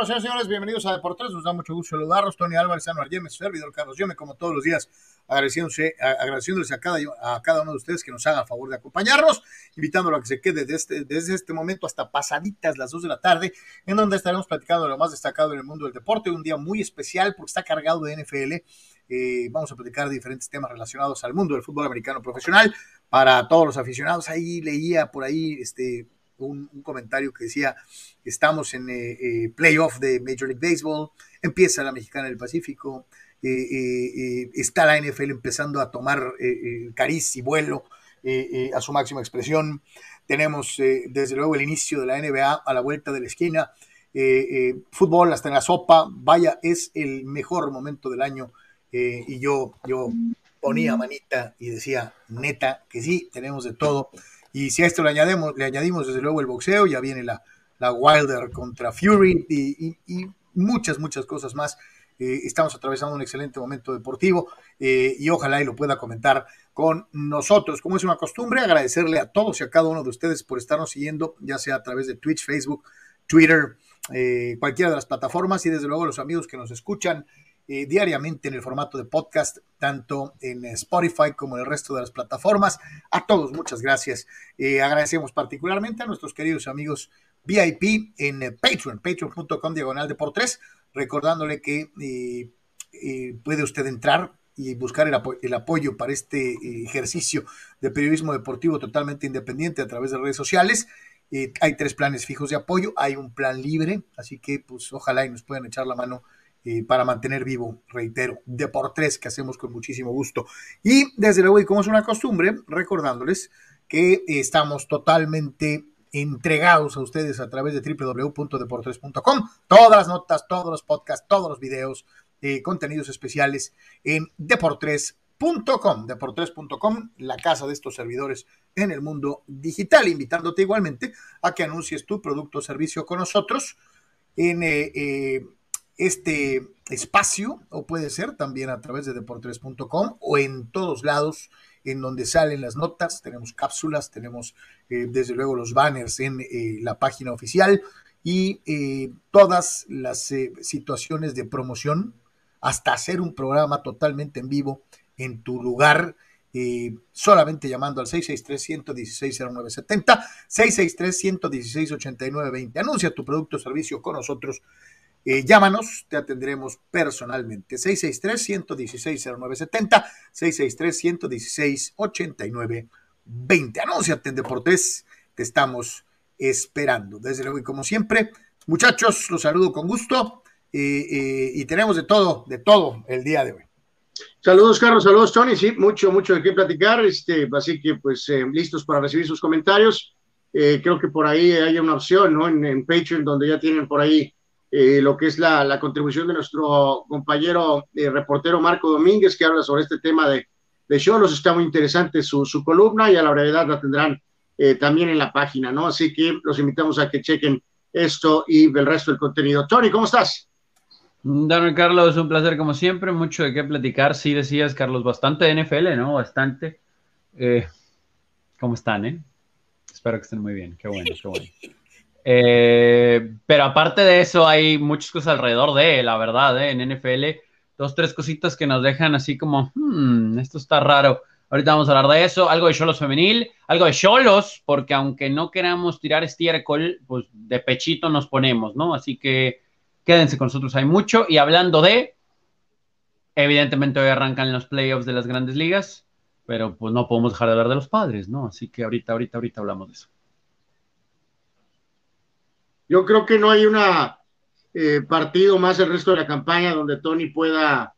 nosotros, señores, señores. Bienvenidos a Deportes. Nos da mucho gusto saludarlos. Tony Álvarez, Anuar Yemes, servidor Carlos Yome, como todos los días, agradeciéndose, agradeciéndoles a cada, a cada uno de ustedes que nos haga el favor de acompañarnos, invitándolo a que se quede desde este, desde este momento hasta pasaditas las 2 de la tarde, en donde estaremos platicando de lo más destacado en el mundo del deporte. Un día muy especial porque está cargado de NFL. Eh, vamos a platicar de diferentes temas relacionados al mundo del fútbol americano profesional para todos los aficionados. Ahí leía por ahí este un, comentario que decía, estamos en eh, eh, playoff de Major League Baseball, empieza la Mexicana del Pacífico, eh, está la NFL empezando a tomar cariz y vuelo a su máxima expresión, tenemos desde luego el inicio de la NBA a la vuelta de la esquina, fútbol hasta en la sopa, vaya, es el mejor momento del año y yo, yo ponía manita y decía, neta, que sí, tenemos de todo. Y si a esto le añadimos, le añadimos desde luego el boxeo, ya viene la, la Wilder contra Fury y, muchas, muchas cosas más. Eh, estamos atravesando un excelente momento deportivo eh, y ojalá y lo pueda comentar con nosotros. Como es una costumbre, agradecerle a todos y a cada uno de ustedes por estarnos siguiendo, ya sea a través de Twitch, Facebook, Twitter, eh, cualquiera de las plataformas y desde luego los amigos que nos escuchan diariamente en el formato de podcast, tanto en Spotify como en el resto de las plataformas. A todos, muchas gracias. Agradecemos particularmente a nuestros queridos amigos VIP en Patreon, patreon.com diagonal de por tres, recordándole que eh, puede usted entrar y buscar el, el, apoyo para este ejercicio de periodismo deportivo totalmente independiente a través de redes sociales. hay tres planes fijos de apoyo, hay un plan libre, así que pues ojalá y nos puedan echar la mano para mantener vivo, reitero, de por tres que hacemos con muchísimo gusto. Y desde luego, y como es una costumbre, recordándoles que estamos totalmente entregados a ustedes a través de www.deportres.com. Todas las notas, todos los podcasts, todos los videos, eh, contenidos especiales en deportres.com, deportres.com, la casa de estos servidores en el mundo digital, invitándote igualmente a que anuncies tu producto o servicio con nosotros en eh, eh, este espacio, o puede ser también a través de deportes.com o en todos lados en donde salen las notas, tenemos cápsulas, tenemos eh, desde luego los banners en eh, la página oficial y eh, todas las situaciones de promoción, hasta hacer un programa totalmente en vivo en tu lugar, solamente llamando al 663-116-0970, 663-116-8920. Anuncia tu producto o servicio con nosotros eh, llámanos, te atendremos personalmente. 663-116-0970, 663-116-8920. Anúnciate en Deportes, te estamos esperando. Desde luego y como siempre, muchachos, los saludo con gusto eh, eh, y tenemos de todo, de todo el día de hoy. Saludos, Carlos, saludos, Tony. Sí, mucho, mucho de qué platicar. Este, así que, pues, listos para recibir sus comentarios. creo que por ahí hay una opción, ¿no? En, en Patreon, donde ya tienen por ahí eh, lo que es la, contribución de nuestro compañero eh, reportero Marco Domínguez, que habla sobre este tema de, de Cholos. Está muy interesante su, columna y a la brevedad la tendrán eh, también en la página, ¿no? Así que los invitamos a que chequen esto y el resto del contenido. Tony, ¿cómo estás? Daniel Carlos, un placer como siempre, mucho de qué platicar. Sí, decías, Carlos, bastante NFL, ¿no? Bastante. ¿Cómo están, eh? Espero que estén muy bien. Qué bueno, qué bueno. Eh, pero aparte de eso, hay muchas cosas alrededor de, la verdad, ¿eh? en NFL. Dos, tres cositas que nos dejan así como, hmm, esto está raro. Ahorita vamos a hablar de eso, algo de Cholos femenil, algo de Cholos, porque aunque no queramos tirar estiércol, pues de pechito nos ponemos, ¿no? Así que quédense con nosotros, hay mucho. Y hablando de, evidentemente hoy arrancan los playoffs de las grandes ligas, pero pues no podemos dejar de hablar de los padres, ¿no? Así que ahorita, ahorita, ahorita hablamos de eso. Yo creo que no hay un eh, partido más el resto de la campaña donde Tony pueda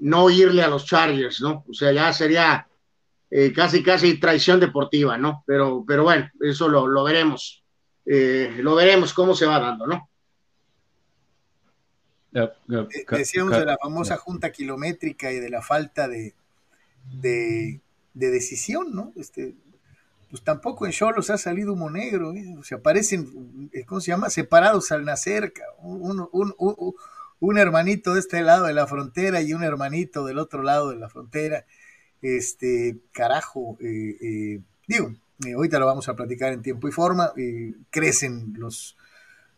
no irle a los Chargers, ¿no? O sea, ya sería eh, casi, casi traición deportiva, ¿no? Pero, pero bueno, eso lo, veremos. Eh, lo veremos cómo se va dando, ¿no? Decíamos de la famosa junta kilométrica y de la falta de, de, de decisión, ¿no? Este, pues tampoco en Cholos ha salido humo negro, ¿eh? o eh, ¿cómo se llama? Separados al nacer, un, un, hermanito de este lado de la frontera y un hermanito del otro lado de la frontera, este, carajo, eh, digo, ahorita lo vamos a platicar en tiempo y forma, crecen los,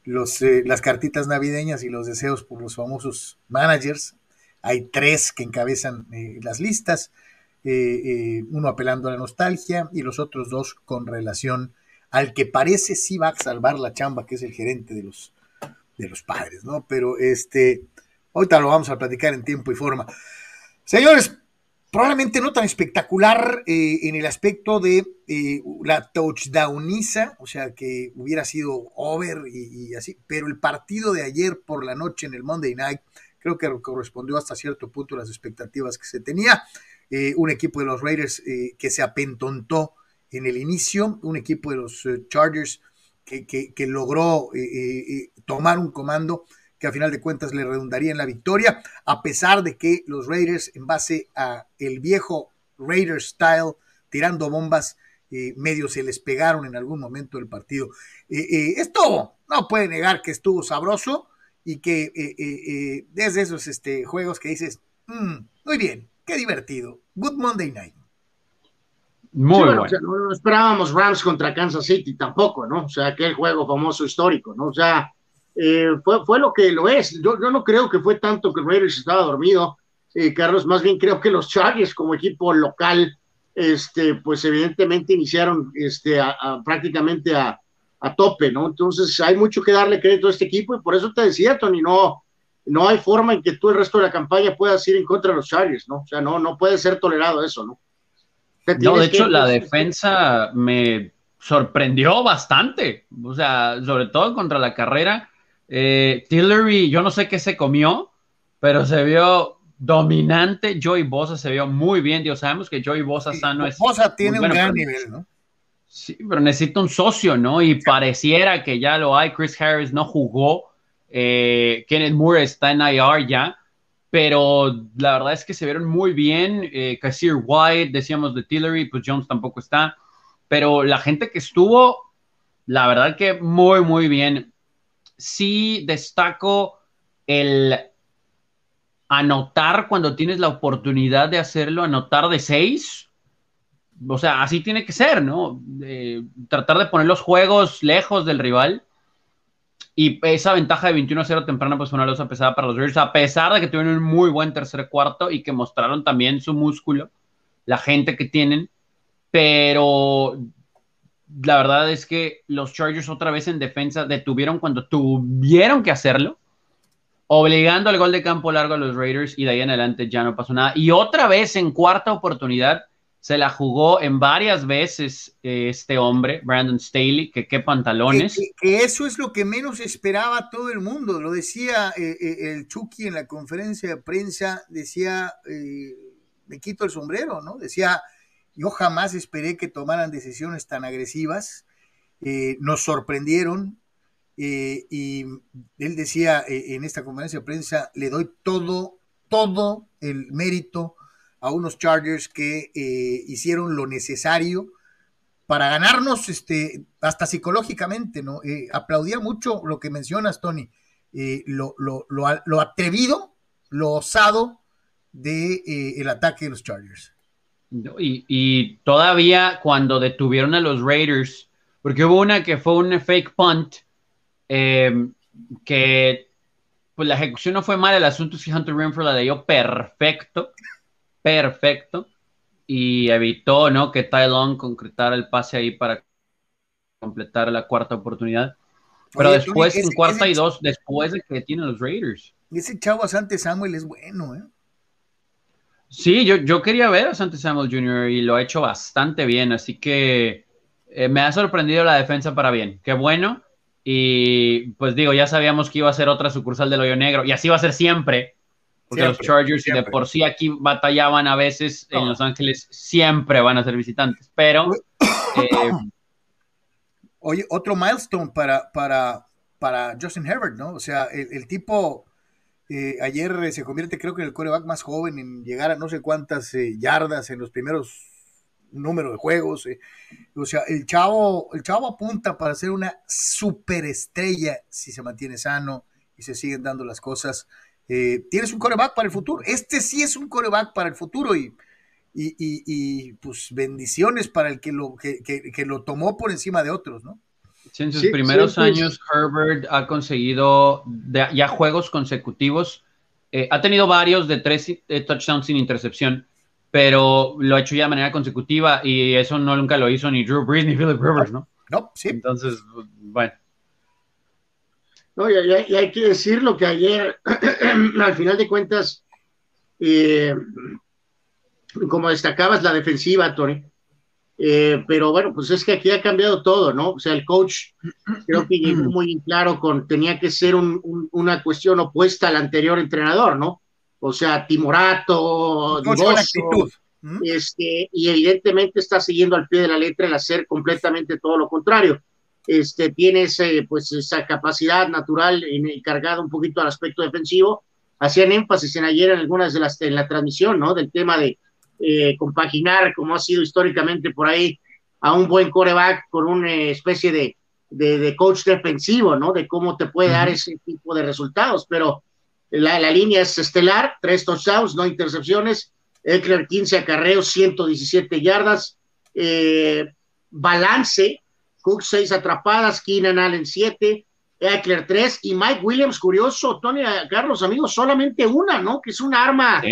los, eh, las cartitas navideñas y los deseos por los famosos managers. Hay tres que encabezan eh, las listas, uno apelando a la nostalgia y los otros dos con relación al que parece sí va a salvar la chamba, que es el gerente de los, de los padres, ¿no? Pero este, ahorita lo vamos a platicar en tiempo y forma. Señores, probablemente no tan espectacular eh, en el aspecto de eh, la touchdowniza, o sea, que hubiera sido over y, así, pero el partido de ayer por la noche en el Monday Night creo que correspondió hasta cierto punto a las expectativas que se tenía. Eh, un equipo de los Raiders que se apentontó en el inicio, un equipo de los Chargers que, que logró tomar un comando que a final de cuentas le redundaría en la victoria, a pesar de que los Raiders, en base a el viejo Raiders style, tirando bombas, eh, medio se les pegaron en algún momento del partido. Eh, eh, esto no puede negar que estuvo sabroso y que desde esos este, juegos que dices, mm, muy bien, qué divertido. Good Monday night. Muy bueno. no, esperábamos Rams contra Kansas City tampoco, ¿no? O sea, aquel juego famoso histórico, ¿no? O sea, eh, fue, fue lo que lo es. Yo, yo, no creo que fue tanto que Raiders estaba dormido, eh, Carlos, más bien creo que los Chargers como equipo local, este, pues evidentemente iniciaron este, prácticamente a, a, tope, ¿no? Entonces hay mucho que darle crédito a este equipo y por eso te decía, Tony, no, no hay forma en que tú el resto de la campaña puedas ir en contra de los Chargers, ¿no? O sea, no, no puede ser tolerado eso, ¿no? No, de hecho, la defensa me sorprendió bastante, o sea, sobre todo contra la carrera eh, Tillery, yo no sé qué se comió, pero se vio dominante. Joey Bosa se vio muy bien. Dios, sabemos que Joey Bosa sano es. Bosa tiene un gran nivel, ¿no? Sí, pero necesita un socio, ¿no? Y pareciera que ya lo hay. Chris Harris no jugó. Eh, Kenneth Moore está en IR ya. Pero la verdad es que se vieron muy bien. Eh, White, decíamos de Tillery, pues Jones tampoco está. Pero la gente que estuvo, la verdad que muy, muy bien sí destaco el anotar cuando tienes la oportunidad de hacerlo, anotar de seis. O sea, así tiene que ser, ¿no? tratar de poner los juegos lejos del rival. Y esa ventaja de 21 a 0 temprana, pues fue una losa pesada para los Raiders, a pesar de que tuvieron un muy buen tercer cuarto y que mostraron también su músculo, la gente que tienen. Pero la verdad es que los Chargers otra vez en defensa detuvieron cuando tuvieron que hacerlo, obligando al gol de campo largo a los Raiders y de ahí en adelante ya no pasó nada. Y otra vez en cuarta oportunidad se la jugó en varias veces eh, este hombre, Brandon Staley, que qué pantalones. Que, eso es lo que menos esperaba todo el mundo. Lo decía eh, eh, el Chucky en la conferencia de prensa, decía, me quito el sombrero, ¿no? Decía, yo jamás esperé que tomaran decisiones tan agresivas. Nos sorprendieron y él decía en esta conferencia de prensa, le doy todo, todo el mérito a unos Chargers que hicieron lo necesario para ganarnos este, hasta psicológicamente, ¿no? aplaudía mucho lo que mencionas, Tony, lo, lo, lo, atrevido, lo osado de el ataque de los Chargers. Y, todavía cuando detuvieron a los Raiders, porque hubo una que fue un fake punt, em, que pues la ejecución no fue mal, el asunto es que Hunter Renfro la dio perfecto, perfecto, y evitó ¿no? que Ty Long concretara el pase ahí para completar la cuarta oportunidad. Pero después, en cuarta y dos, después de que tienen los Raiders. Ese chavo Asante Samuel es bueno, ¿eh? Sí, yo, yo quería ver a Santos Samuel Jr. y lo ha hecho bastante bien, así que eh, me ha sorprendido la defensa para bien. Qué bueno. Y pues digo, ya sabíamos que iba a ser otra sucursal del hoyo negro y así va a ser siempre, porque los Chargers de por sí aquí batallaban a veces en Los Ángeles, siempre van a ser visitantes, pero... Eh, Oye, otro milestone para, para, para Justin Herbert, ¿no? O sea, el tipo eh, ayer eh, se convierte, creo que en el coreback más joven en llegar a no sé cuántas eh, yardas en los primeros números de juegos. O sea, el chavo, el chavo apunta para ser una superestrella si se mantiene sano y se siguen dando las cosas. Tienes un coreback para el futuro. Este sí es un coreback para el futuro y, y, pues bendiciones para el que lo, que, que lo tomó por encima de otros, ¿no? en sus primeros pues. años, Herbert ha conseguido ya juegos consecutivos. Eh, ha tenido varios de tres eh, touchdowns sin intercepción, pero lo ha hecho ya de manera consecutiva y eso no nunca lo hizo ni Drew Brees ni Philip Rivers, ¿no? No, sí. Entonces, bueno. No, y, hay que decir lo que ayer, al final de cuentas, eh, como destacabas la defensiva, Tony, eh, pero bueno, pues es que aquí ha cambiado todo, ¿no? O sea, el coach creo que llegó muy claro con, tenía que ser una cuestión opuesta al anterior entrenador, ¿no? O sea, timorato, divoso, este, y evidentemente está siguiendo al pie de la letra el hacer completamente todo lo contrario. Este, tiene ese, pues, esa capacidad natural en, cargada un poquito al aspecto defensivo. Hacían énfasis en ayer en algunas de las, en la transmisión, ¿no? Del tema de, eh, compaginar, como ha sido históricamente por ahí, a un buen coreback con una especie de, de, coach defensivo, ¿no? De cómo te puede dar ese tipo de resultados. Pero la, la, línea es estelar, tres touchdowns, no intercepciones, Eckler 15 acarreos, 117 yardas, eh, balance, Cook 6 atrapadas, Keenan Allen 7, Eckler 3 y Mike Williams, curioso, Tony, Carlos, amigos, solamente una, ¿no? Que es un arma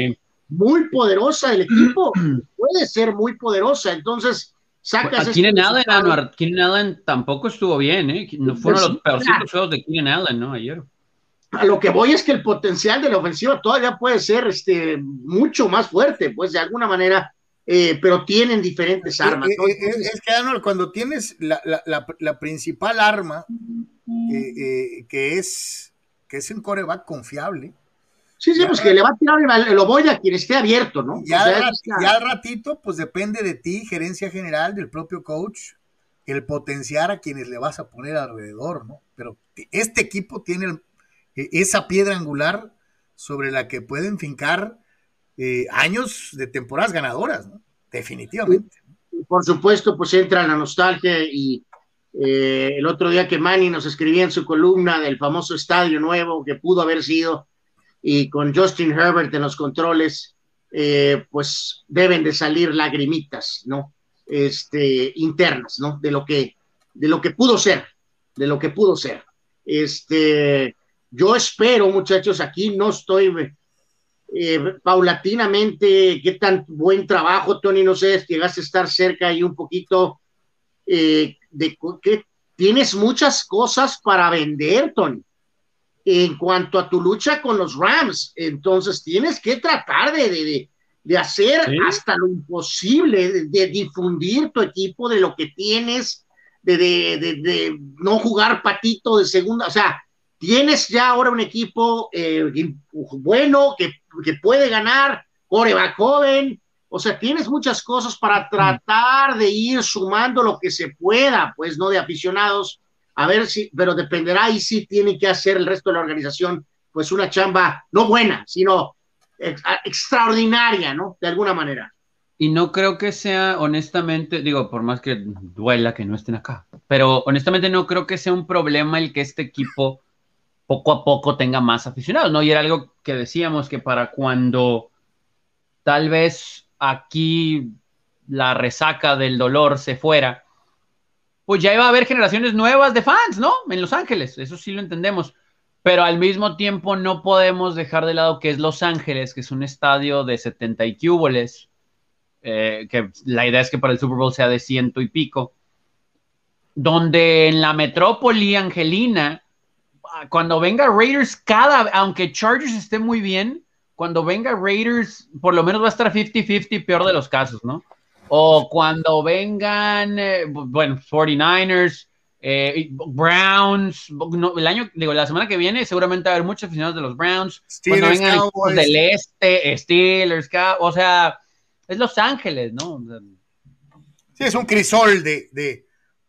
muy poderosa del equipo, puede ser muy poderosa, entonces sacas... Pues, Keenan Allen, Keenan Allen tampoco estuvo bien, ¿eh? No fueron los peorcitos juegos de Keenan Allen, ¿no? Ayer. A lo que voy es que el potencial de la ofensiva todavía puede ser este, mucho más fuerte, pues de alguna manera, eh, pero tienen diferentes armas. es, que cuando tienes la, la, la, principal arma, eh, eh, que es que es un coreback confiable, Sí, sí, pues que le va a tirar el, oboe a quien esté abierto, ¿no? Ya, al ratito, pues depende de ti, gerencia general, del propio coach, el potenciar a quienes le vas a poner alrededor, ¿no? Pero este equipo tiene e, esa piedra angular sobre la que pueden fincar eh, años de temporadas ganadoras, ¿no? Definitivamente. por supuesto, pues entra la nostalgia y eh, el otro día que Manny nos escribía en su columna del famoso estadio nuevo que pudo haber sido y con Justin Herbert en los controles, eh, pues deben de salir lagrimitas, ¿no? Este, internas, ¿no? De lo que, de lo que pudo ser, de lo que pudo ser. Este, yo espero, muchachos, aquí no estoy eh, paulatinamente, qué tan buen trabajo, Tony, no sé, llegaste a estar cerca y un poquito eh, de que tienes muchas cosas para vender, Tony en cuanto a tu lucha con los Rams. Entonces tienes que tratar de, de, hacer hasta lo imposible, de, difundir tu equipo de lo que tienes, de, no jugar patito de segunda. O sea, tienes ya ahora un equipo eh, bueno que, que, puede ganar, coreback joven. O sea, tienes muchas cosas para tratar de ir sumando lo que se pueda, pues, ¿no? De aficionados a ver si, pero dependerá y si tiene que hacer el resto de la organización, pues una chamba no buena, sino extraordinaria, ¿no? De alguna manera. Y no creo que sea, honestamente, digo, por más que duela que no estén acá, pero honestamente no creo que sea un problema el que este equipo poco a poco tenga más aficionados, ¿no? Y era algo que decíamos que para cuando tal vez aquí la resaca del dolor se fuera, pues ya iba a haber generaciones nuevas de fans, ¿no? En Los Ángeles, eso sí lo entendemos. Pero al mismo tiempo no podemos dejar de lado que es Los Ángeles, que es un estadio de 70 y cúboles, eh, que la idea es que para el Super Bowl sea de ciento y pico, donde en la metrópoli angelina, cuando venga Raiders, cada, aunque Chargers esté muy bien, cuando venga Raiders, por lo menos va a estar 50-50, peor de los casos, ¿no? O cuando vengan, eh, bueno, 49ers, eh, Browns, el año, digo, la semana que viene seguramente va a haber muchos aficionados de los Browns. cuando vengan del este, Steelers, o sea, es Los Ángeles, ¿no? Sí, es un crisol de, de,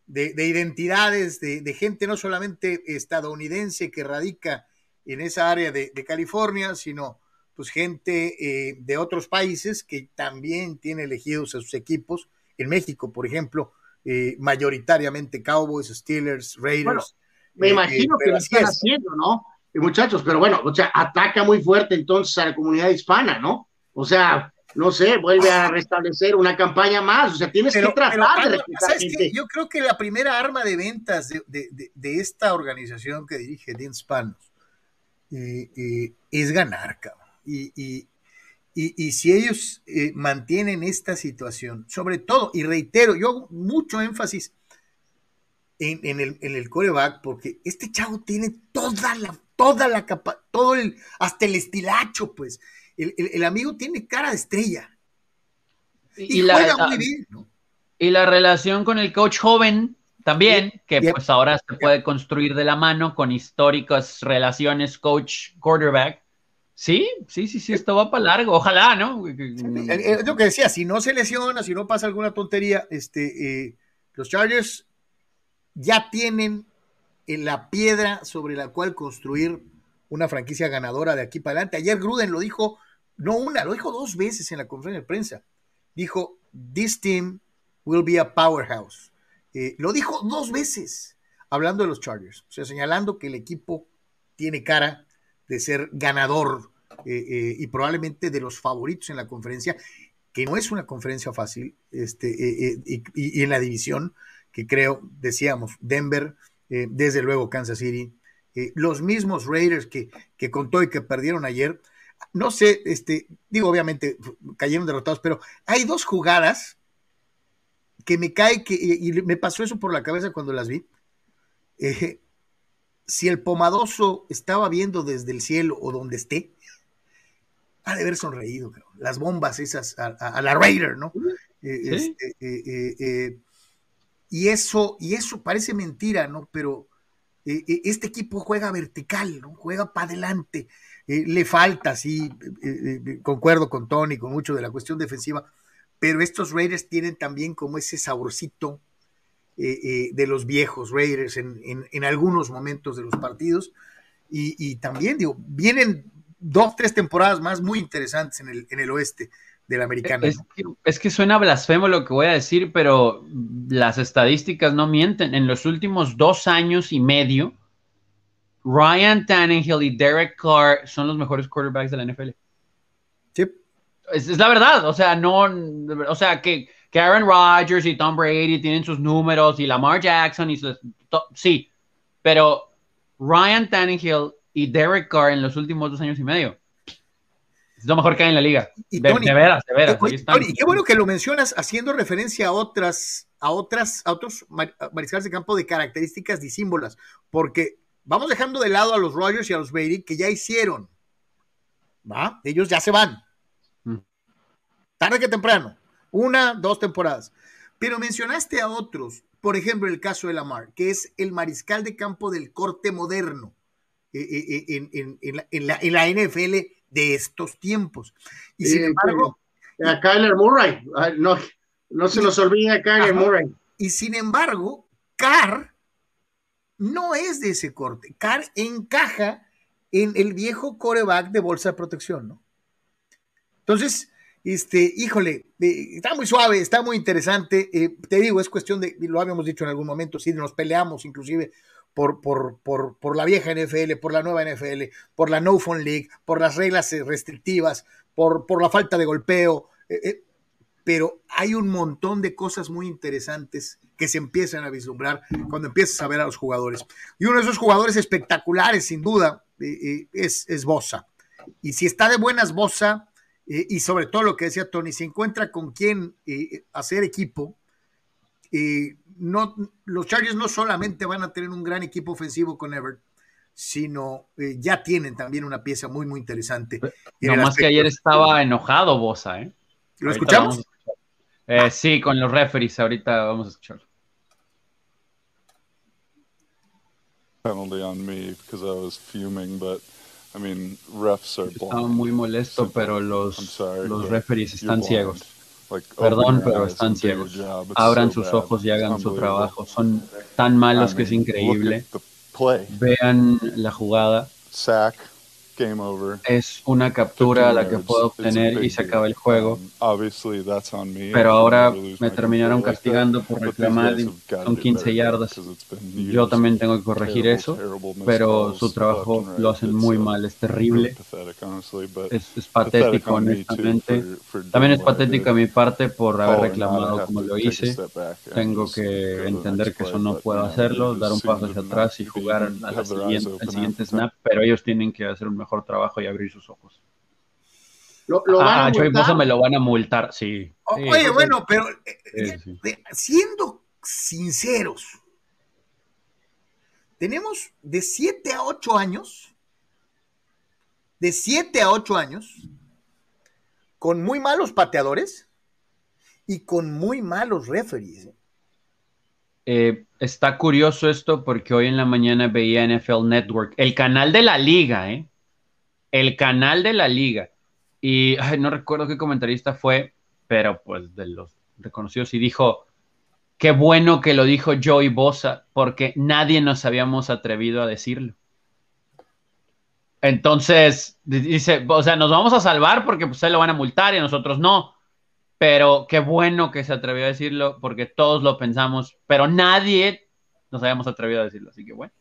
de, identidades, de, gente no solamente estadounidense que radica en esa área de, California, sino pues gente eh, de otros países que también tiene elegidos a sus equipos. En México, por ejemplo, eh, mayoritariamente Cowboys, Steelers, Raiders. me eh, imagino que lo están haciendo, ¿no? muchachos, pero bueno, o sea, ataca muy fuerte entonces a la comunidad hispana, ¿no? O sea, no sé, vuelve a restablecer una campaña más. O sea, tienes que tratar de Yo creo que la primera arma de ventas de, esta organización que dirige Dean Spanos eh, eh, es ganar, cabrón. Y, y, si ellos eh, mantienen esta situación, sobre todo, y reitero, yo hago mucho énfasis en, el, en el coreback, porque este chavo tiene toda la, toda la capa, todo el, hasta el estilacho, pues. El, amigo tiene cara de estrella. Y, juega la, muy bien, Y la relación con el coach joven también, que pues ahora se puede construir de la mano con históricas relaciones coach-quarterback. Sí, sí, sí, sí, esto va para largo, ojalá, ¿no? Es lo que decía, si no se lesiona, si no pasa alguna tontería, este, eh, los Chargers ya tienen la piedra sobre la cual construir una franquicia ganadora de aquí para adelante. Ayer Gruden lo dijo, no una, lo dijo dos veces en la conferencia de prensa. Dijo, this team will be a powerhouse. Eh, lo dijo dos veces hablando de los Chargers, o sea, señalando que el equipo tiene cara de ser ganador eh, eh, y probablemente de los favoritos en la conferencia, que no es una conferencia fácil, este, y en la división, que creo, decíamos, Denver, desde luego Kansas City, los mismos Raiders que, que contó y que perdieron ayer. No sé, este, digo, obviamente cayeron derrotados, pero hay dos jugadas que me cae que, y, me pasó eso por la cabeza cuando las vi. Eh, si el pomadoso estaba viendo desde el cielo o donde esté, ha de haber sonreído, las bombas esas a, la Raider, ¿no? Este, y eso, y eso parece mentira, ¿no? Pero eh, eh, este equipo juega vertical, ¿no? Juega para adelante. Eh, le falta, sí, concuerdo con Tony, con mucho de la cuestión defensiva, pero estos Raiders tienen también como ese saborcito de los viejos Raiders en, en, algunos momentos de los partidos. Y, y, también, digo, vienen dos, tres temporadas más muy interesantes en el, en el oeste del americano. Es, que, suena blasfemo lo que voy a decir, pero las estadísticas no mienten. En los últimos dos años y medio, Ryan Tannehill y Derek Carr son los mejores quarterbacks de la NFL. Sí. Es, la verdad, o sea, no, o sea, que, que Aaron Rodgers y Tom Brady tienen sus números y Lamar Jackson y sus, sí, pero Ryan Tannehill y Derek Carr en los últimos dos años y medio es lo mejor que hay en la liga. Y de, veras, de veras. y qué bueno que lo mencionas haciendo referencia a otras, a otras, a otros mariscales de campo de características disímbolas, porque vamos dejando de lado a los Rogers y a los Brady que ya hicieron. ¿Va? Ellos ya se van. Mm. Tarde que temprano. Una, dos temporadas. Pero mencionaste a otros, por ejemplo, el caso de Lamar, que es el mariscal de campo del corte moderno eh, eh, eh, en, la, en la NFL de estos tiempos. Y sin embargo... A Kyler Murray, no, no se nos olvide a Kyler Murray. Y sin embargo, Carr no es de ese corte. Carr encaja en el viejo coreback de bolsa de protección, ¿no? Entonces, este, híjole, eh, está muy suave, está muy interesante. Eh, te digo, es cuestión de, lo habíamos dicho en algún momento, si nos peleamos inclusive por, por, por, por, la vieja NFL, por la nueva NFL, por la No Phone League, por las reglas eh, restrictivas, por, por la falta de golpeo. Pero hay un montón de cosas muy interesantes que se empiezan a vislumbrar cuando empiezas a ver a los jugadores. Y uno de esos jugadores espectaculares, sin duda, es, es Bosa. Y si está de buenas Bosa, y sobre todo lo que decía Tony, se encuentra con quien hacer equipo, no, los Chargers no solamente van a tener un gran equipo ofensivo con Everett, sino eh, ya tienen también una pieza muy, muy interesante. No más que ayer estaba enojado Bosa, ¿eh? ¿Lo escuchamos? Eh, sí, con los referees, ahorita vamos a escucharlo. Penalty on me because I was fuming, but I mean, refs are Estaba muy molesto, pero los, los referees están ciegos. Perdón, pero están ciegos. Abran sus ojos y hagan su trabajo. Son tan malos que es increíble. Vean la jugada. Game over. es una captura la que 15 puedo obtener y se acaba el juego. Um. Pero ahora me terminaron castigando por reclamar son get 15 better yardas. Yo también tengo que corregir eso, pero su trabajo lo hacen muy uh, mal, es terrible, es, patético honestamente. También es patético a mi parte por haber Oh, reclamado como lo hice. Tengo que entender que eso no puedo hacerlo, dar un paso hacia atrás y jugar a la siguiente, el siguiente snap, pero ellos tienen que hacer un mejor trabajo y abrir sus ojos. Lo, lo van A, multar. Bosa me lo van a multar, sí. O- Sí, Oye, sí, bueno, pero eh, sí, eh, sí. de- siendo sinceros, tenemos de 7 a 8 años, de 7 a 8 años, con muy malos pateadores y con muy malos referees. ¿eh? Eh, está curioso esto porque hoy en la mañana veía NFL Network, el canal de la liga, ¿eh? El canal de la liga. Y ay, no recuerdo qué comentarista fue, pero pues de los reconocidos y dijo, qué bueno que lo dijo Joey Bosa, porque nadie nos habíamos atrevido a decirlo. Entonces, di- dice, o sea, nos vamos a salvar porque pues se lo van a multar y a nosotros no. Pero qué bueno que se atrevió a decirlo porque todos lo pensamos, pero nadie nos habíamos atrevido a decirlo. Así que bueno.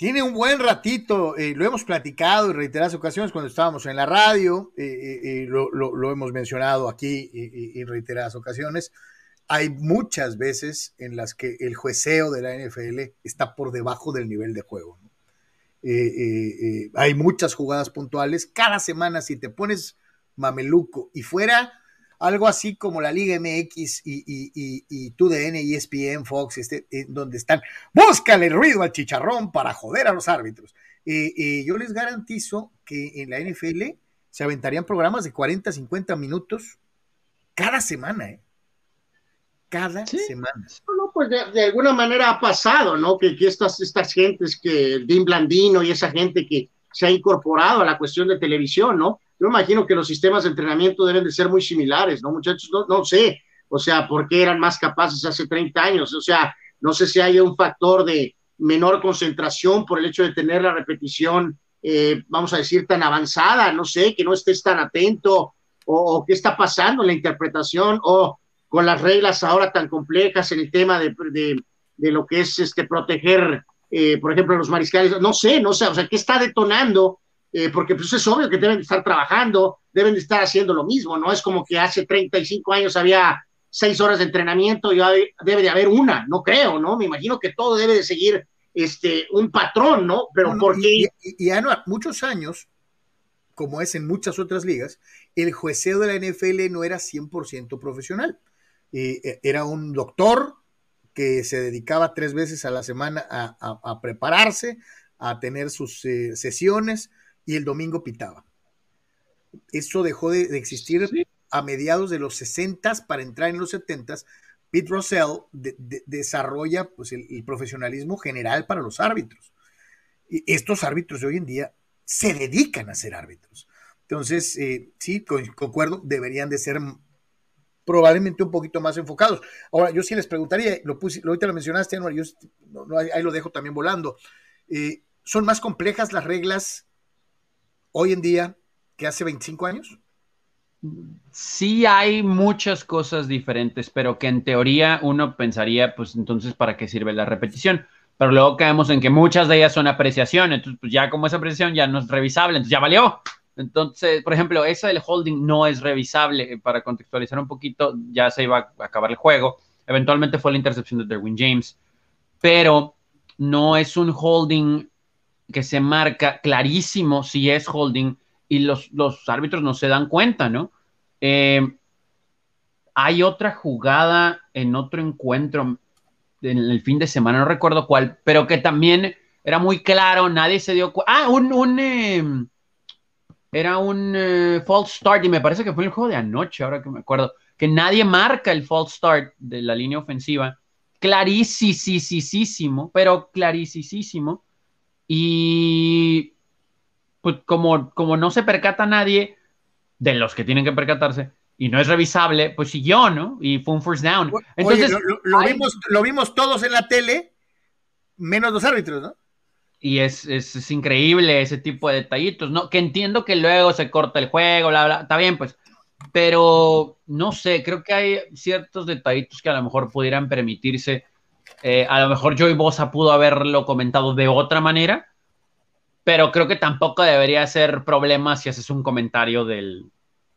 Tiene un buen ratito, eh, lo hemos platicado en reiteradas ocasiones cuando estábamos en la radio, eh, eh, lo, hemos mencionado aquí en reiteradas ocasiones. Hay muchas veces en las que el jueceo de la NFL está por debajo del nivel de juego. hay muchas jugadas puntuales. Cada semana, si te pones mameluco y fuera algo así como la Liga MX y, y, y, y TUDN, ESPN, Fox, este, eh, donde están búscale ruido al chicharrón para joder a los árbitros. Eh, eh, yo les garantizo que en la NFL se aventarían programas de 40, 50 minutos cada semana, ¿eh? Cada Sí. semana. No, no, pues de, de alguna manera ha pasado, ¿no? Que, que estas, estas gentes, que el Dean Blandino y esa gente que se ha incorporado a la cuestión de televisión, ¿no? Yo imagino que los sistemas de entrenamiento deben de ser muy similares, ¿no, muchachos? No, no sé, o sea, ¿por qué eran más capaces hace 30 años? O sea, no sé si hay un factor de menor concentración por el hecho de tener la repetición, eh, vamos a decir, tan avanzada, no sé, que no estés tan atento, o, qué está pasando en la interpretación, o con las reglas ahora tan complejas en el tema de, de, de lo que es este, proteger, eh, por ejemplo, los mariscales, no sé, no sé, o sea, ¿qué está detonando? Eh, porque pues es obvio que deben de estar trabajando, deben de estar haciendo lo mismo, no es como que hace 35 años había seis horas de entrenamiento y hoy debe de haber una, no creo, ¿no? Me imagino que todo debe de seguir este, un patrón, ¿no? Pero No, no, ¿por qué? Y, y, y Anuar, muchos años, como es en muchas otras ligas, el jueceo de la NFL no era 100% profesional. Eh, era un doctor que se dedicaba tres veces a la semana a, a, a prepararse, a tener sus eh, sesiones y el domingo pitaba. Eso dejó de, de existir sí. a mediados de los 60 para entrar en los 70 Pete Russell de, de, desarrolla pues, el, el, profesionalismo general para los árbitros. Y estos árbitros de hoy en día se dedican a ser árbitros. Entonces, eh, sí, concuerdo, deberían de ser probablemente un poquito más enfocados. Ahora, yo sí les preguntaría, lo puse, ahorita lo mencionaste, Anuar, yo no, no, ahí lo dejo también volando. Eh, ¿Son más complejas las reglas hoy en día que hace 25 años? Sí hay muchas cosas diferentes, pero que en teoría uno pensaría, pues entonces, ¿para qué sirve la repetición? Pero luego caemos en que muchas de ellas son apreciación, entonces pues ya como es apreciación ya no es revisable, entonces ya valió. Entonces, por ejemplo, esa del holding no es revisable. Para contextualizar un poquito, ya se iba a acabar el juego. Eventualmente fue la intercepción de Derwin James, pero no es un holding que se marca clarísimo si es holding y los, los árbitros no se dan cuenta, ¿no? Eh, hay otra jugada en otro encuentro en el fin de semana, no recuerdo cuál, pero que también era muy claro, nadie se dio cuenta. Ah, un, un eh, era un eh, false start y me parece que fue el juego de anoche, ahora que me acuerdo, que nadie marca el false start de la línea ofensiva. Clarísimo, pero clarísimo. Y pues como, como no se percata nadie de los que tienen que percatarse y no es revisable, pues siguió, ¿no? Y fue un first down. Entonces, Oye, lo, lo, lo, vimos, lo, vimos, todos en la tele, menos los árbitros, ¿no? y es, es, es, increíble ese tipo de detallitos, ¿no? Que entiendo que luego se corta el juego, bla, bla, está bien, pues, pero no sé, creo que hay ciertos detallitos que a lo mejor pudieran permitirse. Eh, a lo mejor Joey Bosa pudo haberlo comentado de otra manera, pero creo que tampoco debería ser problema si haces un comentario del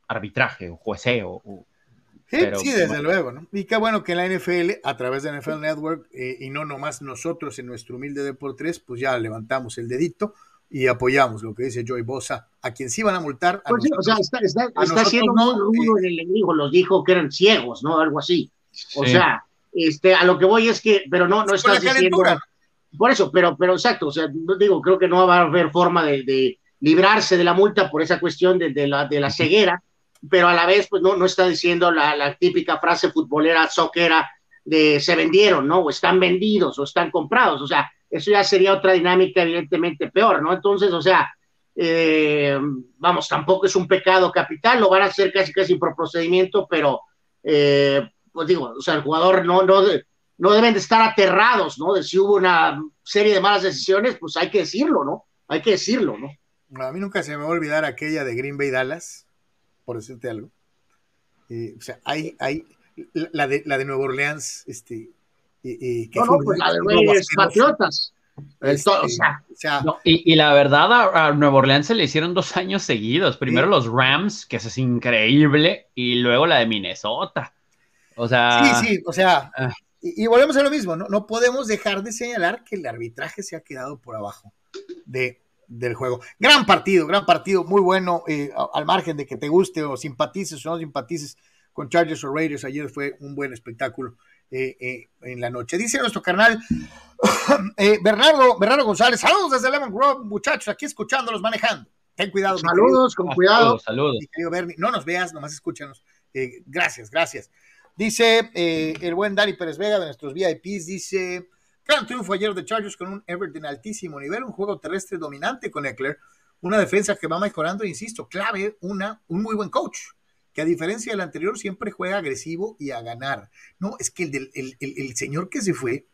arbitraje o jueceo. O, Sí, pero, sí, desde bueno. luego, ¿no? Y qué bueno que la NFL, a través de NFL Network, eh, y no nomás nosotros en nuestro humilde Deportes, pues ya levantamos el dedito y apoyamos lo que dice Joey Bosa, a quien sí van a multar. A pues nosotros, sí, o sea, está, está, está haciendo no, muy rudo eh, en el enemigo, los dijo que eran ciegos, ¿no? Algo así. O sí. sea, este, a lo que voy es que, pero no, no estás diciendo. Por eso, pero, pero exacto, o sea, digo, creo que no va a haber forma de, de librarse de la multa por esa cuestión de, de la, de la ceguera pero a la vez pues no, no está diciendo la, la típica frase futbolera, soquera, de se vendieron, ¿no? O están vendidos o están comprados, o sea, eso ya sería otra dinámica evidentemente peor, ¿no? Entonces, o sea, eh, vamos, tampoco es un pecado capital, lo van a hacer casi casi por procedimiento, pero, eh, pues digo, o sea, el jugador no, no, no deben de estar aterrados, ¿no? De si hubo una serie de malas decisiones, pues hay que decirlo, ¿no? Hay que decirlo, ¿no? A mí nunca se me va a olvidar aquella de Green Bay Dallas, por decirte algo. Eh, o sea, hay, hay la de, la de Nueva Orleans, este, eh, que no, no, pues la de Reyes Patriotas. Este, o sea, o sea, no, y, y, la verdad, a, a, Nueva Orleans se le hicieron dos años seguidos. Primero sí. los Rams, que eso es increíble, y luego la de Minnesota. O sea. Sí, sí, o sea. Uh, y, y, volvemos a lo mismo, ¿no? No podemos dejar de señalar que el arbitraje se ha quedado por abajo de, del juego. Gran partido, gran partido, muy bueno, eh, al margen de que te guste o simpatices o no simpatices con Chargers o Raiders, ayer fue un buen espectáculo eh, eh, en la noche. Dice nuestro carnal eh, Bernardo, Bernardo González, saludos desde Lemon Grove, muchachos, aquí escuchándolos manejando. Ten cuidado. Saludos, con cuidado. Saludos. Bernie. No nos veas, nomás escúchanos. gracias, gracias. Dice el buen Dani Pérez Vega de nuestros VIPs, dice... Gran triunfo ayer de Chargers con un Everton altísimo nivel, un juego terrestre dominante con Eckler, una defensa que va mejorando, insisto, clave, una, un muy buen coach, que a diferencia del anterior siempre juega agresivo y a ganar. No, es que el, del, el, el, el señor que se fue,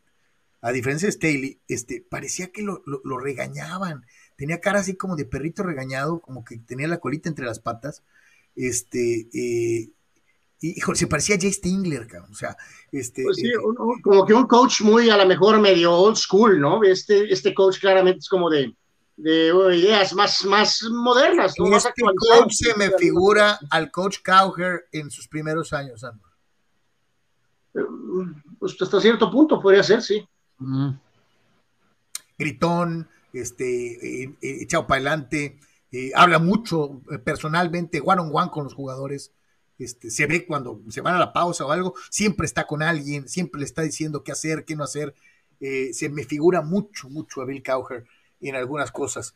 a diferencia de Staley, este, parecía que lo, lo, lo, regañaban, tenía cara así como de perrito regañado, como que tenía la colita entre las patas, este, eh, hijo, se parecía a Jay Stingler, cabrón. o sea, este... Pues sí, eh, un, como que un coach muy a lo mejor medio old school, ¿no? Este, este coach claramente es como de, de ideas más, más modernas, ¿no? Este coach se me figura al coach Cowher en sus primeros años, Andor. Pues hasta cierto punto podría ser, sí. Mm. Gritón, este, eh, eh, echado para adelante, eh, habla mucho eh, personalmente, one on one con los jugadores. Este, se ve cuando se van a la pausa o algo, siempre está con alguien, siempre le está diciendo qué hacer, qué no hacer. Eh, se me figura mucho, mucho a Bill Cowher en algunas cosas.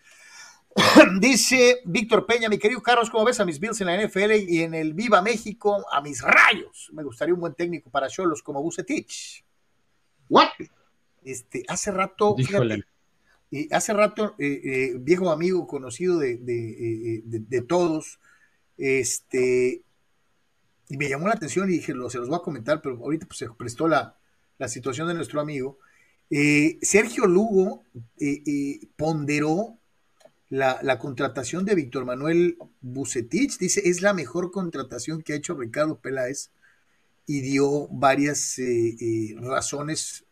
Dice Víctor Peña, mi querido Carlos, ¿cómo ves a mis Bills en la NFL y en el Viva México a mis rayos? Me gustaría un buen técnico para Cholos como Bucetich. ¿What? Este, hace rato, fíjate, eh, hace rato, eh, eh, viejo amigo conocido de, de, de, de todos, este, y me llamó la atención y dije, lo, se los voy a comentar, pero ahorita pues, se prestó la, la situación de nuestro amigo. Eh, Sergio Lugo eh, eh, ponderó la, la, contratación de Víctor Manuel Bucetich, dice, es la mejor contratación que ha hecho Ricardo Peláez y dio varias razones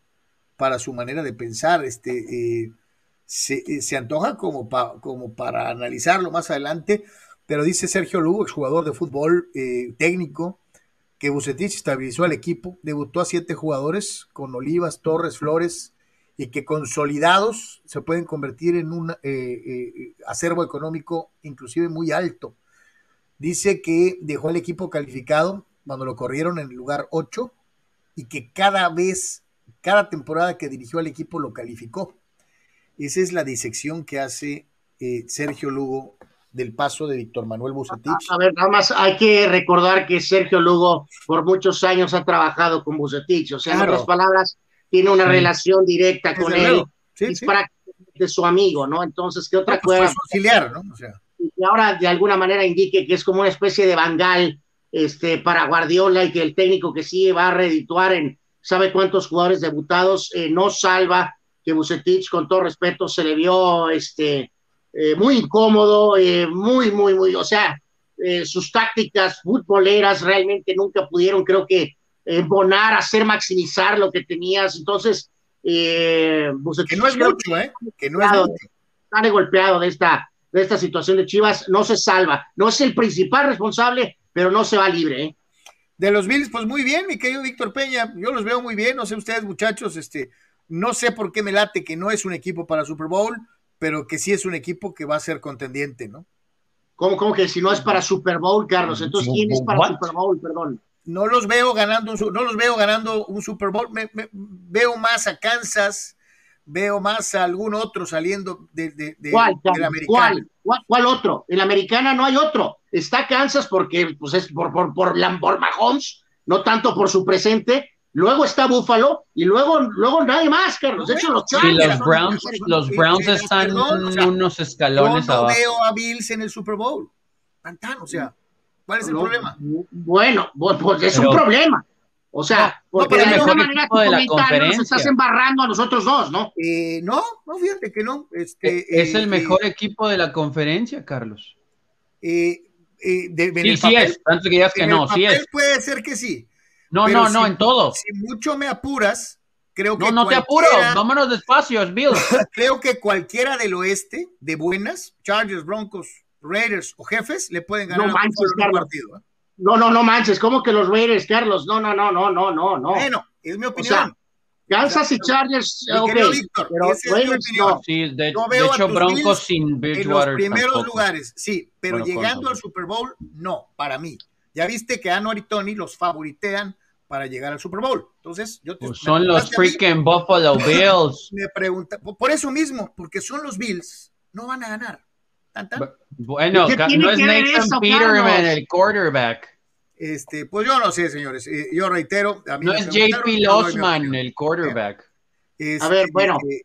para su manera de pensar. Este, se, se, antoja como, pa, como para analizarlo más adelante pero dice Sergio Lugo, exjugador de fútbol eh, técnico, que Bucetich estabilizó al equipo, debutó a siete jugadores con Olivas, Torres, Flores, y que consolidados se pueden convertir en un eh, eh, acervo económico inclusive muy alto. Dice que dejó al equipo calificado cuando lo corrieron en el lugar 8 y que cada vez, cada temporada que dirigió al equipo lo calificó. Esa es la disección que hace Sergio Lugo del paso de Víctor Manuel Bucetich. A ver, nada más hay que recordar que Sergio Lugo por muchos años ha trabajado con Bucetich, o sea, claro. en otras palabras, tiene una sí. relación directa con él, sí, es sí. prácticamente su amigo, ¿no? Entonces, ¿qué otra pues cosa? auxiliar, ¿no? O sea. Y ahora de alguna manera indique que es como una especie de bangal este, para Guardiola y que el técnico que sigue va a redituar en sabe cuántos jugadores debutados, eh, no salva que Bucetich, con todo respeto, se le vio este, eh, muy incómodo, eh, muy, muy, muy, o sea, eh, sus tácticas futboleras realmente nunca pudieron, creo que, embonar, hacer maximizar lo que tenías. Entonces, Bucetich, que no es mucho, ¿eh? Que no es mucho. Sale golpeado de esta, de esta situación de Chivas, no se salva. No es el principal responsable, pero no se va libre, ¿eh? De los Bills, pues muy bien, mi querido Víctor Peña, yo los veo muy bien, no sé ustedes muchachos, este, no sé por qué me late que no es un equipo para Super Bowl, pero que sí es un equipo que va a ser contendiente, ¿no? ¿Cómo, cómo que si no es para Super Bowl, Carlos? Entonces, ¿quién es para Super Bowl? Perdón. No los veo ganando un, no los veo ganando un Super Bowl. veo más a Kansas, veo más a algún otro saliendo de, de, de, ¿Cuál, la americana. ¿Cuál, ¿Cuál, otro? En la americana no hay otro. Está Kansas porque pues es por, por, por, por Mahomes, no tanto por su presente, luego está Buffalo y luego, luego nadie más, Carlos. De hecho, los, los Browns, los Browns están unos escalones yo no veo a Bills en el Super Bowl. o sea, ¿cuál es el problema? Bueno, pues es un problema. O sea, porque de alguna manera tu comentario nos estás embarrando a nosotros dos, ¿no? Eh, no, no, fíjate que no. Este, es el eh, mejor equipo de la conferencia, Carlos. Eh, de, sí, sí es, tanto que digas que no, sí es. Puede ser que sí, no, no, no, en todo. Si mucho me apuras, creo que. No, no te apuro, vámonos despacio, Bill. creo que cualquiera del oeste, de buenas, Chargers, Broncos, Raiders o jefes, le pueden ganar no manches, un partido. ¿eh? No, no, no manches, ¿cómo que los Raiders, Carlos? No, no, no, no, no, no, no. Bueno, es mi opinión. Kansas y Chargers, ok, Víctor, pero Raiders no. Sí, de, de hecho, Broncos sin Bridgewater. En los primeros lugares, sí, pero llegando al Super Bowl, no, para mí. Ya viste que Anuar y Tony los favoritean para llegar al Super Bowl. Entonces, yo te, pues son los freaking Buffalo Bills. Me pregunta, por eso mismo, porque son los Bills, no van a ganar. Bueno, no es Nathan Peterman el quarterback. Este, pues yo no sé, señores. Eh, yo reitero. A mí no es JP Losman el quarterback. a ver, bueno. Eh,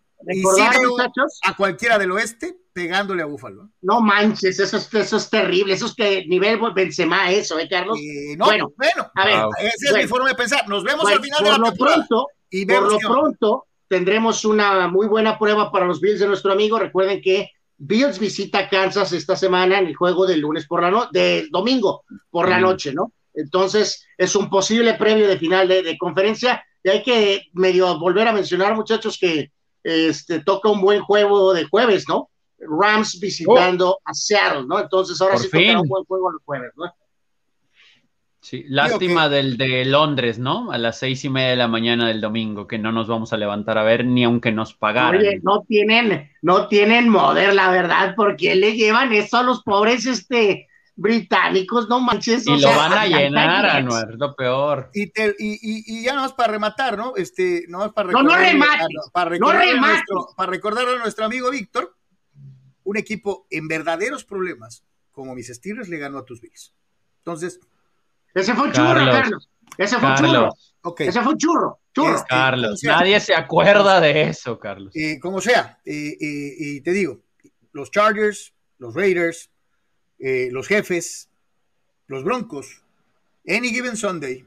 a cualquiera del oeste pegándole a Búfalo. No manches, eso es, eso es terrible, eso es que nivel Benzema eso, ¿eh, Carlos? Eh, no, bueno, bueno, a ver, esa es mi forma de pensar. Nos vemos al final de la temporada. Pronto, y por lo pronto tendremos una muy buena prueba para los Bills de nuestro amigo. Recuerden que Bills visita Kansas esta semana en el juego del lunes por la noche, de domingo por la noche, ¿no? Entonces, es un posible previo de final de, de conferencia. Y hay que medio volver a mencionar, muchachos, que este, toca un buen juego de jueves, ¿no? Rams visitando oh. a Seattle, ¿no? Entonces ahora sí toca un buen juego los jueves, ¿no? Sí, lástima del de Londres, ¿no? A las seis y media de la mañana del domingo, que no nos vamos a levantar a ver ni aunque nos pagaran. Oye, no tienen, no tienen moder, la verdad, porque le llevan eso a los pobres, este, británicos, no manches. Y lo van a llenar, Anuar, lo peor. Y, te, y, y, ya para rematar, ¿no? Este, no para recordar, no, no remate, para recordar, no a nuestro, para recordar a nuestro amigo Víctor, un equipo en verdaderos problemas, como mis Steelers, le ganó a tus Bills. Entonces. Ese fue un churro, Carlos. Ese fue un churro. Ese fue un churro. churro. Este, Carlos, nadie se acuerda de eso, Carlos. Eh, como sea, eh, eh, y te digo, los Chargers, los Raiders, eh, los jefes, los Broncos, Any Given Sunday,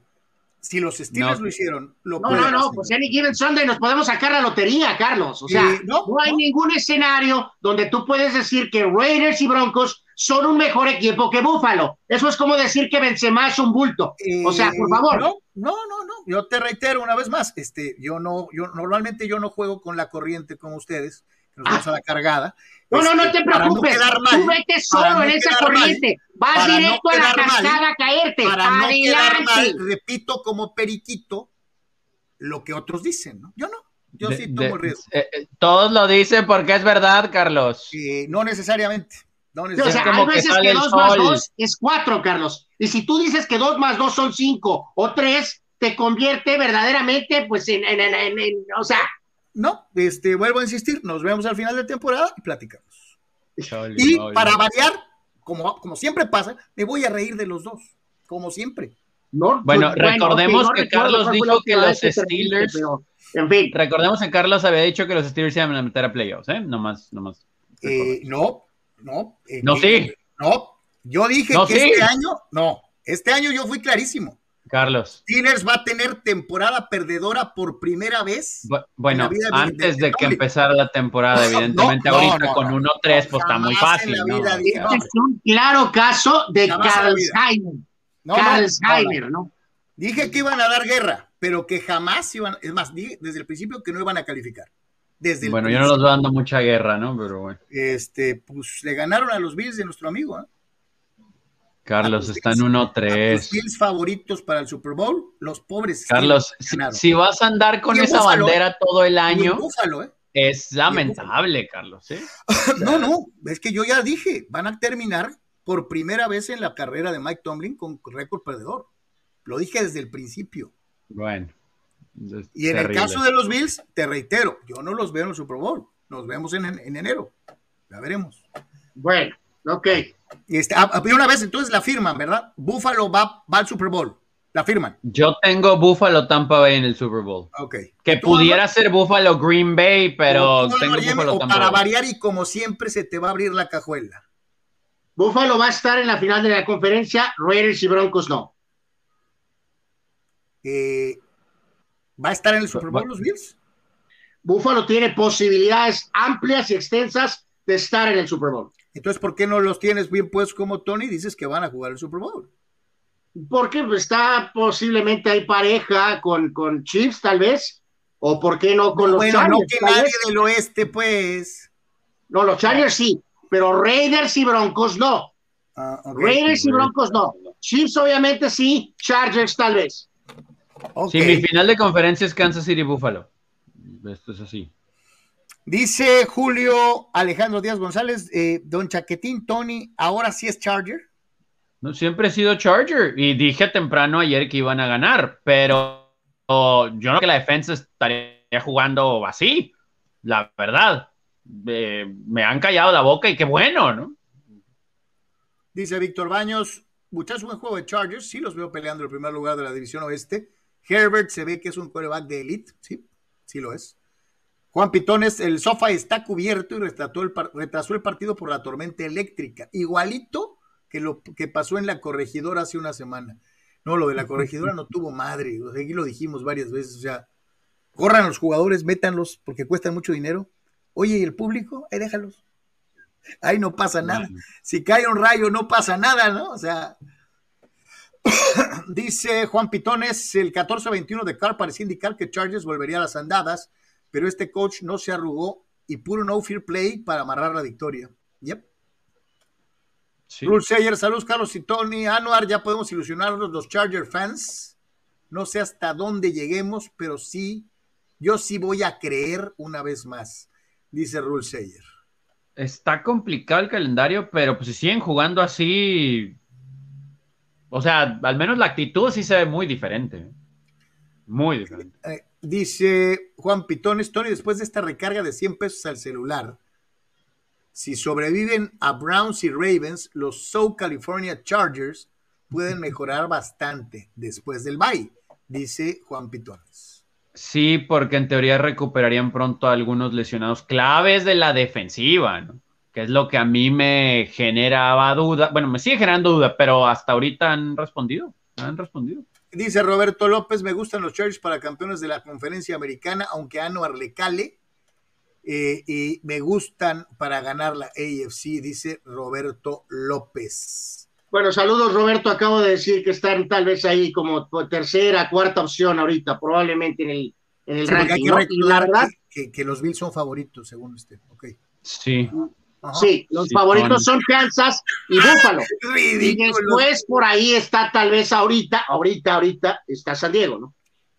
si los Steelers lo hicieron, lo No, no, no, pues Any Given Sunday nos podemos sacar la lotería, Carlos. O sea, no, hay ningún escenario donde tú puedes decir que Raiders y Broncos son un mejor equipo que Buffalo. Eso es como decir que Benzema es un bulto. o sea, por favor. No, no, no, no. Yo te reitero una vez más, este, yo no, yo normalmente yo no juego con la corriente como ustedes, que nos vamos a la cargada. No, no, no te preocupes. No Tú vete solo en esa corriente. Vas directo a la cascada a caerte. Para Adelante. no quedar mal, repito como periquito lo que otros dicen, ¿no? Yo no. Yo sí tomo el riesgo. Eh, eh, todos lo dicen porque es verdad, Carlos. no necesariamente. No necesariamente. O sea, hay veces que, que dos más dos es cuatro, Carlos. Y si tú dices que dos más dos son cinco o tres, te convierte verdaderamente, pues, en, en, en, en o sea, no, este, vuelvo a insistir, nos vemos al final de temporada y platicamos. y para variar, como, como siempre pasa, me voy a reír de los dos, como siempre. No, bueno, recordemos que Carlos dijo que los Steelers. en fin. Recordemos que Carlos había dicho que los Steelers iban a meter a playoffs, ¿eh? No más, no más. Eh, no, no. Eh, no, sí. No, yo dije que este año, no, este año yo fui clarísimo. Carlos. Steelers va a tener temporada perdedora por primera vez. Bu- Bueno, antes de- de que empezara la temporada, evidentemente, no, ahorita no, con no. 1-3, pues está muy fácil, Este es un claro caso de Jamás en la Carl vida. Heimer. No. Dije que iban a dar guerra, pero que jamás iban, es más, dije desde el principio que no iban a calificar. Desde el Bueno, yo no los veo dando mucha guerra, ¿no? Pero bueno. Este, pues le ganaron a los Bills de nuestro amigo, ¿eh? Carlos, están Bills- a Los 1-3. Bills favoritos para el Super Bowl, los pobres. Carlos, si, vas a andar con esa bandera todo el año, ¿eh? es lamentable, Carlos. ¿eh? No, no, es que yo ya dije, van a terminar por primera vez en la carrera de Mike Tomlin con récord perdedor. Lo dije desde el principio. Bueno. Y en terrible. el caso de los Bills, te reitero, yo no los veo en el Super Bowl. Nos vemos en, en enero. Ya veremos. Bueno, ok. Y este, ah, y una vez entonces la firman, ¿verdad? Buffalo va, va al Super Bowl. La firman. Yo tengo Buffalo Tampa Bay en el Super Bowl. Ok. Que ¿Tú, pudiera ser Buffalo Green Bay, pero o tú, tengo Buffalo o Tampa para Bay. variar y como siempre se te va a abrir la cajuela. Buffalo va a estar en la final de la conferencia, Raiders y Broncos no. Eh, ¿Va a estar en el Super Bowl los Bills? Buffalo tiene posibilidades amplias y extensas de estar en el Super Bowl. Entonces, ¿por qué no los tienes bien puestos como Tony? Dices que van a jugar el Super Bowl. Porque está posiblemente hay pareja con, con Chiefs, tal vez. O por qué no con los bueno, Chargers. no que nadie del oeste, pues. No, los Chargers sí, pero Raiders y Broncos no. Ah. Raiders y Broncos no. Chiefs obviamente sí, Chargers tal vez. Ok. Sí, mi final de conferencia es Kansas City Buffalo. Esto es así. Dice Julio Alejandro Díaz González, eh, Don Chaquetín Tony, ahora sí es Charger. No, siempre he sido Charger y dije temprano ayer que iban a ganar, pero oh, yo no creo que la defensa estaría jugando así, la verdad. Eh, me han callado la boca y qué bueno, ¿no? Dice Víctor Baños, muchachos, buen juego de Chargers, sí los veo peleando el primer lugar de la división oeste. Herbert se ve que es un coreback de elite, sí, sí lo es. Juan Pitones, el sofá está cubierto y retrasó el, par- retrasó el partido por la tormenta eléctrica, igualito que lo que pasó en la corregidora hace una semana. No, lo de la corregidora no tuvo madre, aquí lo dijimos varias veces, o sea, corran los jugadores, métanlos porque cuestan mucho dinero. Oye, ¿y el público? Ahí déjalos. Ahí no pasa nada. Si cae un rayo, no pasa nada, ¿no? O sea, dice Juan Pitones, el 14-21 de Carr parecía indicar que Chargers volvería a las andadas, pero este coach no se arrugó y puro no fear play para amarrar la victoria. Yep. Sí. Rule Sayer, saludos Carlos y Tony. Anuar, ya podemos ilusionarnos los Charger fans. No sé hasta dónde lleguemos, pero sí, yo sí voy a creer una vez más, dice Rule Sayer. Está complicado el calendario, pero pues si siguen jugando así, o sea, al menos la actitud sí se ve muy diferente. ¿eh? Muy diferente. Eh, dice Juan Pitones, Tony, después de esta recarga de 100 pesos al celular, si sobreviven a Browns y Ravens, los South California Chargers pueden mejorar bastante después del bye, dice Juan Pitones. Sí, porque en teoría recuperarían pronto a algunos lesionados claves de la defensiva, ¿no? Que es lo que a mí me generaba duda. Bueno, me sigue generando duda, pero hasta ahorita han respondido. Han respondido. Dice Roberto López, me gustan los Chargers para campeones de la conferencia americana, aunque Anuar le cale. Eh, y me gustan para ganar la AFC, dice Roberto López. Bueno, saludos Roberto, acabo de decir que están tal vez ahí como tercera, cuarta opción ahorita, probablemente en el, en el Sí, porque hay ranking. que ¿no? Y la recordar verdad, que, los Bills son favoritos, según usted. Ok. Sí. Ajá. sí, los Sí, favoritos son- son Kansas y Buffalo. Y después por ahí está tal vez ahorita, ahorita, ahorita está San Diego, ¿no?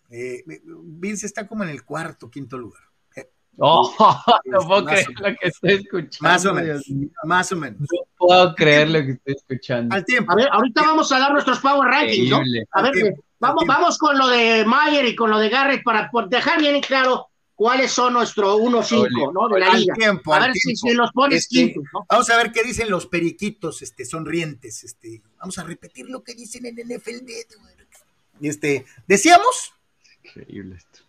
Eh, Bills está como en el cuarto, quinto lugar. Oh, no puedo Más creer o lo que estoy escuchando. Más o menos. Más o menos. No puedo creer lo que estoy escuchando. Al tiempo. A ver, ahorita vamos a dar nuestros power rankings, ¿no? A ver, vamos, vamos con lo de Mayer y con lo de Garrett para por dejar bien claro cuáles son nuestro 1-5, ¿no? De la liga. tiempo, A ver si, si los pones Este, quintos, ¿no? Vamos a ver qué dicen los periquitos, este, sonrientes, este. Vamos a repetir lo que dicen en NFL este, decíamos, Increíble esto.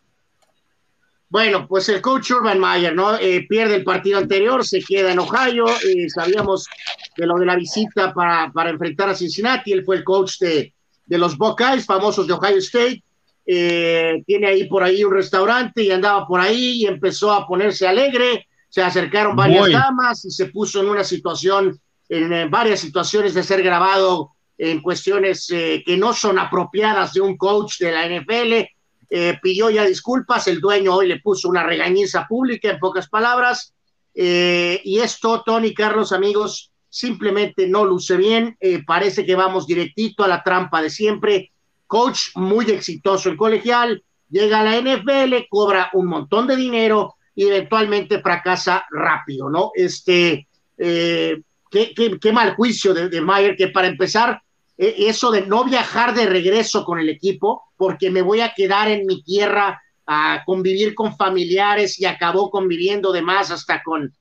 Bueno, pues el coach Urban Mayer, ¿no? Eh, pierde el partido anterior, se queda en Ohio. eh, sabíamos de lo de la visita para, para enfrentar a Cincinnati. Él fue el coach de, de los Buckeyes, famosos de Ohio State. Eh, tiene ahí por ahí un restaurante y andaba por ahí y empezó a ponerse alegre. Se acercaron varias damas y se puso en una situación, en, varias situaciones de ser grabado en cuestiones eh, que no son apropiadas de un coach de la NFL. Eh, pidió ya disculpas, el dueño hoy le puso una regañiza pública, en pocas palabras. y esto, Tony, Carlos, amigos, simplemente no luce bien, eh, parece que vamos directito a la trampa de siempre. Coach muy exitoso en colegial, llega a la NFL, cobra un montón de dinero y eventualmente fracasa rápido, ¿no? Este, eh, qué, mal juicio de, de Mayer, que para empezar, eh, eso de no viajar de regreso con el equipo, porque me voy a quedar en mi tierra a convivir con familiares y acabó conviviendo de más hasta con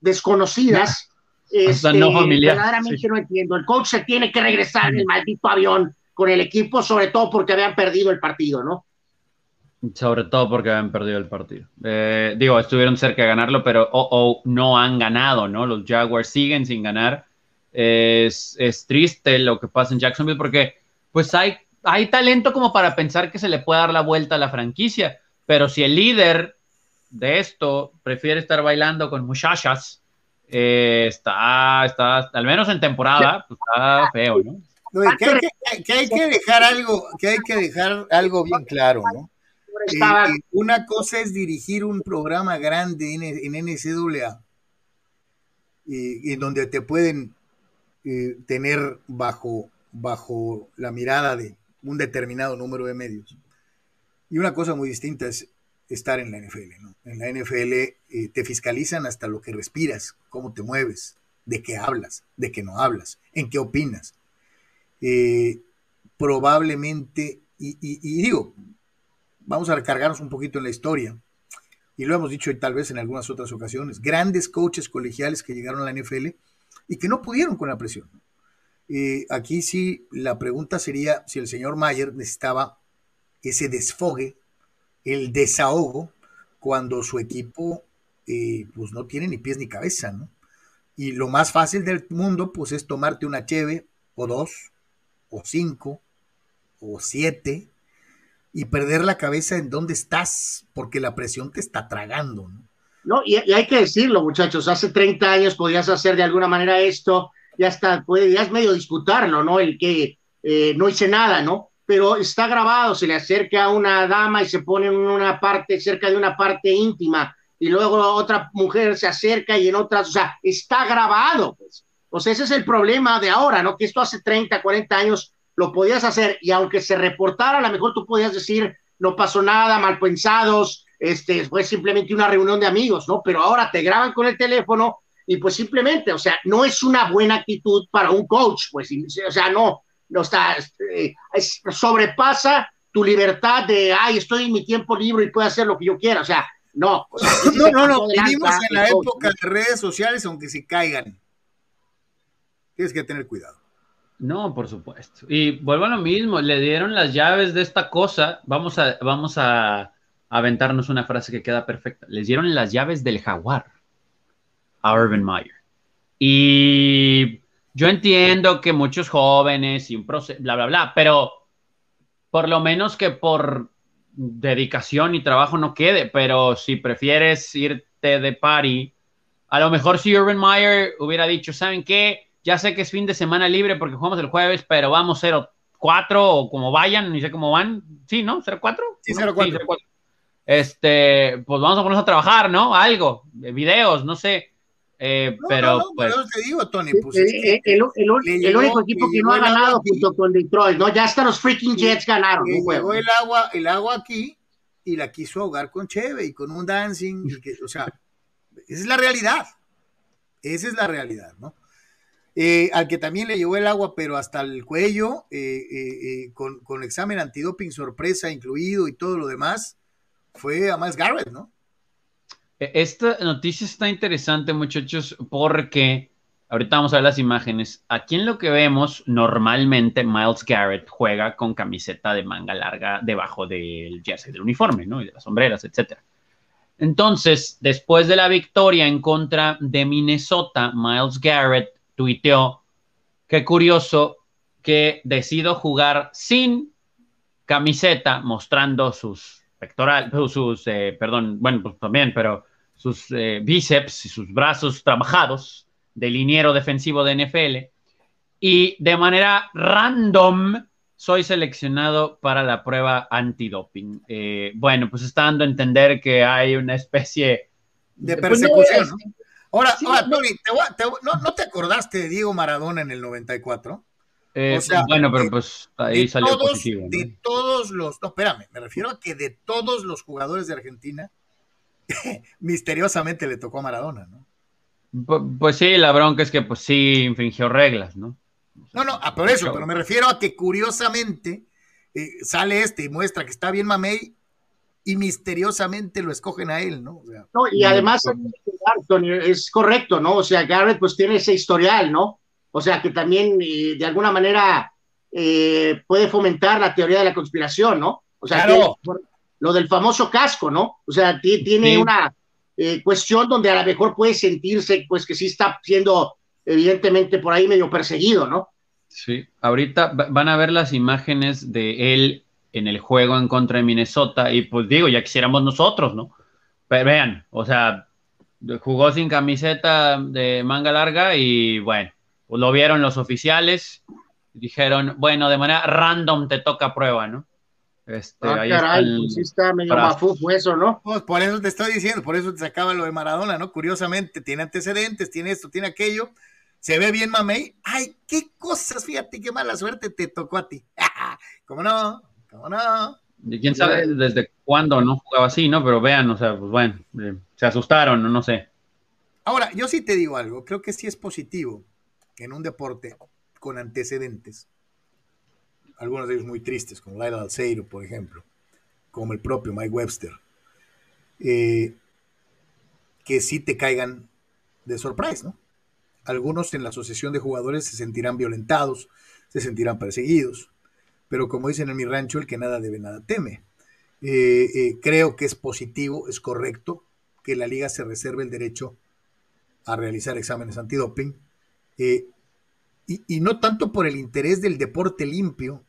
desconocidas. Este, no Verdaderamente no entiendo. El coach se tiene que regresar en el maldito avión con el equipo, sobre todo porque habían perdido el partido, ¿no? Sobre todo porque habían perdido el partido. Eh, digo, estuvieron cerca de ganarlo, pero o, no han ganado, ¿no? Los Jaguars siguen sin ganar. Es, es, triste lo que pasa en Jacksonville porque pues hay, hay talento como para pensar que se le puede dar la vuelta a la franquicia, pero si el líder de esto prefiere estar bailando con muchachas, eh, está, está, al menos en temporada, pues está feo, ¿no? Que, hay que, dejar algo, que hay que dejar algo bien claro, ¿no? Eh, eh, una cosa es dirigir un programa grande en, en NCAA, en donde te pueden tener bajo, bajo la mirada de un determinado número de medios. Y una cosa muy distinta es estar en la NFL. ¿no? En la NFL eh, te fiscalizan hasta lo que respiras, cómo te mueves, de qué hablas, de qué no hablas, en qué opinas. Eh, probablemente, y, digo, vamos a recargarnos un poquito en la historia, y lo hemos dicho tal vez en algunas otras ocasiones, grandes coaches colegiales que llegaron a la NFL y que no pudieron con la presión. Eh, aquí sí, la pregunta sería si el señor Mayer necesitaba ese desfogue el desahogo cuando su equipo eh, pues no tiene ni pies ni cabeza, ¿no? Y lo más fácil del mundo pues es tomarte una cheve o dos o cinco o siete y perder la cabeza en dónde estás porque la presión te está tragando, ¿no? No, y, hay que decirlo, muchachos, hace 30 años podías hacer de alguna manera esto, ya está, podías medio disputarlo, ¿no? El que eh, no hice nada, ¿no? pero está grabado, se le acerca a una dama y se pone en una parte, cerca de una parte íntima, y luego otra mujer se acerca y en otras, o sea, está grabado, pues. O sea, ese es el problema de ahora, ¿no? Que esto hace 30, 40 años lo podías hacer y aunque se reportara, a lo mejor tú podías decir, no pasó nada, mal pensados, este, fue simplemente una reunión de amigos, ¿no? Pero ahora te graban con el teléfono y pues simplemente, o sea, no es una buena actitud para un coach, pues, o sea, no, no está, este, sobrepasa tu libertad de, ay, estoy en mi tiempo libre y puedo hacer lo que yo quiera, o sea, no. no, no, no, vivimos en la época de redes sociales, aunque se caigan. Tienes que tener cuidado. No, por supuesto. Y vuelvo a lo mismo, le dieron las llaves de esta cosa, vamos a, vamos a aventarnos una frase que queda perfecta. Les dieron las llaves del jaguar a Urban Meyer. Y yo entiendo que muchos jóvenes y un proceso, bla, bla, bla, pero por lo menos que por dedicación y trabajo no quede, pero si prefieres irte de party, a lo mejor si Urban Meyer hubiera dicho, ¿saben qué? Ya sé que es fin de semana libre porque jugamos el jueves, pero vamos 0-4 o como vayan, ni sé cómo van. Sí, ¿no? ¿0-4? Sí, 0-4. este, pues vamos a ponernos a trabajar, ¿no? Algo, videos, no sé. Eh, pero, pues, te digo, Tony, pues, el, el, único equipo que no ha ganado junto con Detroit, ¿no? Ya hasta los freaking Jets ganaron. Un llegó el agua, el agua aquí y la quiso ahogar con Cheve y con un dancing. o sea, esa es la realidad. Esa es la realidad, ¿no? Eh, al que también le llevó el agua, pero hasta el cuello, eh, con, con examen antidoping sorpresa incluido y todo lo demás, fue a Miles Garrett, ¿no? E, esta noticia está interesante, muchachos, porque ahorita vamos a ver las imágenes. Aquí en lo que vemos, normalmente Miles Garrett juega con camiseta de manga larga debajo del jersey del uniforme, ¿no? Y de las sombreras, etcétera. Entonces, después de la victoria en contra de Minnesota, Miles Garrett tuiteó, qué curioso que decido jugar sin camiseta, mostrando sus pectorales, sus, eh, perdón, bueno, pues también, pero sus eh, bíceps y sus brazos trabajados de liniero defensivo de NFL. Y de manera random soy seleccionado para la prueba antidoping. Eh, bueno, pues está dando a entender que hay una especie de persecución. ¿no? Ahora, Tony, ¿no, te acordaste de Diego Maradona en el 94? Eh, bueno, pero pues ahí salió todos, positivo. De todos los, no, espérame, me refiero a que de todos los jugadores de Argentina, misteriosamente le tocó a Maradona, ¿no? Pues, sí, la bronca es que pues sí infringió reglas, ¿no? No, no, por eso, pero me refiero a que curiosamente eh, sale este y muestra que está bien Mamey y misteriosamente lo escogen a él, ¿no? no y además es correcto, ¿no? O sea, Garrett pues tiene ese historial, ¿no? O sea, que también eh, de alguna manera eh, puede fomentar la teoría de la conspiración, ¿no? O sea, lo del famoso casco, ¿no? O sea, tiene una eh, cuestión donde a lo mejor puede sentirse, pues, que sí está siendo evidentemente por ahí medio perseguido, ¿no? Sí, ahorita van a ver las imágenes de él en el juego en contra de Minnesota y pues digo, ya quisiéramos nosotros, ¿no? Pero vean, o sea, jugó sin camiseta de manga larga y bueno, pues lo vieron los oficiales, dijeron, bueno, de manera random te toca prueba, ¿no? Este, ah, caray, pues sí está medio mafufo eso, ¿no? Pues por eso te estoy diciendo, por eso te sacaba lo de Maradona, ¿no? Curiosamente, tiene antecedentes, tiene esto, tiene aquello, se ve bien mamey. Ay, qué cosas, fíjate, qué mala suerte te tocó a ti. ¿Cómo no? Y quién sabe desde cuándo no jugaba así, ¿no? Pero vean, o sea, pues bueno, eh, se asustaron, no, no sé. Ahora, yo sí te digo algo, creo que sí es positivo en un deporte con antecedentes algunos de ellos muy tristes, como Laila Alceiro, por ejemplo, como el propio Mike Webster, eh, que sí te caigan de sorpresa, ¿no? Algunos en la asociación de jugadores se sentirán violentados, se sentirán perseguidos, pero como dicen en mi rancho, el que nada debe, nada teme. Eh, eh, creo que es positivo, es correcto que la liga se reserve el derecho a realizar exámenes antidoping. Eh, y, no tanto por el interés del deporte limpio,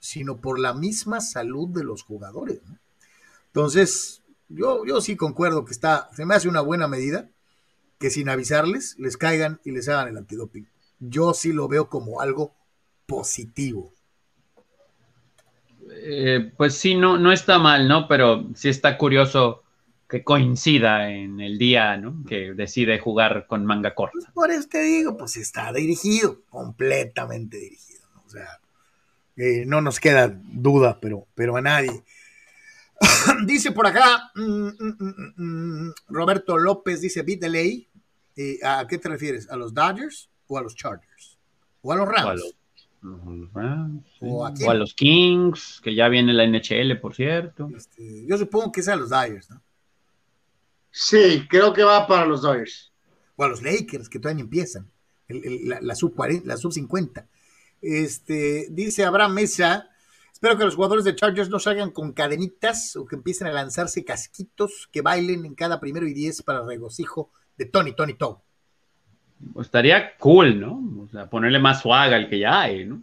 sino por la misma salud de los jugadores. Entonces, yo, yo sí concuerdo que está, se me hace una buena medida que sin avisarles les caigan y les hagan el antidoping. Yo sí lo veo como algo positivo. Eh, pues sí, no, no está mal, ¿no? Pero sí está curioso que coincida en el día, ¿no? Que decide jugar con manga corta. Pues por eso te digo, pues está dirigido, completamente dirigido, ¿no? O sea, eh, no nos queda duda, pero, pero a nadie. dice por acá, mm, mm, mm, Roberto López dice, beat delay. Eh, ¿A qué te refieres? ¿A los Dodgers o a los Chargers? ¿O a los Rams? ¿O, a los Kings, que ya viene la NHL, por cierto. Este, yo supongo que es a los Dodgers, ¿no? Sí, creo que va para los Dodgers. O a los Lakers, que todavía empiezan. la, sub 40, la sub 50. Este, dice Abraham Mesa. Espero que los jugadores de Chargers no salgan con cadenitas o que empiecen a lanzarse casquitos que bailen en cada primero y diez para regocijo de Tony, Tony Toe. Estaría cool, ¿no? O sea, ponerle más swag al que ya hay, ¿no?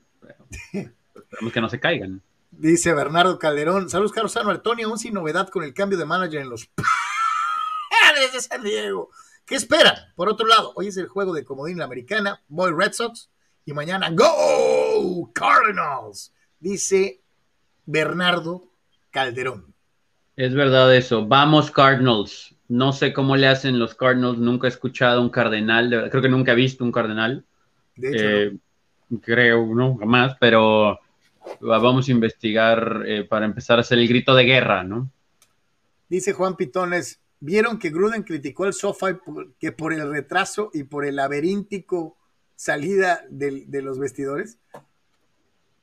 esperemos que no se caigan. Dice Bernardo Calderón. Saludos, Carlos Sano. Tony, aún sin novedad con el cambio de manager en los de San Diego. ¿Qué espera? Por otro lado, hoy es el juego de comodín la americana, Boy Red Sox, y mañana Go Cardinals, dice Bernardo Calderón. Es verdad eso. Vamos Cardinals. No sé cómo le hacen los Cardinals. Nunca he escuchado un cardenal. creo que nunca he visto un cardenal. De hecho, eh, creo, no, jamás. Pero vamos a investigar eh, para empezar a hacer el grito de guerra, ¿no? Dice Juan Pitones, ¿Vieron que Gruden criticó el sofá que por el retraso y por el laberíntico salida de, los vestidores?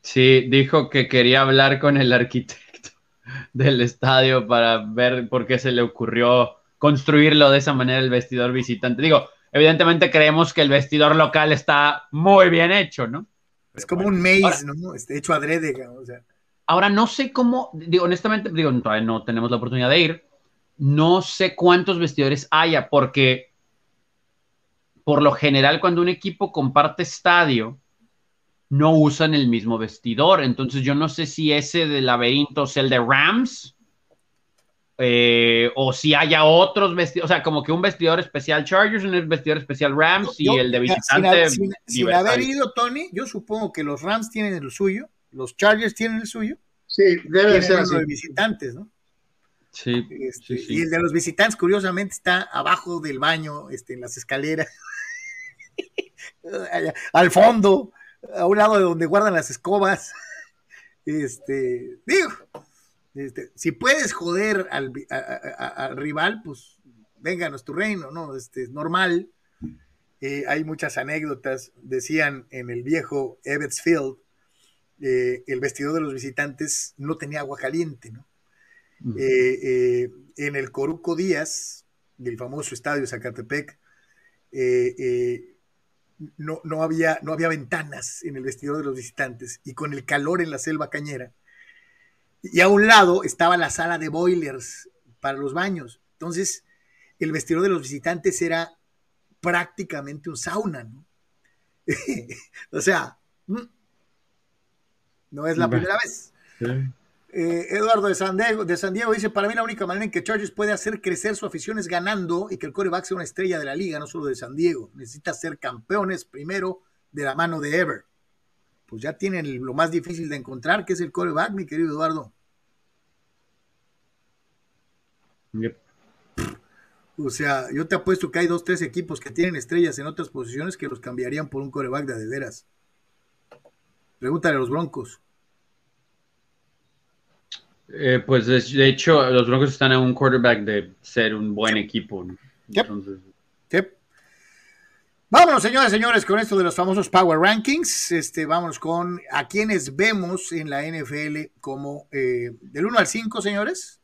Sí, dijo que quería hablar con el arquitecto del estadio para ver por qué se le ocurrió construirlo de esa manera el vestidor visitante. Digo, evidentemente creemos que el vestidor local está muy bien hecho, ¿no? Es como un maze, ¿no? Este, hecho adrede, digamos. Ahora no sé cómo, digo, honestamente, digo, todavía no tenemos la oportunidad de ir, no sé cuántos vestidores haya, porque por lo general cuando un equipo comparte estadio, no usan el mismo vestidor. Entonces yo no sé si ese de laberinto es el de Rams eh, o si haya otros vestidores, o sea, como que un vestidor especial Chargers, un vestidor especial Rams y el de visitante. Sin, haber ido, Tony, yo supongo que los Rams tienen el suyo, los Chargers tienen el suyo. Sí, debe ser así. de visitantes, ¿no? Este, sí, Y el de los visitantes, curiosamente, está abajo del baño, este, en las escaleras, al fondo, a un lado de donde guardan las escobas. Este, digo, este, si puedes joder al, rival, pues vénganos tu reino, ¿no? Este, es normal. Eh, hay muchas anécdotas. Decían en el viejo Ebbets Field, eh, el vestidor de los visitantes no tenía agua caliente, ¿no? Eh, en el Coruco Díaz, del famoso estadio Zacatepec, no, no, había, no había ventanas en el vestidor de los visitantes y con el calor en la selva cañera, y a un lado estaba la sala de boilers para los baños. Entonces, el vestidor de los visitantes era prácticamente un sauna, ¿no? o sea, mm, no es la primera vez. Eh, Eduardo de San, Diego, de San, Diego, dice, para mí la única manera en que Chargers puede hacer crecer su afición es ganando y que el coreback sea una estrella de la liga, no solo de San Diego. Necesita ser campeones primero de la mano de Ever. Pues ya tienen lo más difícil de encontrar, que es el coreback, mi querido Eduardo. O sea, yo te apuesto que hay dos, tres equipos que tienen estrellas en otras posiciones que los cambiarían por un coreback de veras. Pregúntale a los Broncos. Eh, pues de, hecho, los Broncos están en un quarterback de ser un buen equipo. Entonces... Vámonos, señores, señores, con esto de los famosos Power Rankings. Este, vámonos con a quienes vemos en la NFL como eh, del 1 al 5, señores.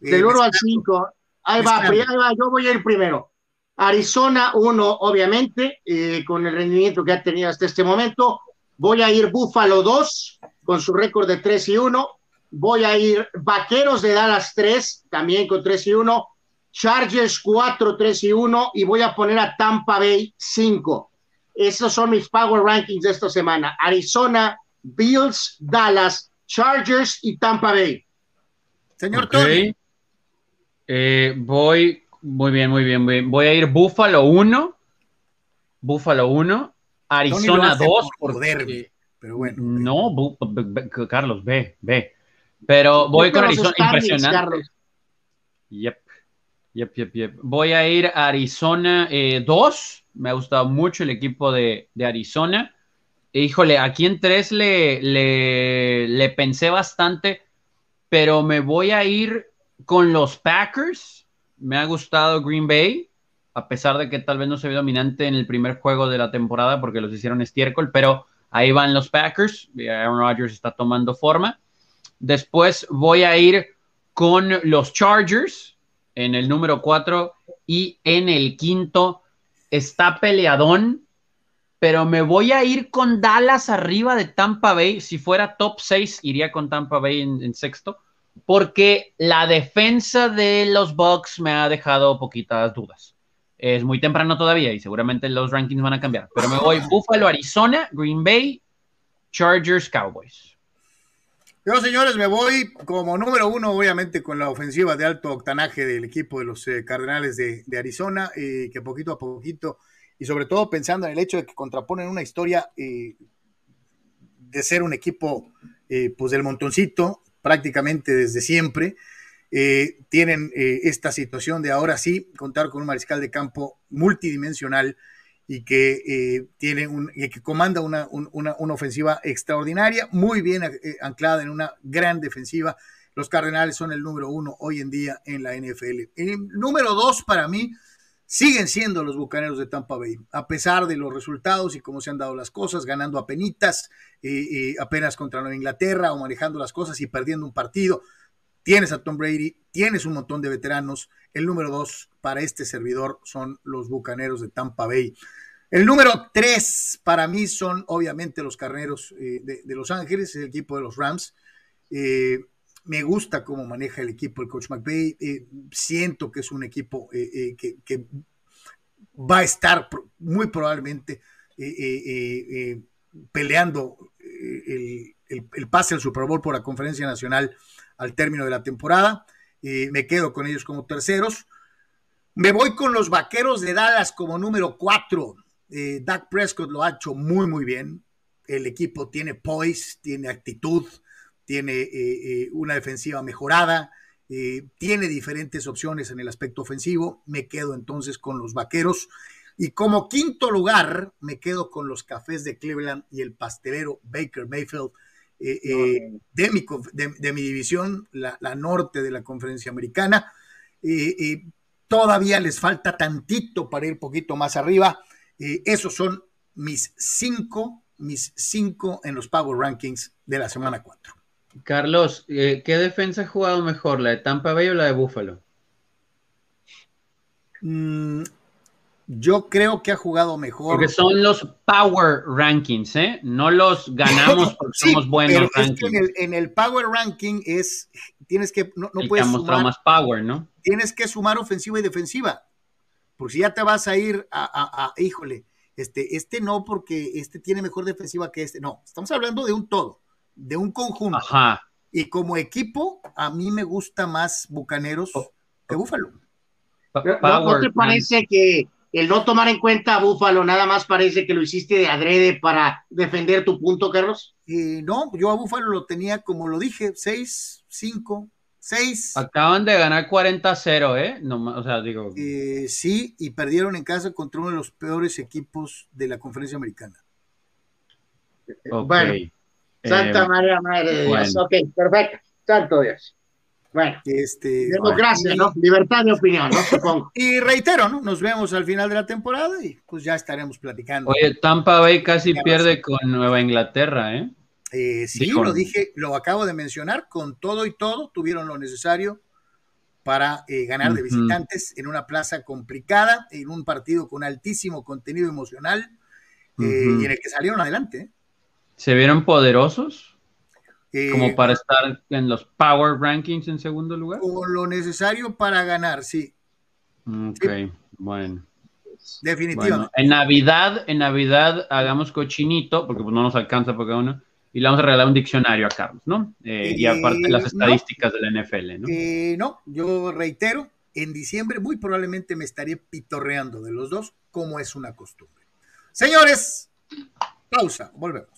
Del 1 al 5. Ahí va, ahí va, yo voy a ir primero. Arizona 1, obviamente, eh, con el rendimiento que ha tenido hasta este momento. Voy a ir Buffalo 2, con su récord de 3 y 1. Voy a ir Vaqueros de Dallas 3, también con 3 y 1. Chargers 4, 3 y 1. Y voy a poner a Tampa Bay 5. Esos son mis Power Rankings de esta semana. Arizona, Bills, Dallas, Chargers y Tampa Bay. Señor okay. Eh, voy, muy bien, muy bien, muy bien. Voy a ir Buffalo 1, Buffalo 1, Arizona 2, por pero bueno. No, Carlos, ve, ve. Pero voy con Arizona, impresionante. Yep. Yep, yep, yep. Voy a ir a Arizona 2. Eh, Me ha gustado mucho el equipo de, de Arizona. Híjole, aquí en 3 le, le, le pensé bastante, pero me voy a ir con los Packers, me ha gustado Green Bay, a pesar de que tal vez no se vio dominante en el primer juego de la temporada porque los hicieron estiércol, pero ahí van los Packers. Aaron Rodgers está tomando forma. Después voy a ir con los Chargers en el número 4 y en el quinto está peleadón, pero me voy a ir con Dallas arriba de Tampa Bay. Si fuera top 6, iría con Tampa Bay en sexto porque la defensa de los Bucks me ha dejado poquitas dudas. Es muy temprano todavía y seguramente los rankings van a cambiar, pero me voy Buffalo, Arizona, Green Bay, Chargers, Cowboys. Yo, señores, me voy como número uno, obviamente, con la ofensiva de alto octanaje del equipo de los eh, Cardenales de, Arizona, eh, que poquito a poquito, y sobre todo pensando en el hecho de que contraponen una historia eh, de ser un equipo pues del montoncito, prácticamente desde siempre. Eh, tienen eh, esta situación de ahora sí contar con un mariscal de campo multidimensional y que eh, tiene un, que comanda una, ofensiva extraordinaria, muy bien anclada en una gran defensiva. Los Cardenales son el número uno hoy en día en la NFL. El número dos para mí siguen siendo los Bucaneros de Tampa Bay, a pesar de los resultados y cómo se han dado las cosas, ganando a penitas, apenas contra Nueva Inglaterra o manejando las cosas y perdiendo un partido. Tienes a Tom Brady, tienes un montón de veteranos. El número dos para este servidor son los Bucaneros de Tampa Bay. El número tres para mí son obviamente los carneros eh, de, Los Ángeles, el equipo de los Rams. Me gusta cómo maneja el equipo el coach McVay. Eh, siento que es un equipo eh, eh, que, va a estar muy probablemente peleando el, el, pase al Super Bowl por la Conferencia Nacional al término de la temporada. me quedo con ellos como terceros. Me voy con los Vaqueros de Dallas como número cuatro. Eh, Dak Prescott lo ha hecho muy, muy bien. El equipo tiene poise, tiene actitud, tiene eh, eh, una defensiva mejorada, tiene diferentes opciones en el aspecto ofensivo. Me quedo entonces con los Vaqueros. Y como quinto lugar, me quedo con los Cafés de Cleveland y el pastelero Baker Mayfield eh, eh, de, mi, de, mi, división, la, norte de la conferencia americana. todavía les falta tantito para ir poquito más arriba. esos son mis cinco, mis cinco en los Power Rankings de la semana 4. Carlos, eh, ¿qué defensa ha jugado mejor, la de Tampa Bay o la de Buffalo? Mm, yo creo que ha jugado mejor. Porque son los power rankings, ¿eh? No los ganamos porque somos buenos rankings. en, el, power ranking es, tienes que, no, no puedes sumar, más power, ¿no? Tienes que sumar ofensiva y defensiva. Porque si ya te vas a ir a, híjole, este, este no porque este tiene mejor defensiva que este. No, estamos hablando de un todo, de un conjunto. Ajá. Y como equipo, a mí me gusta más Bucaneros oh, que Búfalo. ¿No te parece que el no tomar en cuenta a Búfalo nada más parece que lo hiciste de adrede para defender tu punto, Carlos? Eh, no, yo a Búfalo lo tenía, como lo dije, 6, 5, 6. Acaban de ganar 40-0, ¿eh? No, o sea, digo. Eh, sí, y perdieron en casa contra uno de los peores equipos de la conferencia americana. Bueno, Santa eh, María Madre de Dios. Ok, perfecto. Santo Dios. Bueno, este, democracia, ¿no? Libertad de opinión, ¿no? Supongo. Y reitero, ¿no? Nos vemos al final de la temporada y pues ya estaremos platicando. Oye, Tampa Bay casi pierde con Nueva Inglaterra, ¿eh? eh sí, lo dije, lo acabo de mencionar, con todo y todo tuvieron lo necesario para eh, ganar de visitantes en una plaza complicada, en un partido con altísimo contenido emocional eh, y en el que salieron adelante. ¿Se vieron poderosos? como eh, para estar en los Power Rankings en segundo lugar. Con lo necesario para ganar, sí. Ok, bueno. Definitivamente. en Navidad, en Navidad hagamos cochinito, porque pues no nos alcanza por cada uno, y le vamos a regalar un diccionario a Carlos, ¿no? Eh, y aparte las estadísticas de la NFL, ¿no? Eh, no, yo reitero, en diciembre muy probablemente me estaré pitorreando de los dos, como es una costumbre. Señores, pausa, volvemos.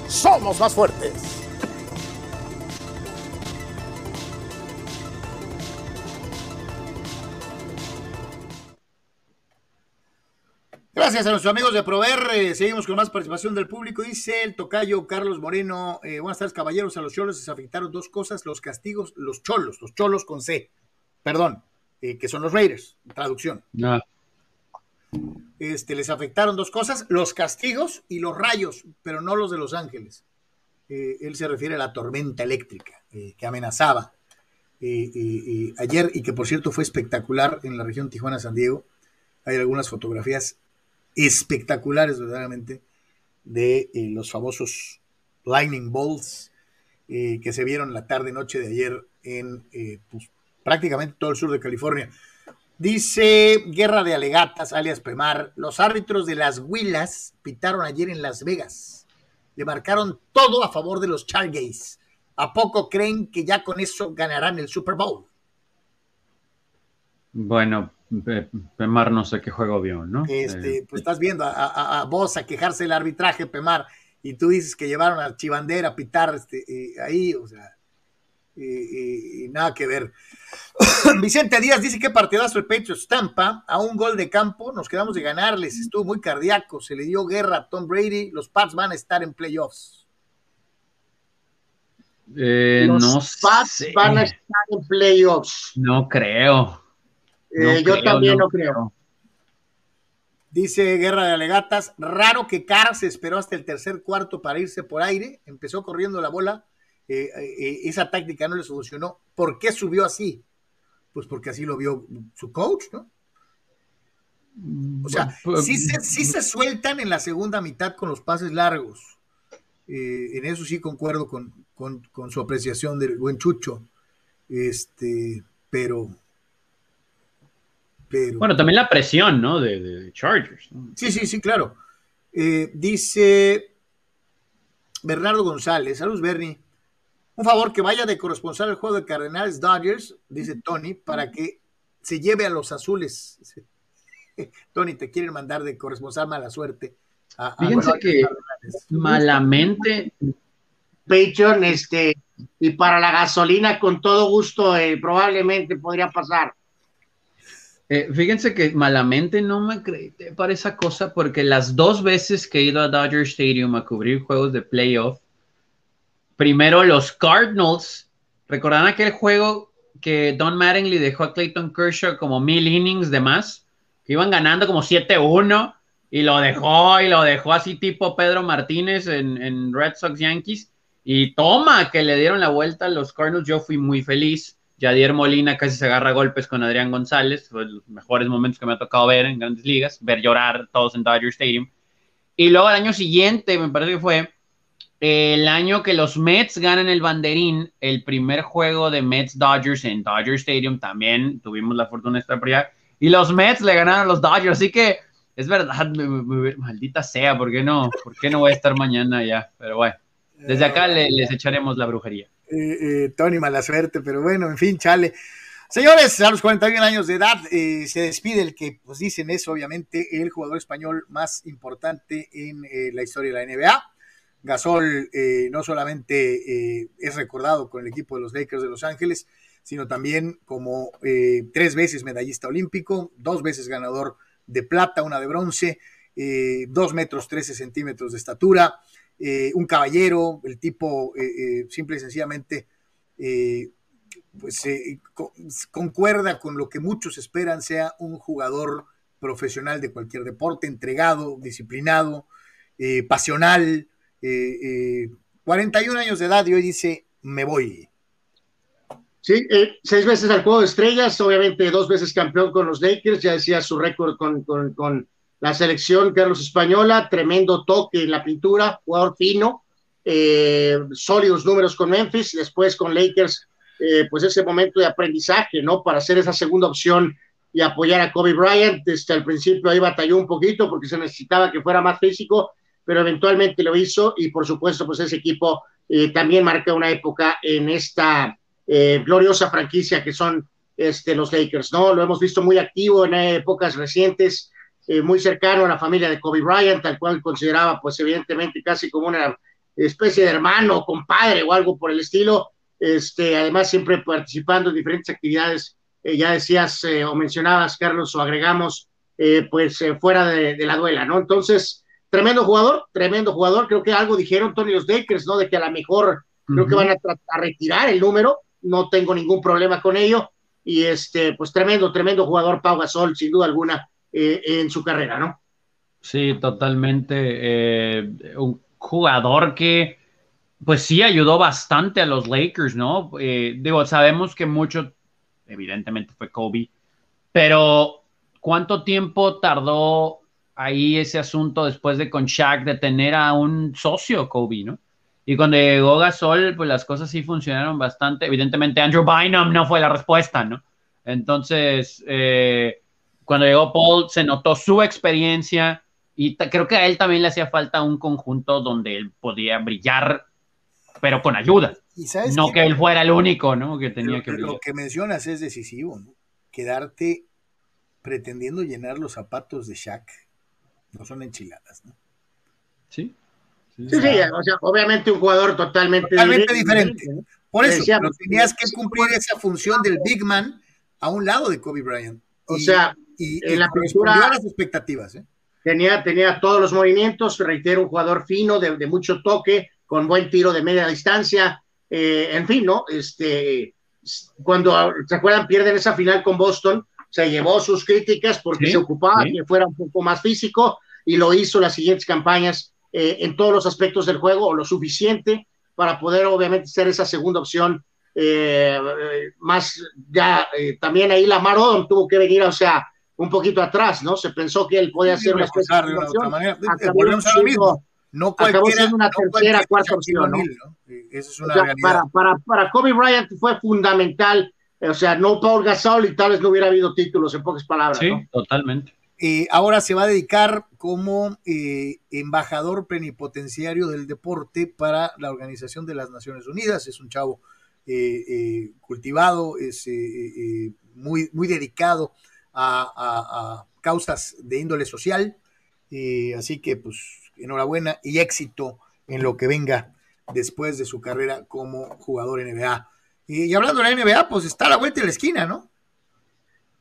somos más fuertes. Gracias a nuestros amigos de Prover. Eh, seguimos con más participación del público. Dice el tocayo Carlos Moreno. Eh, buenas tardes, caballeros. A los cholos les afectaron dos cosas: los castigos, los cholos, los cholos con C. Perdón, eh, que son los Raiders. Traducción. Ah. Este, les afectaron dos cosas, los castigos y los rayos, pero no los de Los Ángeles. Eh, él se refiere a la tormenta eléctrica eh, que amenazaba eh, ayer y que por cierto fue espectacular en la región Tijuana-San Diego. Hay algunas fotografías espectaculares verdaderamente de los famosos lightning bolts que se vieron la tarde-noche de ayer en pues, prácticamente todo el sur de California. Dice Guerra de Alegatas, alias Pemar, los árbitros de las Huilas pitaron ayer en Las Vegas. Le marcaron todo a favor de los Chargays. ¿A poco creen que ya con eso ganarán el Super Bowl? Bueno, Pemar no sé qué juego vio, ¿no? Este, eh, pues estás viendo a, vos a quejarse del arbitraje, Pemar, y tú dices que llevaron a Chivandera a pitar este, eh, ahí, o sea, y, nada que ver. Vicente Díaz dice que partidazo el Patriots Tampa, a un gol de campo, nos quedamos de ganarles, estuvo muy cardíaco, se le dio guerra a Tom Brady, los Pats van a estar en playoffs. Eh, los Pats van a estar en playoffs. No creo. Eh, yo también no creo. Dice Guerra de Alegatas, raro que Carr se esperó hasta el tercer cuarto para irse por aire, empezó corriendo la bola, eh, eh, esa táctica no le solucionó. ¿Por qué subió así? Pues porque así lo vio su coach, ¿no? O sea, Pues, sí se, sí se sueltan en la segunda mitad con los pases largos. Eh, en eso sí concuerdo con, con- con su apreciación del buen Chucho. Este, pero. Pero. Bueno, también la presión, ¿no? De, de Chargers. ¿no? Sí, sí, sí, claro. Eh, dice Bernardo González, saludos Bernie. Un favor que vaya de corresponsal al juego de Cardenales Dodgers, dice Tony, para que se lleve a los azules. Tony, te quieren mandar de corresponsal mala suerte. a- a Fíjense los que Cardenales. malamente, Patreon, este, y para la gasolina con todo gusto, eh, probablemente podría pasar. eh, fíjense que malamente no me acredité para esa cosa porque las dos veces que he ido a Dodger Stadium a cubrir juegos de playoff, primero los Cardinals, recordarán aquel juego que Don Mattingly dejó a Clayton Kershaw como mil innings de más, que iban ganando como 7-1 y lo dejó y lo dejó así tipo Pedro Martínez en, Red Sox Yankees y toma que le dieron la vuelta a los Cardinals, yo fui muy feliz. Yadier Molina casi se agarra golpes con Adrián González, fue los mejores momentos que me ha tocado ver en grandes ligas, ver llorar todos en Dodger Stadium. Y luego el año siguiente, me parece que fue el año que los Mets ganan el banderín, el primer juego de Mets Dodgers en Dodger Stadium, también tuvimos la fortuna de estar por allá, y los Mets le ganaron a los Dodgers, así que es verdad, maldita sea, ¿por qué no? ¿Por qué no voy a estar mañana allá? Pero bueno, desde acá le- les echaremos la brujería. Eh, eh, Tony, mala suerte, pero bueno, en fin, chale. Señores, a los 41 años de edad eh, se despide el que, pues dicen es obviamente el jugador español más importante en la historia de la NBA. Gasol eh, no solamente eh, es recordado con el equipo de los Lakers de Los Ángeles, sino también como eh, tres veces medallista olímpico, dos veces ganador de plata, una de bronce, dos metros 13 centímetros de estatura, un caballero, el tipo simple y sencillamente pues co- concuerda con lo que muchos esperan sea un jugador profesional de cualquier deporte, entregado, disciplinado, pasional, eh, eh, 41 años de edad y hoy dice, me voy. Sí, eh, seis veces al juego de estrellas, obviamente dos veces campeón con los Lakers, ya decía su récord con, con, la selección Carlos Española, tremendo toque en la pintura, jugador fino, eh, sólidos números con Memphis, después con Lakers, eh, pues ese momento de aprendizaje, ¿no? Para hacer esa segunda opción y apoyar a Kobe Bryant, desde el principio ahí batalló un poquito porque se necesitaba que fuera más físico, pero eventualmente lo hizo y por supuesto pues ese equipo eh, también marca una época en esta eh, gloriosa franquicia que son este, los Lakers, ¿no? Lo hemos visto muy activo en épocas recientes, eh, muy cercano a la familia de Kobe Bryant, al cual consideraba, pues, evidentemente, casi como una especie de hermano, compadre o algo por el estilo. Este, además, siempre participando en diferentes actividades, eh, ya decías o mencionabas, Carlos, o agregamos, pues, fuera de, de la duela, ¿no? Entonces, tremendo jugador, tremendo jugador. Creo que algo dijeron Tony los Lakers, ¿no? De que a lo mejor creo que van a, a, retirar el número, no tengo ningún problema con ello. Y este, pues tremendo, tremendo jugador Pau Gasol, sin duda alguna, eh, en su carrera, ¿no? Sí, totalmente. Eh, un jugador que, pues sí, ayudó bastante a los Lakers, ¿no? Eh, digo, sabemos que mucho, evidentemente fue Kobe, pero ¿cuánto tiempo tardó ahí ese asunto después de con Shaq de tener a un socio Kobe, ¿no? Y cuando llegó Gasol, pues las cosas sí funcionaron bastante. Evidentemente, Andrew Bynum no fue la respuesta, ¿no? Entonces, eh, cuando llegó Paul, se notó su experiencia y creo que a él también le hacía falta un conjunto donde él podía brillar, pero con ayuda. ¿Y sabes no que él fuera el único, ¿no? Que tenía lo, que brillar. Lo que mencionas es decisivo, ¿no? Quedarte pretendiendo llenar los zapatos de Shaq no son enchiladas, ¿no? Sí. Sí, sí, o sea, obviamente un jugador totalmente, totalmente diferente. Por eso, pero tenías que cumplir esa función del big man a un lado de Kobe Bryant. O y, sea, y, en y la pintura a las expectativas. ¿eh? Tenía, tenía todos los movimientos, reitero, un jugador fino, de, de mucho toque, con buen tiro de media distancia, eh, en fin, ¿no? Este, cuando, ¿se acuerdan? Pierden esa final con Boston, se llevó sus críticas porque se ocupaba que fuera un poco más físico y lo hizo las siguientes campañas eh, en todos los aspectos del juego, o lo suficiente para poder obviamente ser esa segunda opción. Eh, más ya también ahí la Odom tuvo que venir, o sea, un poquito atrás, ¿no? Se pensó que él podía ser una especie de opción. Volvemos a lo mismo no acabó siendo una tercera, cuarta opción, ¿no? es una para, para, para, Kobe Bryant fue fundamental, o sea, no Paul Gasol y tal vez no hubiera habido títulos, en pocas palabras. Sí, totalmente. Eh, ahora se va a dedicar como eh, embajador plenipotenciario del deporte para la Organización de las Naciones Unidas. Es un chavo eh, cultivado, es muy, muy dedicado a, a, causas de índole social. así que, pues, enhorabuena y éxito en lo que venga después de su carrera como jugador NBA. Y, hablando de la NBA, pues está la vuelta de la esquina, ¿no?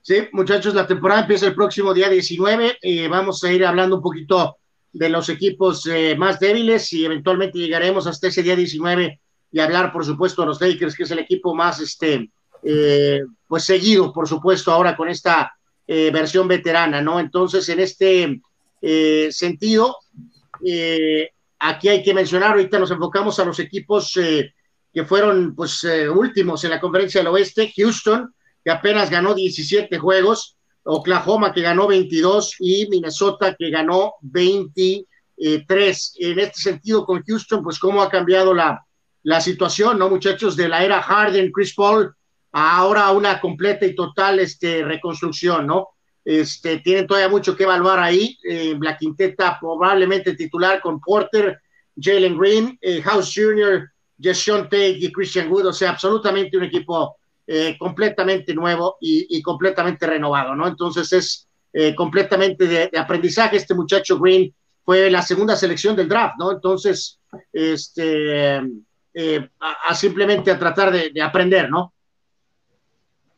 Sí, muchachos, la temporada empieza el próximo día 19. Eh, vamos a ir hablando un poquito de los equipos eh, más débiles y eventualmente llegaremos hasta ese día 19 y hablar, por supuesto, de los Lakers, que es el equipo más, este, eh, pues seguido, por supuesto, ahora con esta versión veterana, ¿no? Entonces, en este sentido, eh, aquí hay que mencionar, ahorita nos enfocamos a los equipos eh, que fueron pues eh, últimos en la conferencia del oeste, Houston, que apenas ganó 17 juegos, Oklahoma que ganó 22 y Minnesota que ganó 23. En este sentido, con Houston, pues cómo ha cambiado la, la situación, ¿no, muchachos? De la era Harden, Chris Paul, ahora una completa y total este, reconstrucción, ¿no? Este, tienen todavía mucho que evaluar ahí. Eh, la quinteta probablemente titular con Porter, Jalen Green, eh, House Jr., Jason Tate y Christian Wood. O sea, absolutamente un equipo eh, completamente nuevo y, completamente renovado, ¿no? Entonces es completamente de, aprendizaje. Este muchacho Green fue la segunda selección del draft, ¿no? Entonces, este, a, simplemente a tratar de aprender, ¿no?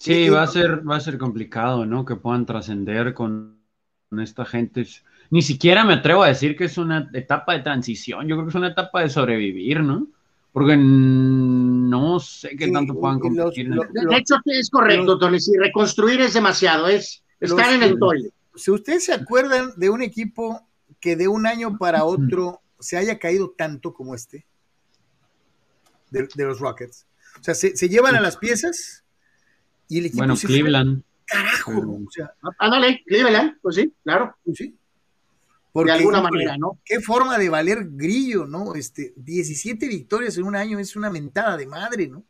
Sí, va a ser, va a ser complicado, ¿no? Que puedan trascender con, esta gente. Ni siquiera me atrevo a decir que es una etapa de transición. Yo creo que es una etapa de sobrevivir, ¿no? Porque no sé qué tanto puedan competir. de hecho, es correcto, Tony. Si reconstruir es demasiado, es estar en el toile. Si ustedes se acuerdan de un equipo que de un año para otro se haya caído tanto como este, de, los Rockets. O sea, se, se llevan a las piezas bueno, Cleveland. carajo. O sea, ándale, Cleveland, pues sí, claro. Pues sí. De alguna manera, ¿no? Qué forma de valer grillo, ¿no? Este, 17 victorias en un año es una mentada de madre, ¿no?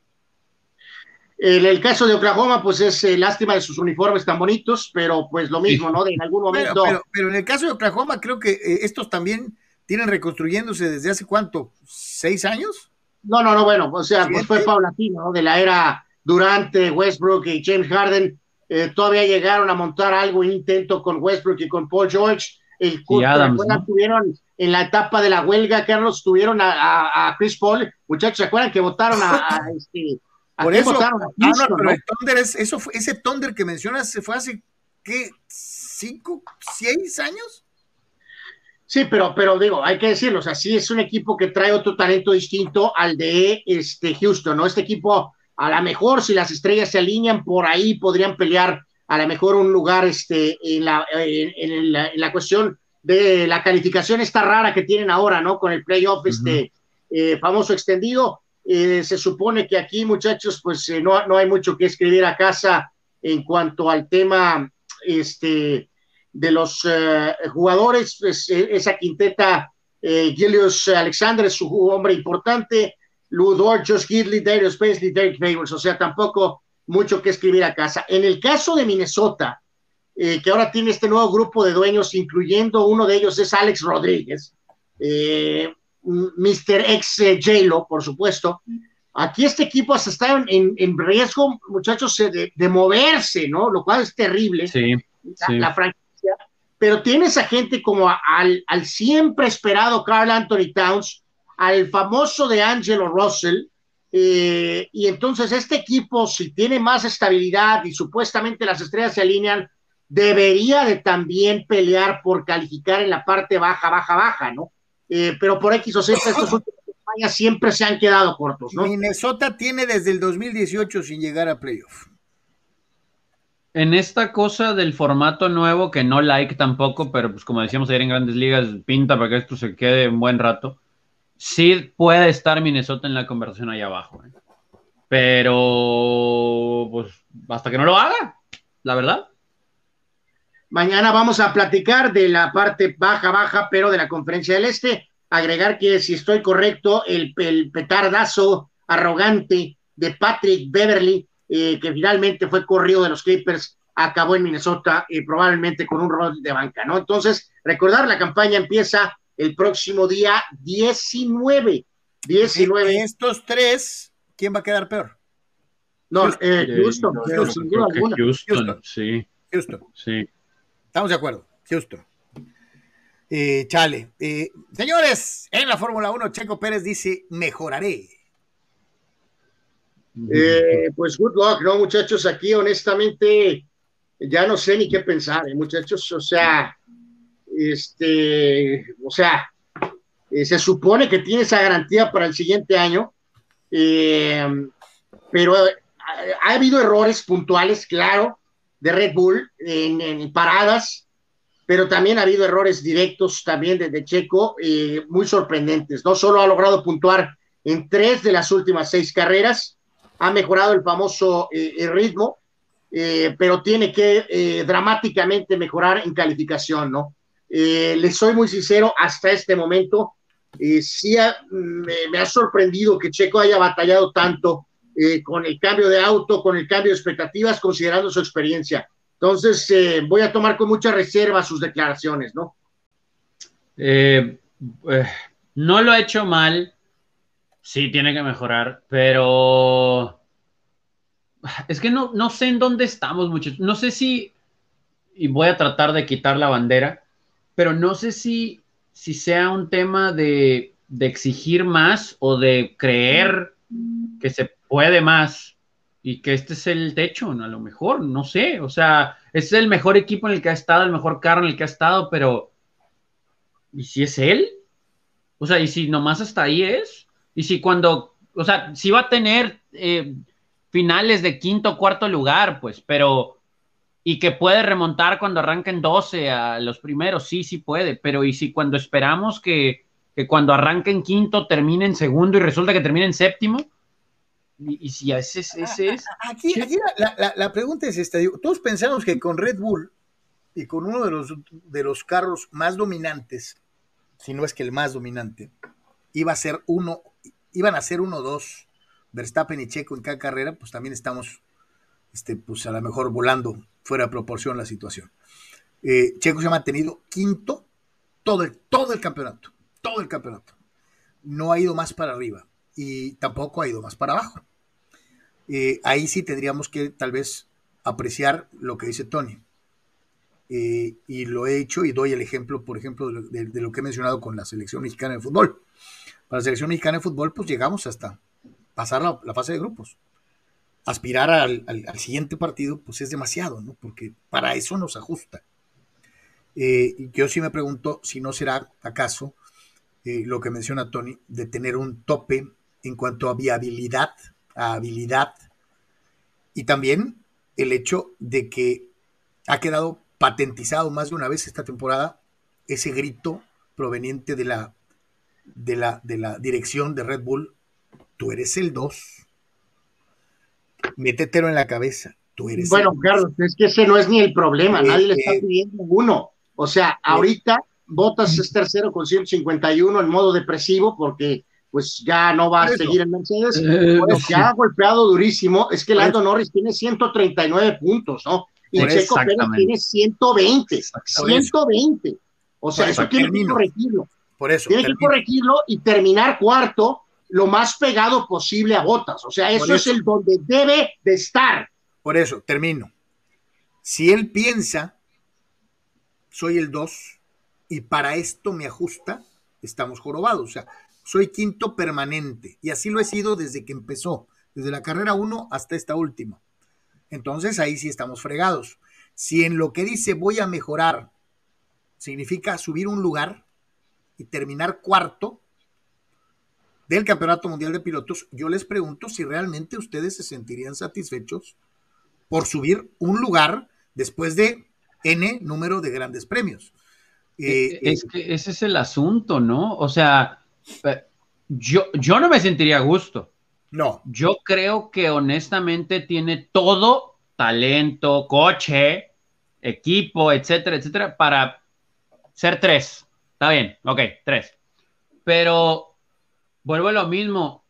En el caso de Oklahoma, pues es eh, lástima de sus uniformes tan bonitos, pero pues lo mismo, ¿no? De en algún momento. Pero, en el caso de Oklahoma, creo que eh, estos también tienen reconstruyéndose desde hace cuánto, ¿seis años? No, no, no, bueno, o sea, pues fue paulatino, ¿no? De la era durante Westbrook y James Harden eh, todavía llegaron a montar algo, intento con Westbrook y con Paul George. El y Adams, tuvieron en la etapa de la huelga, Carlos, tuvieron a, Chris Paul. Muchachos, ¿se acuerdan que votaron a, este, Por eso, votaron a ah, pero el Thunder es, eso fue, ese Thunder que mencionas se fue hace, ¿qué? ¿Cinco, seis años? Sí, pero, pero digo, hay que decirlo, o sea, sí es un equipo que trae otro talento distinto al de este Houston, ¿no? Este equipo a lo mejor si las estrellas se alinean por ahí podrían pelear a lo mejor un lugar este, en, la, en, la, cuestión de la calificación esta rara que tienen ahora, ¿no? Con el playoff este eh, famoso extendido. Eh, se supone que aquí, muchachos, pues eh, no, no, hay mucho que escribir a casa en cuanto al tema este, de los jugadores. Pues, esa quinteta, Gilius Alexander es su hombre importante. Ludor, Josh Gidley, Darius Paisley, Derek Favors, o sea, tampoco mucho que escribir a casa. En el caso de Minnesota, eh, que ahora tiene este nuevo grupo de dueños, incluyendo uno de ellos es Alex Rodríguez, eh, Mr. Ex eh, J-Lo, por supuesto. Aquí este equipo hasta está en, riesgo, muchachos, de, moverse, ¿no? Lo cual es terrible. Sí, la, franquicia. Pero tienes a gente como al, al siempre esperado Carl Anthony Towns, al famoso de Angelo Russell. Eh, y entonces este equipo, si tiene más estabilidad y supuestamente las estrellas se alinean, debería de también pelear por calificar en la parte baja, baja, baja, ¿no? Eh, pero por X o Z, estos últimos años siempre se han quedado cortos, ¿no? Minnesota tiene desde el 2018 sin llegar a playoff. en esta cosa del formato nuevo, que no like tampoco, pero pues como decíamos ayer en Grandes Ligas, pinta para que esto se quede un buen rato, sí puede estar Minnesota en la conversación ahí abajo. ¿eh? Pero, pues, hasta que no lo haga, la verdad. Mañana vamos a platicar de la parte baja, baja, pero de la conferencia del Este. Agregar que, si estoy correcto, el, petardazo arrogante de Patrick Beverly, eh, que finalmente fue corrido de los Clippers, acabó en Minnesota y probablemente con un rol de banca, ¿no? Entonces, recordar, la campaña empieza el próximo día 19. 19. estos tres ¿quién va a quedar peor? No, eh, Houston, Houston, Houston, sí. Houston. Sí. Estamos de acuerdo, Houston. Eh, chale. Eh, señores, en la Fórmula 1, Checo Pérez dice, mejoraré. Eh, pues good luck, ¿no, muchachos? Aquí, honestamente, ya no sé ni qué pensar, muchachos. O sea, este, o sea, se supone que tiene esa garantía para el siguiente año eh, pero ha, habido errores puntuales, claro, de Red Bull en, paradas, pero también ha habido errores directos también de, Checo, eh, muy sorprendentes. No solo ha logrado puntuar en tres de las últimas seis carreras, ha mejorado el famoso eh, ritmo, pero tiene que dramáticamente mejorar en calificación, ¿no? Les soy muy sincero, hasta este momento eh, sí me, ha sorprendido que Checo haya batallado tanto eh, con el cambio de auto, con el cambio de expectativas, considerando su experiencia. Entonces, eh, voy a tomar con mucha reserva sus declaraciones, ¿no? no lo ha hecho mal, sí tiene que mejorar, pero es que no, no sé en dónde estamos, muchachos. No sé si, y voy a tratar de quitar la bandera, pero no sé si si sea un tema de, exigir más o de creer que se puede más y que este es el techo, ¿no? a lo mejor, no sé, o sea, es el mejor equipo en el que ha estado, el mejor carro en el que ha estado, pero ¿y si es él? O sea, ¿y si nomás hasta ahí es? ¿Y si cuando, o sea, si va a tener eh, finales de quinto cuarto lugar, pues, pero y que puede remontar cuando arranquen 12 a los primeros, sí, sí puede, pero ¿y si cuando esperamos que, que cuando arranquen quinto termine en segundo y resulta que termine en séptimo? ¿Y, si ese, ese es? Aquí, aquí la, pregunta es esta, todos pensamos que con Red Bull y con uno de los, de los carros más dominantes, si no es que el más dominante, iba a ser uno, iban a ser uno dos, Verstappen y Checo en cada carrera, pues también estamos este, pues a lo mejor volando fuera de proporción la situación. Eh, Checo se ha mantenido quinto todo el, todo el campeonato, todo el campeonato. No ha ido más para arriba y tampoco ha ido más para abajo. Eh, ahí sí tendríamos que tal vez apreciar lo que dice Tony. Eh, y lo he hecho y doy el ejemplo, por ejemplo, de, lo que he mencionado con la selección mexicana de fútbol. Para la selección mexicana de fútbol, pues llegamos hasta pasar la fase de grupos aspirar al, siguiente partido, pues es demasiado, ¿no? Porque para eso nos ajusta. Eh, yo sí me pregunto si no será acaso eh, lo que menciona Tony, de tener un tope en cuanto a viabilidad, a habilidad, y también el hecho de que ha quedado patentizado más de una vez esta temporada ese grito proveniente de la, de la, de la dirección de Red Bull, tú eres el 2 métetelo en la cabeza. Tú eres bueno, Carlos, es que ese no es ni el problema, nadie le está pidiendo uno. O sea, ahorita Botas es tercero con 151 en modo depresivo porque pues ya no va a seguir en Mercedes. Eh, pues ya ha golpeado durísimo. Es que Lando Norris tiene 139 puntos, ¿no? Y Checo Pérez tiene 120. 120. O sea, eso, tiene que corregirlo. Por eso. Tiene que corregirlo y terminar cuarto lo más pegado posible a Botas. O sea, eso, es el donde debe de estar. Por eso, termino. Si él piensa, soy el 2 y para esto me ajusta, estamos jorobados. O sea, soy quinto permanente y así lo he sido desde que empezó, desde la carrera 1 hasta esta última. Entonces ahí sí estamos fregados. Si en lo que dice voy a mejorar significa subir un lugar y terminar cuarto, del Campeonato Mundial de Pilotos, yo les pregunto si realmente ustedes se sentirían satisfechos por subir un lugar después de N número de grandes premios. Eh, es que ese es el asunto, ¿no? O sea, yo, yo no me sentiría a gusto. No. Yo creo que honestamente tiene todo talento, coche, equipo, etcétera, etcétera, para ser tres. Está bien, ok, tres. Pero vuelvo a lo mismo,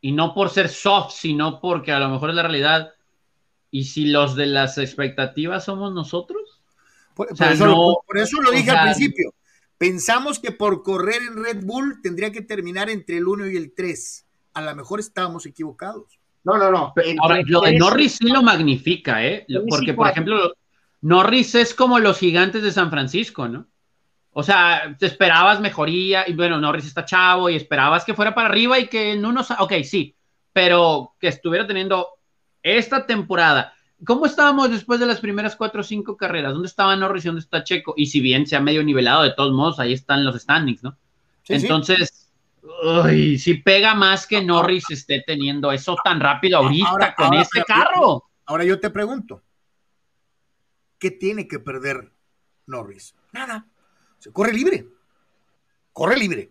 y no por ser soft, sino porque a lo mejor es la realidad. ¿Y si los de las expectativas somos nosotros? Por, eso, lo, dije al principio. Pensamos que por correr en Red Bull tendría que terminar entre el 1 y el 3. A lo mejor estábamos equivocados. No, no, no. Ahora, lo de Norris sí lo magnifica, ¿eh? Porque, por ejemplo, Norris es como los gigantes de San Francisco, ¿no? O sea, te esperabas mejoría, y bueno, Norris está chavo, y esperabas que fuera para arriba y que en unos. Ok, sí, pero que estuviera teniendo esta temporada. ¿Cómo estábamos después de las primeras cuatro o cinco carreras? ¿Dónde estaba Norris y dónde está Checo? Y si bien se ha medio nivelado, de todos modos, ahí están los standings, ¿no? Entonces, Uy, si pega más que Norris esté teniendo eso tan rápido ahorita con ese carro. Ahora yo te pregunto, ¿qué tiene que perder Norris? Nada. Se corre libre. Corre libre.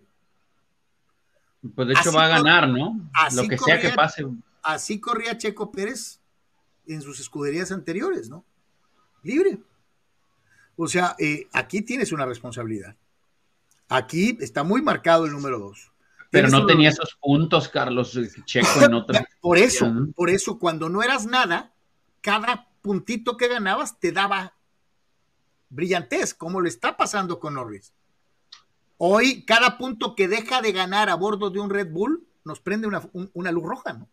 Pues de hecho va a ganar, ¿no? Lo que sea que pase. Así corría Checo Pérez en sus escuderías anteriores, ¿no? Libre. O sea, eh, aquí tienes una responsabilidad. Aquí está muy marcado el número dos. Pero no tenía esos puntos, Carlos Checo, en otra. Por eso, por eso, cuando no eras nada, cada puntito que ganabas te daba brillantez, como lo está pasando con Norris. Hoy, cada punto que deja de ganar a bordo de un Red Bull nos prende una, luz roja, ¿no?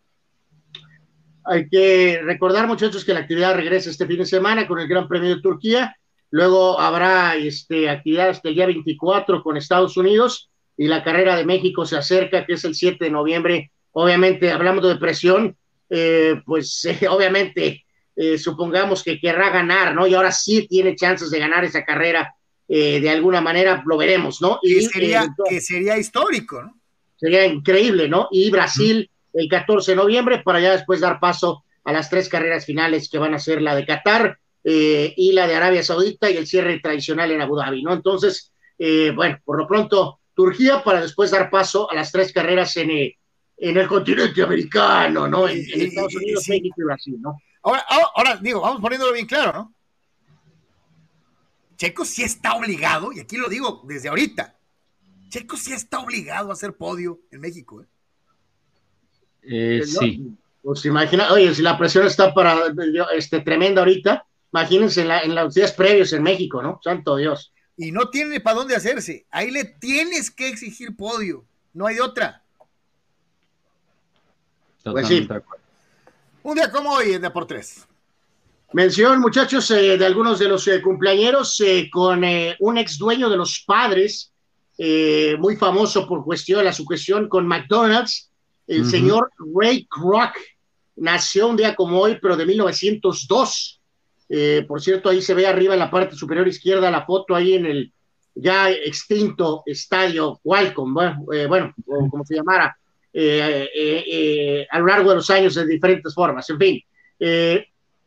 Hay que recordar, muchachos, que la actividad regresa este fin de semana con el Gran Premio de Turquía. Luego habrá este, actividad hasta el día 24 con Estados Unidos y la carrera de México se acerca, que es el 7 de noviembre. Obviamente, hablamos de presión, eh, pues obviamente eh, supongamos que querrá ganar, ¿no? Y ahora sí tiene chances de ganar esa carrera, eh, de alguna manera lo veremos, ¿no? Y sería, que sería histórico, ¿no? Sería increíble, ¿no? Y Brasil el 14 de noviembre para ya después dar paso a las tres carreras finales que van a ser la de Qatar eh, y la de Arabia Saudita y el cierre tradicional en Abu Dhabi, ¿no? Entonces, bueno, por lo pronto Turquía para después dar paso a las tres carreras en el continente americano, ¿no? En, Estados Unidos, México y Brasil, ¿no? Ahora, ahora, digo, vamos poniéndolo bien claro, ¿no? Checo sí está obligado, y aquí lo digo desde ahorita, Checo sí está obligado a hacer podio en México. ¿eh? eh pues sí. Pues imagina, oye, si la presión está para este tremenda ahorita, imagínense en, la, en los días previos en México, ¿no? Santo Dios. Y no tiene para dónde hacerse. Ahí le tienes que exigir podio. No hay otra. Pues sí. Un día como hoy en Deportes. Mención, muchachos, eh, de algunos de los eh, cumpleaños eh, con un ex dueño de los padres, muy famoso por cuestión, la sucesión con McDonald's, el señor Ray Kroc. Nació un día como hoy, pero de 1902. por cierto, ahí se ve arriba en la parte superior izquierda la foto ahí en el ya extinto estadio Qualcomm, bueno, como se llamara, eh, eh, eh, a lo largo de los años de diferentes formas. En fin,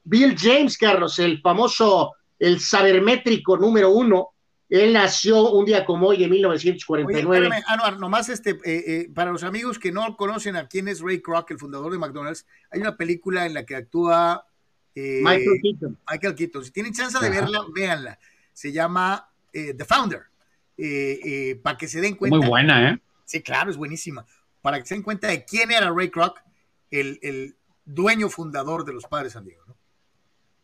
Bill James, Carlos, el famoso, el sabermétrico número uno, él nació un día como hoy, en 1949. Oye, Anuar, nomás este, para los amigos que no conocen a quién es Ray Kroc, el fundador de McDonald's, hay una película en la que actúa Michael Keaton. Michael Keaton. Si tienen chance de verla, véanla. Se llama The Founder. para que se den cuenta. Muy buena, ¿eh? Sí, claro, es buenísima para que se den cuenta de quién era Ray Kroc, el, dueño fundador de los Padres San Diego. ¿no?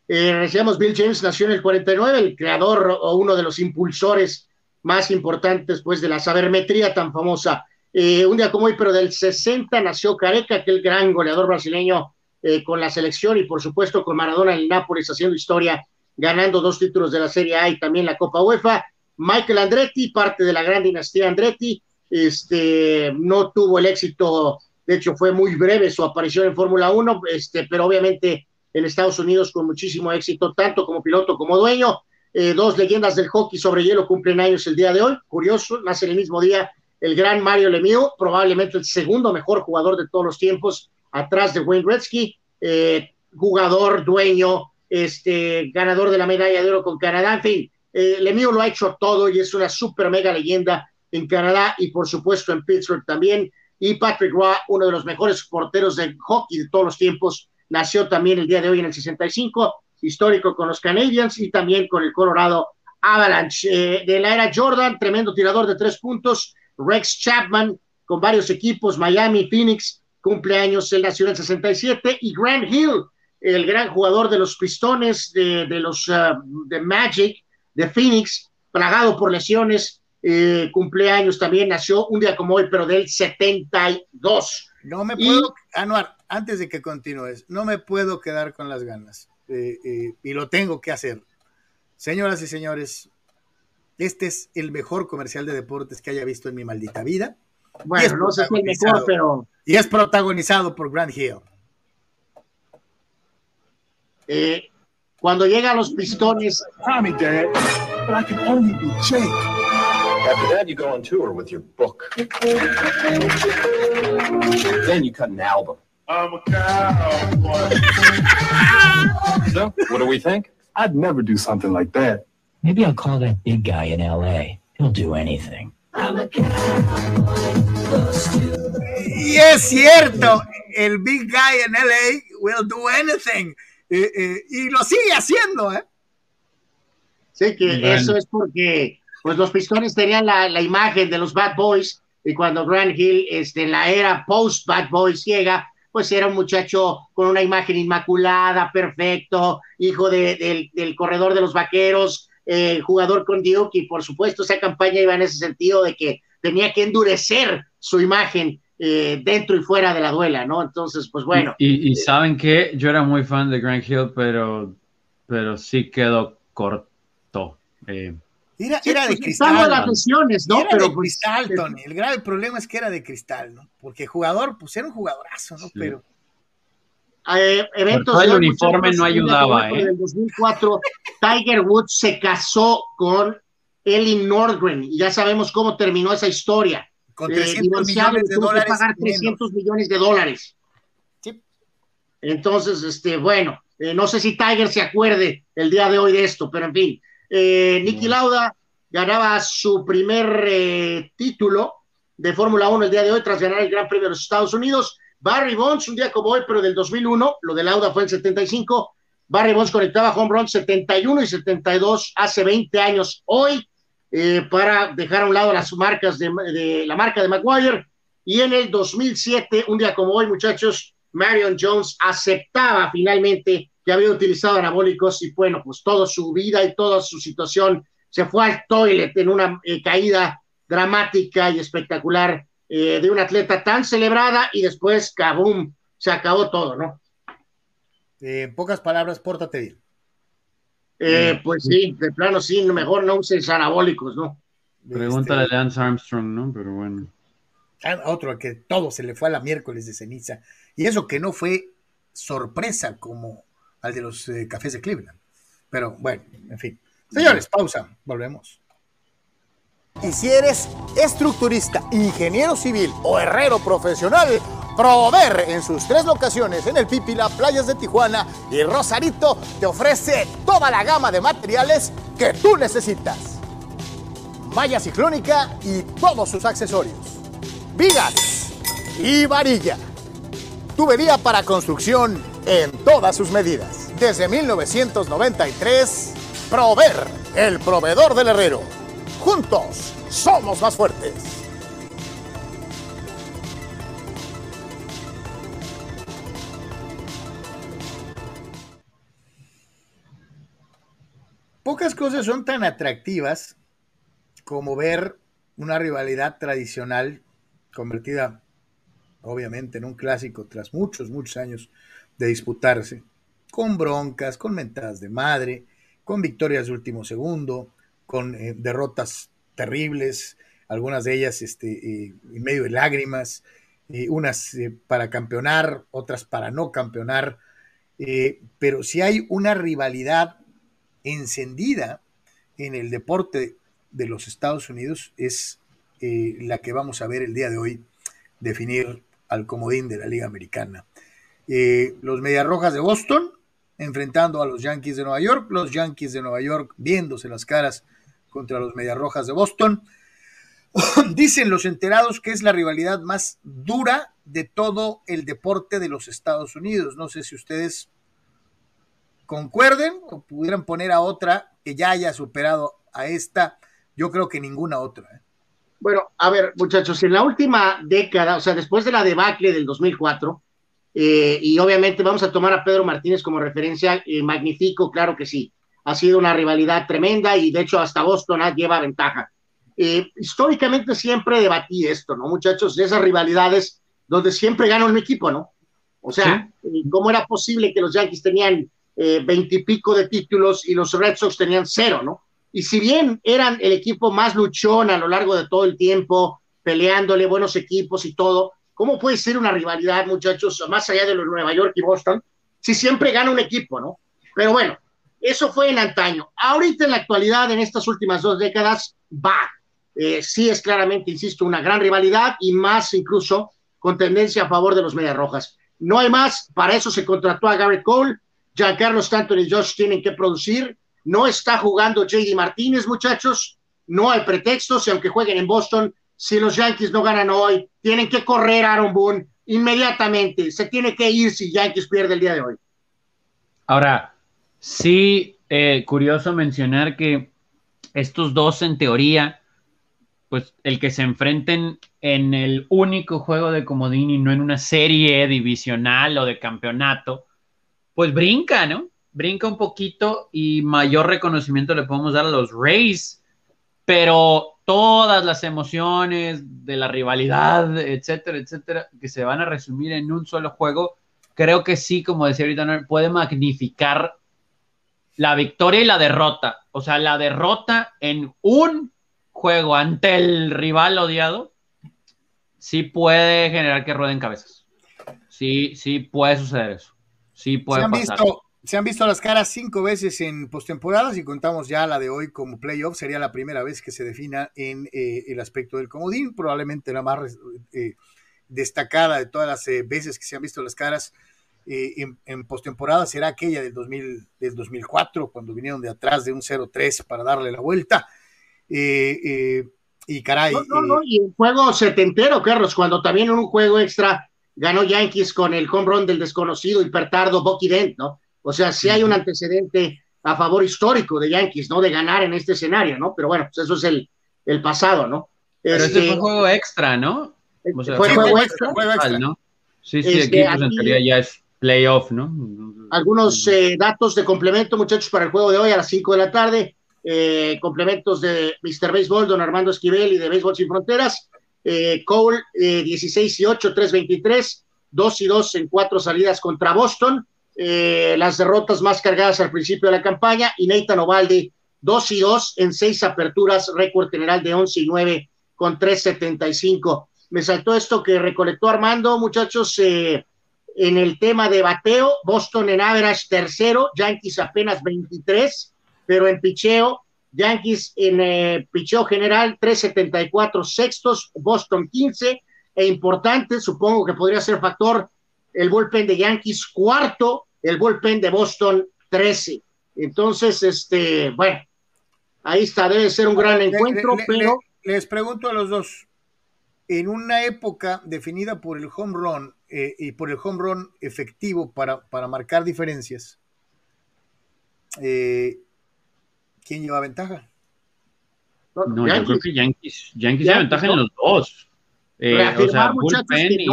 Eh, decíamos, Bill James nació en el 49, el creador o uno de los impulsores más importantes pues, de la sabermetría tan famosa. Eh, un día como hoy, pero del 60 nació Careca, aquel gran goleador brasileño eh, con la selección y por supuesto con Maradona en el Nápoles haciendo historia, ganando dos títulos de la Serie A y también la Copa UEFA. Michael Andretti, parte de la gran dinastía Andretti, este, no tuvo el éxito, de hecho fue muy breve su aparición en Fórmula 1, este, pero obviamente en Estados Unidos con muchísimo éxito, tanto como piloto como dueño. Eh, dos leyendas del hockey sobre hielo cumplen años el día de hoy, curioso, nace el mismo día el gran Mario Lemieux, probablemente el segundo mejor jugador de todos los tiempos, atrás de Wayne Gretzky. Eh, jugador, dueño, este, ganador de la medalla de oro con Canadá, en fin, eh, Lemieux lo ha hecho todo y es una super mega leyenda en Canadá y por supuesto en Pittsburgh también. Y Patrick Roy, uno de los mejores porteros de hockey de todos los tiempos, nació también el día de hoy en el 65, histórico con los Canadiens y también con el Colorado Avalanche. Eh, de la era Jordan, tremendo tirador de tres puntos, Rex Chapman con varios equipos, Miami, Phoenix, cumpleaños, él nació en el 67, y Grant Hill, el gran jugador de los Pistones, de, los uh, de Magic, de Phoenix, plagado por lesiones, eh, cumpleaños también, nació un día como hoy, pero del 72. No me puedo, Anuar, antes de que continúes, no me puedo quedar con las ganas eh, eh, y lo tengo que hacer. Señoras y señores, este es el mejor comercial de deportes que haya visto en mi maldita vida. Bueno, no sé si el mejor, pero. Y es protagonizado por Grant Hill. Eh, cuando llega a los pistones. Tommy, Dad, but I can only be Jake. After that, you go on tour with your book. then you cut an album. I'm a cowboy. so, what do we think? I'd never do something like that. Maybe I'll call that big guy in LA. He'll do anything. Y es cierto, el big guy en LA will do anything. Eh, eh, y lo sigue haciendo, ¿eh? Sí, que eso es porque pues los pistones tenían la, la, imagen de los Bad Boys y cuando Grant Hill este, en la era post Bad Boys llega, pues era un muchacho con una imagen inmaculada, perfecto, hijo de, del corredor de los vaqueros, eh, jugador con Duke y por supuesto esa campaña iba en ese sentido de que tenía que endurecer su imagen eh, dentro y fuera de la duela, ¿no? Entonces, pues bueno. Y, saben que yo era muy fan de Grant Hill, pero, pero sí quedó corto. Eh. Era, era, de pues, cristal. las lesiones, ¿no? Era pero de pues, cristal, Tony. El grave problema es que era de cristal, ¿no? Porque jugador, pues era un jugadorazo, ¿no? Pero eh, eventos el uniforme no ayudaba. En el 2004, Tiger Woods se casó con Ellie Nordgren y ya sabemos cómo terminó esa historia. Con 300 eh, millones de dólares. pagar 300 millones de dólares. Sí. Entonces, este, bueno, eh, no sé si Tiger se acuerde el día de hoy de esto, pero en fin. Eh, Nicky Lauda ganaba su primer título de Fórmula 1 el día de hoy tras ganar el Gran Premio de los Estados Unidos Barry Bonds, un día como hoy, pero del 2001, lo de Lauda fue en 75. Barry Bonds conectaba home run 71 y 72 hace 20 años hoy eh, para dejar a un lado las marcas de, la marca de Maguire. Y en el 2007, un día como hoy, muchachos, Marion Jones aceptaba finalmente que había utilizado anabólicos y bueno, pues toda su vida y toda su situación se fue al toilet en una eh, caída dramática y espectacular eh, de una atleta tan celebrada y después, ¡cabum! Se acabó todo, ¿no? Eh, en pocas palabras, pórtate bien. Eh, pues sí, de plano sí, mejor no uses anabólicos, ¿no? Pregúntale este, a Lance Armstrong, ¿no? Pero bueno. Ah, otro que todo se le fue a la miércoles de ceniza. Y eso que no fue sorpresa como al de los cafés de Cleveland. Pero bueno, en fin. Señores, pausa, volvemos. Y si eres estructurista, ingeniero civil o herrero profesional, Prover en sus tres locaciones en el Pípila, Playas de Tijuana y Rosarito te ofrece toda la gama de materiales que tú necesitas. Malla ciclónica y todos sus accesorios. Vigas y varilla. Tubería para construcción en todas sus medidas. Desde 1993, Prover, el proveedor del herrero. Juntos somos más fuertes. Pocas cosas son tan atractivas como ver una rivalidad tradicional convertida obviamente en un clásico tras muchos, muchos años de disputarse, con broncas, con mentadas de madre, con victorias de último segundo, con eh, derrotas terribles, algunas de ellas este, eh, en medio de lágrimas, eh, unas para campeonar, otras para no campeonar, pero si hay una rivalidad encendida en el deporte de los Estados Unidos, es la que vamos a ver el día de hoy definir al comodín de la Liga Americana. Eh, los Medias Rojas de Boston enfrentando a los Yankees de Nueva York, los Yankees de Nueva York viéndose las caras contra los Medias Rojas de Boston. Dicen los enterados que es la rivalidad más dura de todo el deporte de los Estados Unidos. No sé si ustedes concuerden o pudieran poner a otra que ya haya superado a esta. Yo creo que ninguna otra. ¿eh? Bueno, a ver, muchachos, en la última década, o sea, después de la debacle del 2004, eh, y obviamente vamos a tomar a Pedro Martínez como referencia, eh, magnífico, claro que sí. Ha sido una rivalidad tremenda y de hecho hasta Boston lleva ventaja. Eh, históricamente siempre debatí esto, ¿no, muchachos? De esas rivalidades donde siempre gana un equipo, ¿no? O sea, ¿cómo era posible que los Yankees tenían veintipico de títulos y los Red Sox tenían cero, ¿no? Y si bien eran el equipo más luchón a lo largo de todo el tiempo, peleándole buenos equipos y todo, ¿Cómo puede ser una rivalidad, muchachos, más allá de los Nueva York y Boston, si siempre gana un equipo, ¿no? Pero bueno, eso fue en antaño. Ahorita en la actualidad, en estas últimas dos décadas, va. Eh, sí es claramente, insisto, una gran rivalidad y más incluso con tendencia a favor de los Medias Rojas. No hay más, para eso se contrató a Garrett Cole, Giancarlo Stanton y Josh tienen que producir, no está jugando JD Martínez, muchachos, no hay pretextos, y aunque jueguen en Boston, si los Yankees no ganan hoy, tienen que correr a Aaron Boone inmediatamente. Se tiene que ir si Yankees pierde el día de hoy. Ahora, sí, eh, curioso mencionar que estos dos, en teoría, pues el que se enfrenten en el único juego de comodín y no en una serie divisional o de campeonato, pues brinca, ¿no? Brinca un poquito y mayor reconocimiento le podemos dar a los Rays, pero todas las emociones de la rivalidad, etcétera, etcétera, que se van a resumir en un solo juego, creo que sí, como decía ahorita, puede magnificar la victoria y la derrota. O sea, la derrota en un juego ante el rival odiado, sí puede generar que rueden cabezas. Sí, sí puede suceder eso. Sí puede pasar. Se han visto las caras cinco veces en postemporadas y contamos ya la de hoy como playoff. Sería la primera vez que se defina en eh, el aspecto del comodín, probablemente la más eh, destacada de todas las eh, veces que se han visto las caras en, en, postemporada será aquella del, 2000, del 2004, cuando vinieron de atrás de un 0-3 para darle la vuelta. y caray. No, no, no, y el juego setentero, Carlos, cuando también en un juego extra ganó Yankees con el home run del desconocido hipertardo Bucky Dent, ¿no? O sea, sí hay un antecedente a favor histórico de Yankees, ¿no? De ganar en este escenario, ¿no? Pero bueno, pues eso es el, el pasado, ¿no? Pero este, ese fue juego extra, ¿no? O sea, fue, juego extra, juego extra. ¿no? Sí, sí, este, aquí, pues, en teoría ya es playoff, ¿no? Algunos eh, datos de complemento, muchachos, para el juego de hoy a las 5 de la tarde. Eh, complementos de Mr. Baseball, don Armando Esquivel y de Béisbol Sin Fronteras. Eh, Cole, 16 y 8, 3-23, 2 y 2 en cuatro salidas contra Boston. Eh, las derrotas más cargadas al principio de la campaña. Y Nathan Ovalde 2 y 2 en seis aperturas, récord general de 11 y 9 con 3.75. Me saltó esto que recolectó Armando, muchachos, eh, en el tema de bateo, Boston en average tercero, Yankees apenas 23, pero en picheo, Yankees en eh, picheo general 3.74 sextos, Boston 15, e importante, supongo que podría ser factor, el bullpen de Yankees cuarto, el bullpen de Boston 13. Entonces, este, bueno, ahí está, debe ser un gran encuentro, pero... les pregunto a los dos, en una época definida por el home run eh, y por el home run efectivo para, para marcar diferencias, eh, ¿quién lleva ventaja? No, yo creo que Yankees, Yankees lleva ventaja en los dos. Eh, o sea, bullpen y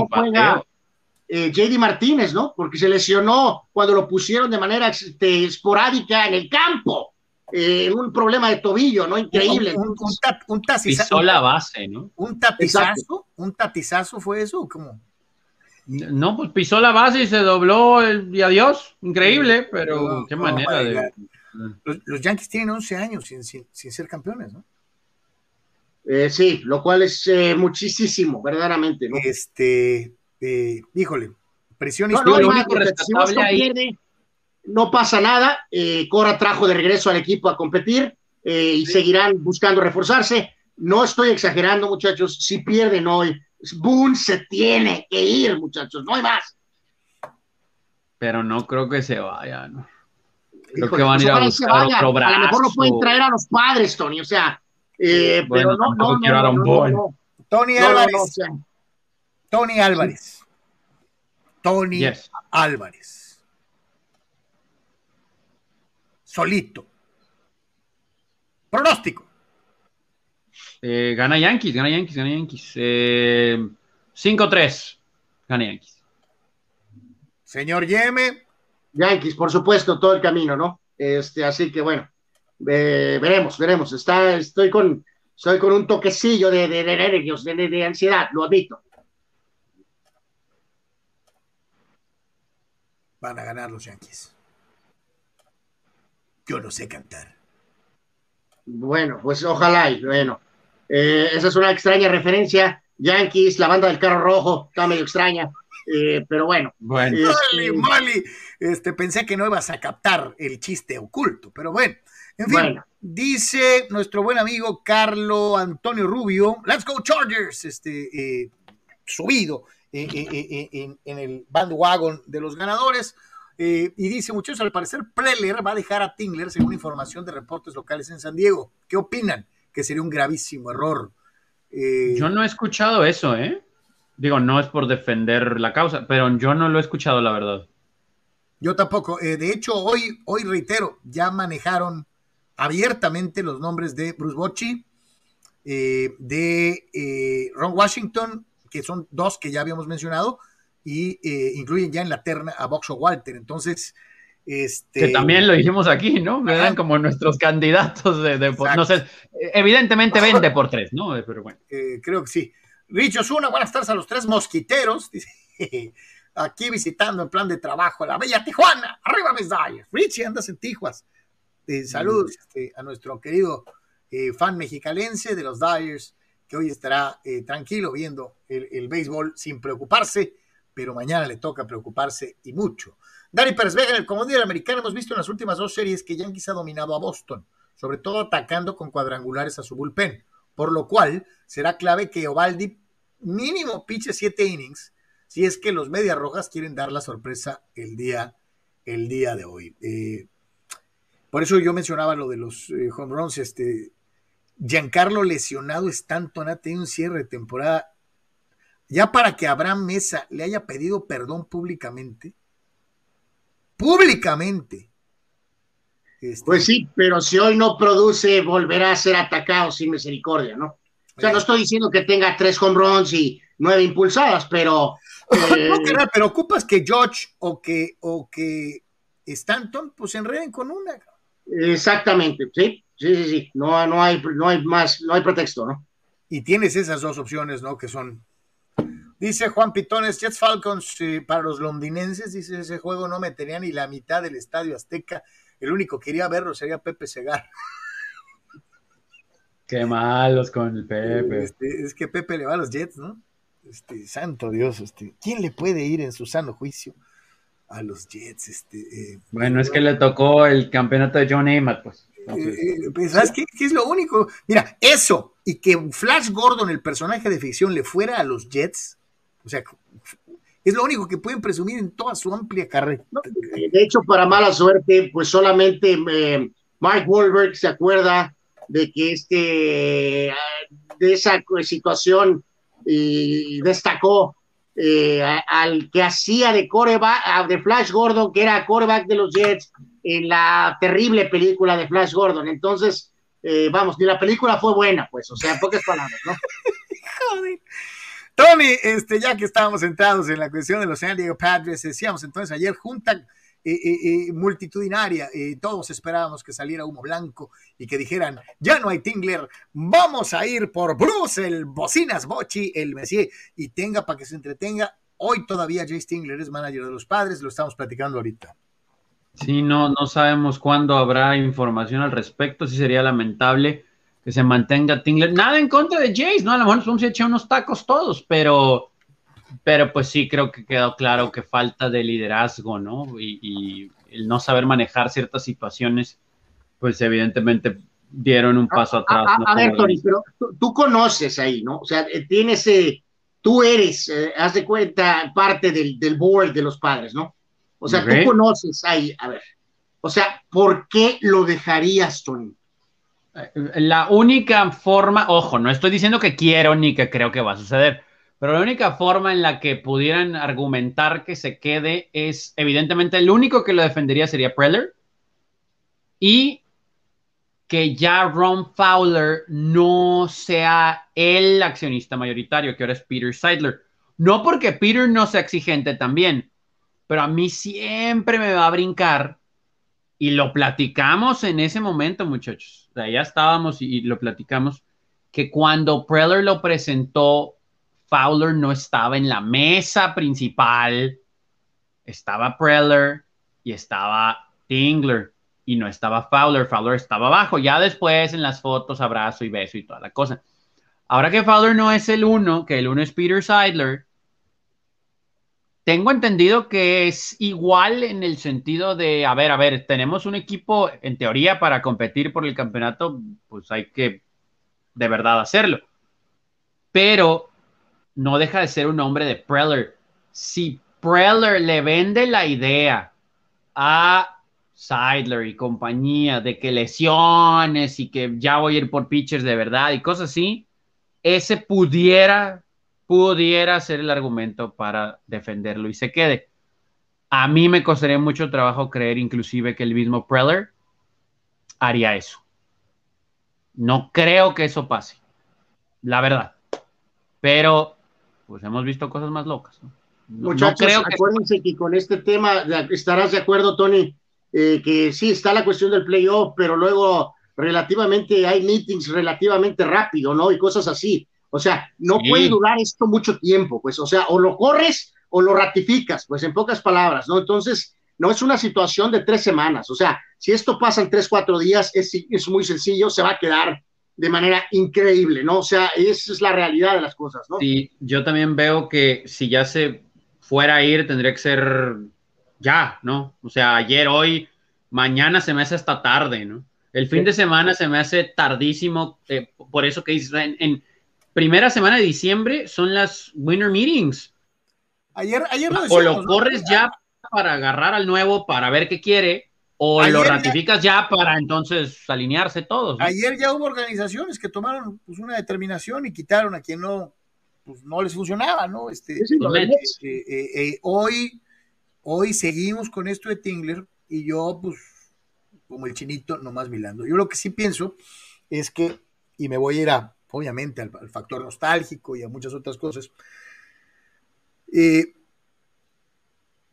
eh, JD Martínez, ¿no? Porque se lesionó cuando lo pusieron de manera este, esporádica en el campo, eh, un problema de tobillo, ¿no? Increíble. Un, un, Pisó la base, ¿no? ¿Un tatizazo? ¿Un tatizazo fue eso? ¿Cómo? No, pues pisó la base y se dobló el, y adiós. Increíble, pero qué manera de. Los, Yankees tienen 11 años sin, ser campeones, ¿no? Eh, sí, lo cual es muchísimo, verdaderamente, ¿no? Este, eh, híjole, presión no, no, no pasa nada. Eh, Cora trajo de regreso al equipo a competir eh, y seguirán buscando reforzarse. No estoy exagerando, muchachos. Si pierden hoy, Boone se tiene que ir, muchachos. No hay más. pero no creo que se vaya, ¿no? Creo Híjole, que van a ir a buscar otro A lo mejor lo brazo. pueden traer a los padres, Tony, o sea, eh, Bueno, pero no, no, no, no, no, no. Tony No, no, Álvarez. no, o sea, Tony Álvarez. Tony Yes. Álvarez. Solito. Pronóstico. Eh, gana Yankees, gana Yankees, gana Yankees. Eh, 5-3, gana Yankees. Señor Yeme, Yankees, por supuesto, todo el camino, ¿no? Este, así que bueno, eh, veremos, veremos. Está, estoy con, estoy con un toquecillo de, de, de nervios, de, de- de ansiedad, lo admito. Van a ganar los Yankees. Yo no sé cantar. Bueno, pues ojalá y bueno. Eh, esa es una extraña referencia. Yankees, la banda del carro rojo, está medio extraña. eh, pero bueno, Bueno, este, Molly, Molly. Este, pensé que no ibas a captar el chiste oculto, pero bueno. En fin, Bueno. dice nuestro buen amigo Carlo Antonio Rubio, Let's go Chargers, este, eh, subido eh, eh, eh, en, en el bandwagon de los ganadores. Y dice, muchachos, al parecer Preller va a dejar a Tingler según información de reportes locales en San Diego. ¿Qué opinan? Que sería un gravísimo error. Yo no he escuchado eso, ¿eh? Digo, no es por defender la causa, pero yo no lo he escuchado, la verdad. Yo tampoco. Eh, de hecho, hoy, hoy reitero, ya manejaron abiertamente los nombres de Bruce Bocci, eh, de eh, Ron Washington, que son dos que ya habíamos mencionado, y eh, incluyen ya en la terna a Boxo Walter. Entonces, este. Que también lo dijimos aquí, ¿no? Eran como nuestros candidatos de, de por- no sé, evidentemente vende por tres, ¿no? Pero bueno. eh, creo que sí. Rich Osuna, buenas tardes a los tres mosquiteros. Dice, aquí visitando en plan de trabajo a la bella Tijuana. Arriba mis Dyers. Richie, andas en Tijuas. Eh, saludos este, a nuestro querido eh, fan mexicalense de los Dyers, que hoy estará eh, tranquilo viendo el, béisbol sin preocuparse, pero mañana le toca preocuparse y mucho. Dani Pérez Vega, en el comodín del americano, hemos visto en las últimas dos series que Yankees ha dominado a Boston, sobre todo atacando con cuadrangulares a su bullpen, por lo cual será clave que Ovaldi mínimo piche siete innings si es que los Medias Rojas quieren dar la sorpresa el día, el día de hoy. Eh, por eso yo mencionaba lo de los eh, home runs. Este, Giancarlo lesionado Stanton ha tenido un cierre de temporada. Ya para que Abraham Mesa le haya pedido perdón públicamente. Públicamente. Este, Pues sí, pero si hoy no produce, volverá a ser atacado sin misericordia, ¿no? O sea, no estoy diciendo que tenga tres home runs y nueve impulsadas, pero eh, No, pero ocupas que George o que, o que Stanton pues se enreden con una. Exactamente, sí, sí, sí, sí. No, no hay, no hay más, no hay pretexto, ¿no? Y tienes esas dos opciones, ¿no? Que son. Dice Juan Pitones, Jets Falcons eh, para los londinenses, dice ese juego no metería ni la mitad del estadio Azteca. El único que iría a verlo sería Pepe Segar. Qué malos con el Pepe. Este, es que Pepe le va a los Jets, ¿no? Este, santo Dios, este, ¿quién le puede ir en su sano juicio a los Jets? Este, eh, Bueno, es que le tocó el campeonato de John Amat, pues. Entonces, Eh, eh, pues, ¿Sabes qué? ¿Qué es lo único? Mira, eso y que Flash Gordon, el personaje de ficción, le fuera a los Jets, o sea, es lo único que pueden presumir en toda su amplia carrera. De hecho, para mala suerte, pues solamente eh, Mark Wahlberg se acuerda de que este, ah, de esa situación y destacó eh, al que hacía de coreback, de Flash Gordon, que era coreback de los Jets en la terrible película de Flash Gordon. Entonces, eh, vamos, ni la película fue buena, pues, o sea, en pocas palabras, ¿no? Joder. Tony, este, ya que estábamos centrados en la cuestión de los San Diego Padres, decíamos entonces ayer junta eh, multitudinaria, todos esperábamos que saliera humo blanco y que dijeran, ya no hay Tingler, vamos a ir por Bruce, el Bocinas Bochi, el Messier, y tenga para que se entretenga. Hoy todavía Jay Stingler es manager de los padres, lo estamos platicando ahorita. Sí, no, no sabemos cuándo habrá información al respecto. Sí sería lamentable que se mantenga Tingler. Nada en contra de Jace, ¿no? A lo mejor vamos a echar unos tacos todos, pero, pero pues sí creo que quedó claro que falta de liderazgo, ¿no? Y, y el no saber manejar ciertas situaciones, pues evidentemente dieron un paso A, atrás. a- ¿no? a ver, Tony, pero tú, tú conoces ahí, ¿no? O sea, eh, tienes, eh, tú eres, eh, haz de cuenta, parte del, del board de los padres, ¿no? O sea, tú conoces ahí, a ver. O sea, ¿por qué lo dejarías, Tony? La única forma, ojo, no estoy diciendo que quiero ni que creo que va a suceder, pero la única forma en la que pudieran argumentar que se quede es, evidentemente, el único que lo defendería sería Preller y que ya Ron Fowler no sea el accionista mayoritario, que ahora es Peter Seidler. No porque Peter no sea exigente también, pero a mí siempre me va a brincar y lo platicamos en ese momento, muchachos. O ya estábamos y lo platicamos, que cuando Preller lo presentó, Fowler no estaba en la mesa principal. Estaba Preller y estaba Tingler y no estaba Fowler. Fowler estaba abajo. Ya después en las fotos, abrazo y beso y toda la cosa. Ahora que Fowler no es el uno, que el uno es Peter Seidler, tengo entendido que es igual en el sentido de, a ver, a ver, tenemos un equipo en teoría para competir por el campeonato, pues hay que de verdad hacerlo. Pero no deja de ser un hombre de Preller. Si Preller le vende la idea a Seidler y compañía de que lesiones y que ya voy a ir por pitchers de verdad y cosas así, ese pudiera pudiera ser el argumento para defenderlo y se quede. A mí me costaría mucho trabajo creer inclusive que el mismo Preller haría eso. No creo que eso pase, la verdad. Pero, pues hemos visto cosas más locas. ¿no? Muchachos, creo que acuérdense que con este tema estarás de acuerdo, Tony, eh, que sí está la cuestión del playoff, pero luego relativamente hay meetings relativamente rápido, ¿no? Y cosas así. O sea, no Sí. puede durar esto mucho tiempo, pues, o sea, o lo corres o lo ratificas, pues, en pocas palabras, ¿no? Entonces, no es una situación de tres semanas, o sea, si esto pasa en tres, cuatro días, es, es muy sencillo, se va a quedar de manera increíble, ¿no? O sea, esa es la realidad de las cosas, ¿no? Sí, yo también veo que si ya se fuera a ir, tendría que ser ya, ¿no? O sea, ayer, hoy, mañana se me hace hasta tarde, ¿no? El fin Sí. de semana se me hace tardísimo, eh, por eso que dices, en, en primera semana de diciembre son las winter meetings. Ayer, ayer lo O lo ¿no? corres ya para agarrar al nuevo, para ver qué quiere, o Ayer lo ratificas ya para entonces alinearse todos. ¿no? Ayer ya hubo organizaciones que tomaron pues, una determinación y quitaron a quien no, pues, no les funcionaba, ¿no? Este, Sí, sí, eh, eh, eh, hoy, hoy seguimos con esto de Tingler y yo, pues, como el chinito, nomás milando. Yo lo que sí pienso es que, y me voy a ir a, obviamente, al, al factor nostálgico y a muchas otras cosas, eh,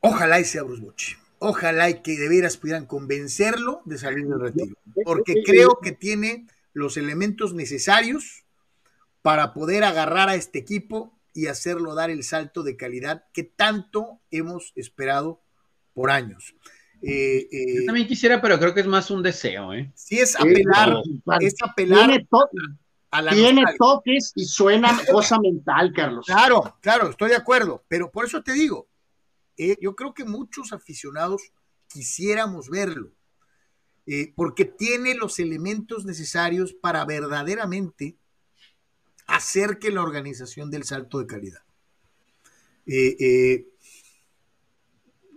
ojalá y sea Bruce Bochy. Ojalá y que de veras pudieran convencerlo de salir del retiro. Porque creo que tiene los elementos necesarios para poder agarrar a este equipo y hacerlo dar el salto de calidad que tanto hemos esperado por años. Eh, eh, Yo también quisiera, pero creo que es más un deseo, ¿eh? si es Sí, apelar, claro. es apelar Tiene, to- a la tiene nostalgia. toques y suena cosa mental, Carlos. Claro, claro, estoy de acuerdo, pero por eso te digo, eh, yo creo que muchos aficionados quisiéramos verlo, eh, porque tiene los elementos necesarios para verdaderamente hacer que la organización del salto de calidad. Eh, eh,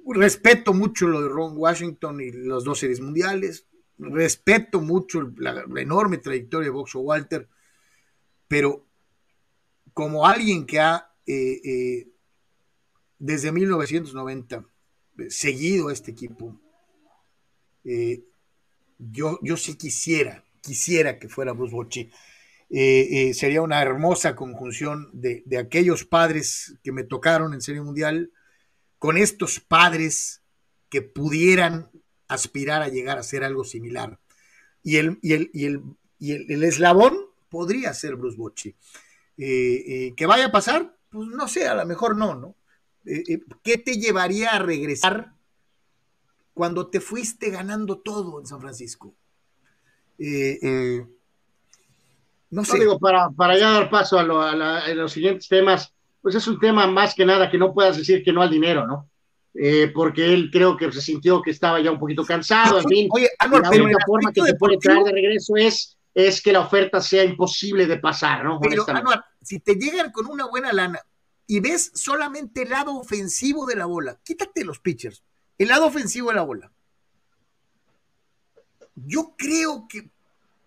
respeto mucho lo de Ron Washington y las dos series mundiales, respeto mucho la, enorme trayectoria de Boxo Walter, pero como alguien que ha desde 1990 eh, seguido a este equipo, eh, yo, yo sí quisiera, quisiera que fuera Bruce Bochy. Eh, sería una hermosa conjunción de, de, aquellos padres que me tocaron en Serie Mundial con estos padres que pudieran aspirar a llegar a ser algo similar. Y el, y el, y el, y el, eslabón podría ser Bruce Bochy. ¿Que vaya a pasar? Pues no sé, a lo mejor no, ¿no? Eh, ¿Qué te llevaría a regresar cuando te fuiste ganando todo en San Francisco? Eh, no sé. No digo, para, para ya dar paso a, lo, a, la, a, los siguientes temas, pues es un tema más que nada que no puedas decir que no al dinero, ¿no? Eh, porque él creo que se sintió que estaba ya un poquito cansado, en fin. Oye, Anwar, la única forma que te puede traer de regreso es, es que la oferta sea imposible de pasar, ¿no? Pero, Anuar, si te llegan con una buena lana y ves solamente el lado ofensivo de la bola, quítate los pitchers. El lado ofensivo de la bola. Yo creo que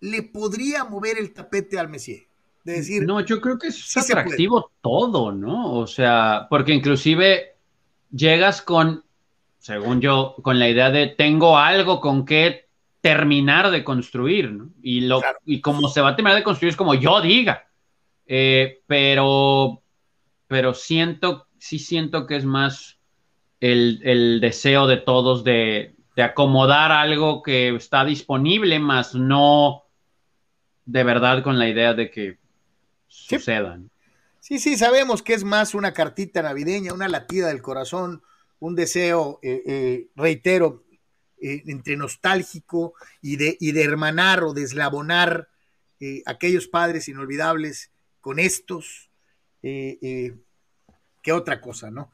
le podría mover el tapete al Messier. De decir, No, yo creo que es Sí atractivo todo, ¿no? O sea, porque inclusive llegas con, según yo, con la idea de tengo algo con que terminar de construir, ¿no? Y, lo, Claro. y como se va a terminar de construir es como yo diga. Eh, pero, pero siento, sí siento que es más el, el deseo de todos de, de acomodar algo que está disponible, más no de verdad con la idea de que Sí. sucedan. Sí, sí, sabemos que es más una cartita navideña, una latida del corazón, un deseo, eh, eh, reitero, eh, entre nostálgico y de, y de hermanar o de eslabonar aquellos padres inolvidables con estos, eh, eh, que otra cosa, ¿no?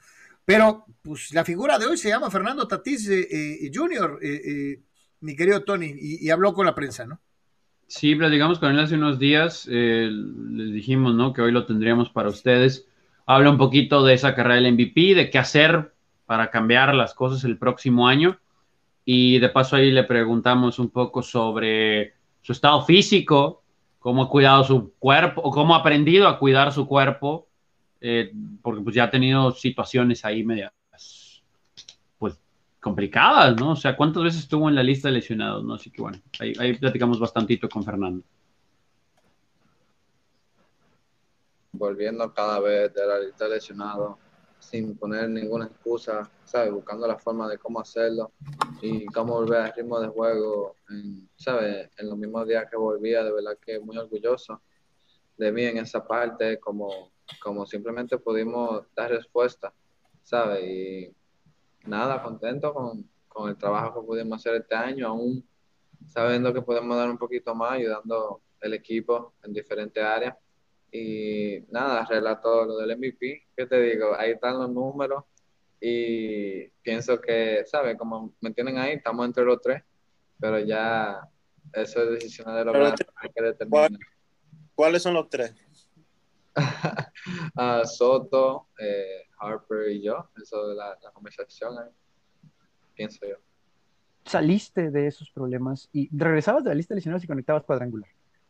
Pero, pues, la figura de hoy se llama Fernando Tatís eh, eh, Jr., eh, mi querido Tony, y, y habló con la prensa, ¿no? Sí, platicamos con él hace unos días, les dijimos, ¿no? Que hoy lo tendríamos para ustedes. Habla un poquito de esa carrera del MVP, de qué hacer para cambiar las cosas el próximo año. Y de paso ahí le preguntamos un poco sobre su estado físico, cómo ha cuidado su cuerpo, o cómo ha aprendido a cuidar su cuerpo, eh, porque pues ya ha tenido situaciones ahí medias, pues complicadas, ¿no? O sea, ¿cuántas veces estuvo en la lista de lesionados, no? Así que bueno, ahí, platicamos bastantito con Fernando. volviendo cada vez de la lista de lesionados sin poner ninguna excusa, ¿sabes? Buscando la forma de cómo hacerlo y cómo volver al ritmo de juego, en, ¿sabes? En los mismos días que volvía, de verdad que muy orgulloso de mí en esa parte, como, como simplemente pudimos dar respuesta, ¿sabes? Y nada, contento con, con el trabajo que pudimos hacer este año, aún sabiendo que podemos dar un poquito más, ayudando el equipo en diferentes áreas. Y nada, relato lo del MVP, ¿qué te digo? Ahí están los números y pienso que, ¿sabes? Como me tienen ahí, estamos entre los tres, pero ya eso es decisión de los grandes, que determinar. ¿Cuáles son los tres? Ah, Soto, eh, Harper y yo, eso de la, la conversación, ahí, pienso yo. saliste de esos problemas y regresabas de la lista de lesionados y conectabas cuadrangular.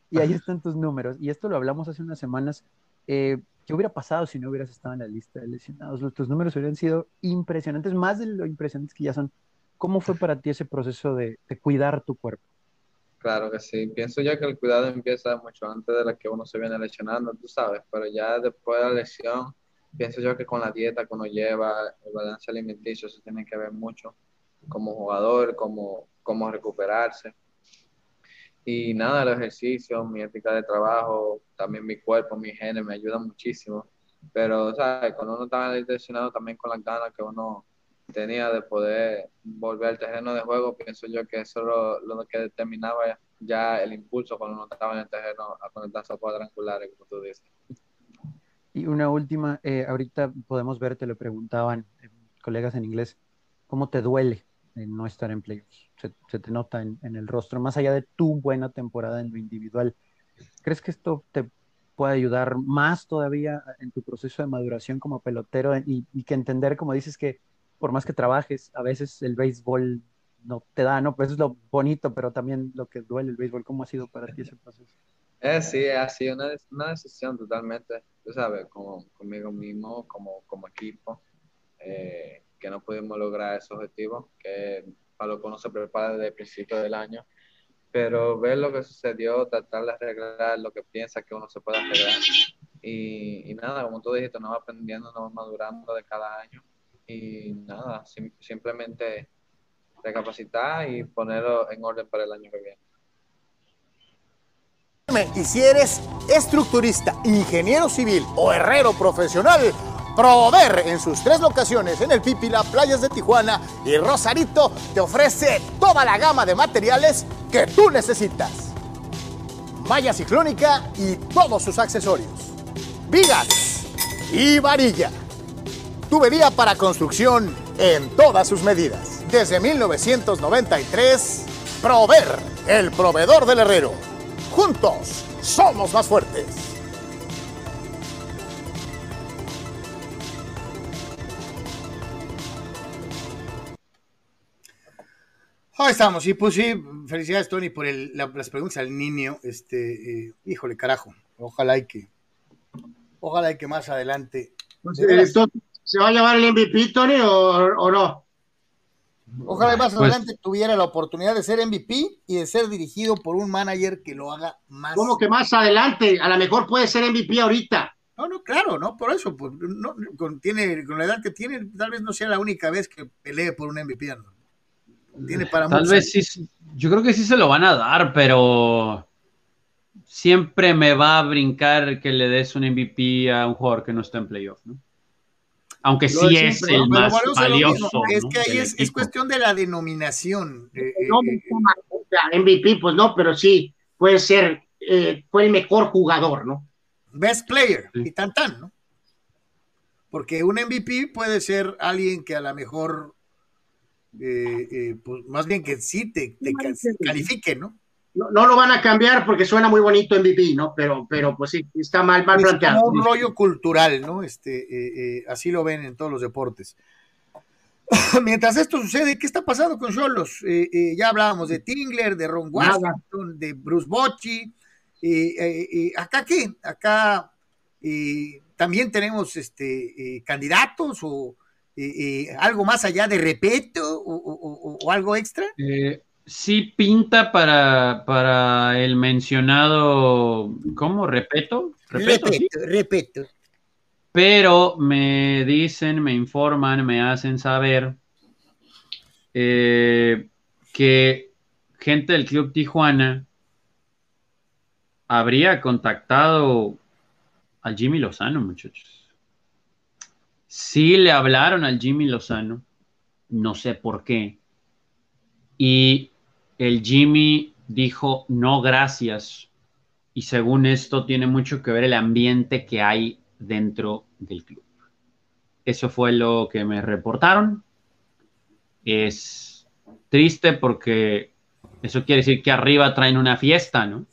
Y ahí están tus números. Y esto lo hablamos hace unas semanas. Eh, ¿Qué hubiera pasado si no hubieras estado en la lista de lesionados? Los- Tus números hubieran sido impresionantes, más de lo impresionantes que ya son. ¿Cómo fue para ti ese proceso de, de cuidar tu cuerpo? Claro que sí. Pienso yo que el cuidado empieza mucho antes de la que uno se viene lesionando, tú sabes, pero ya después de la lesión, pienso yo que con la dieta que uno lleva, el balance alimenticio, se tiene que ver mucho como jugador, como cómo recuperarse. Y nada, el ejercicio, mi ética de trabajo, también mi cuerpo, mi genes me ayudan muchísimo. Pero, ¿sabes? Cuando uno está lesionado también con las ganas que uno tenía de poder volver al terreno de juego, pienso yo que eso es lo, lo que determinaba ya el impulso cuando uno estaba en el terreno a conectarse a cuadrangulares, como tú dices. Y una última, eh, ahorita podemos ver, te lo preguntaban eh, colegas en inglés, ¿cómo te duele no estar en playoffs? Se, te nota en, el rostro, más allá de tu buena temporada en lo individual. ¿Crees que esto te puede ayudar más todavía en tu proceso de maduración como pelotero y, que entender, como dices, que por más que trabajes, a veces el béisbol no te da, ¿no? Pues es lo bonito, pero también lo que duele el béisbol. ¿Cómo ha sido para ti ese proceso? Eh, sí, ha sido una, decisión totalmente, tú sabes, conmigo mismo, como, como equipo, eh, que no pudimos lograr ese objetivo, que para lo que uno se prepara desde el principio del año. Pero ver lo que sucedió, tratar de arreglar lo que piensa que uno se puede arreglar. Y, y nada, como tú dijiste, nos va aprendiendo, nos va madurando de cada año. Y nada, sim- simplemente recapacitar y ponerlo en orden para el año que viene. Y si eres estructurista, ingeniero civil o herrero profesional, Prover en sus tres locaciones en el Pípila, Playas de Tijuana y Rosarito te ofrece toda la gama de materiales que tú necesitas. Malla ciclónica y todos sus accesorios. Vigas y varilla. Tubería para construcción en todas sus medidas. Desde 1993, Prover, el proveedor del herrero. Juntos somos más fuertes. Ahí estamos, y pues sí, felicidades Tony por el- la- las preguntas al niño, este, eh, híjole carajo, ojalá y que, ojalá y que más adelante, Pues, entonces, ¿Se va a llevar el MVP, Tony, o, o no? ojalá y más Pues- adelante tuviera la oportunidad de ser MVP y de ser dirigido por un manager que lo haga más. ¿Cómo que más adelante? A lo mejor puede ser MVP ahorita. No, no, claro, no, por eso, pues, no, con, tiene, con la edad que tiene, tal vez no sea la única vez que pelee por un MVP. ¿no? Tiene para Tal vez sí, yo creo que sí se lo van a dar, pero siempre me va a brincar que le des un MVP a un jugador que no está en playoff, ¿no? Aunque Lo sí es siempre, el más valioso. Es ¿no? que ahí es, cuestión de la denominación. eh, eh, No, eh, sea, MVP, pues no, pero sí, puede ser, eh, fue el mejor jugador, ¿no? best player Sí. y tan tan, ¿no? Porque un MVP puede ser alguien que a lo mejor, eh, eh, pues más bien que sí te, te ca- califique, ¿no? No, no lo van a cambiar porque suena muy bonito MVP, ¿no? Pero, pero pues sí, está mal, mal Es planteado. como un rollo cultural, ¿no? Este, eh, eh, así lo ven en todos los deportes. Mientras esto sucede, ¿qué está pasando con Cholos? Eh, eh, ya hablábamos de Tingler, de Ron Nada. Washington, de Bruce Bocci. eh, eh, eh, ¿Acá qué? Acá eh, también tenemos este, eh, candidatos o eh, algo más allá de repeto o, o- o- o algo extra. Eh, sí pinta para, para el mencionado, ¿cómo? ¿Repeto? ¿Repeto? sí. repeto. Pero me dicen, me informan, me hacen saber eh, que gente del Club Tijuana habría contactado al Jimmy Lozano, muchachos. Sí le hablaron al Jimmy Lozano, no sé por qué. Y el Jimmy dijo, no, gracias. Y según esto tiene mucho que ver el ambiente que hay dentro del club. Eso fue lo que me reportaron. Es triste porque eso quiere decir que arriba traen una fiesta, ¿no?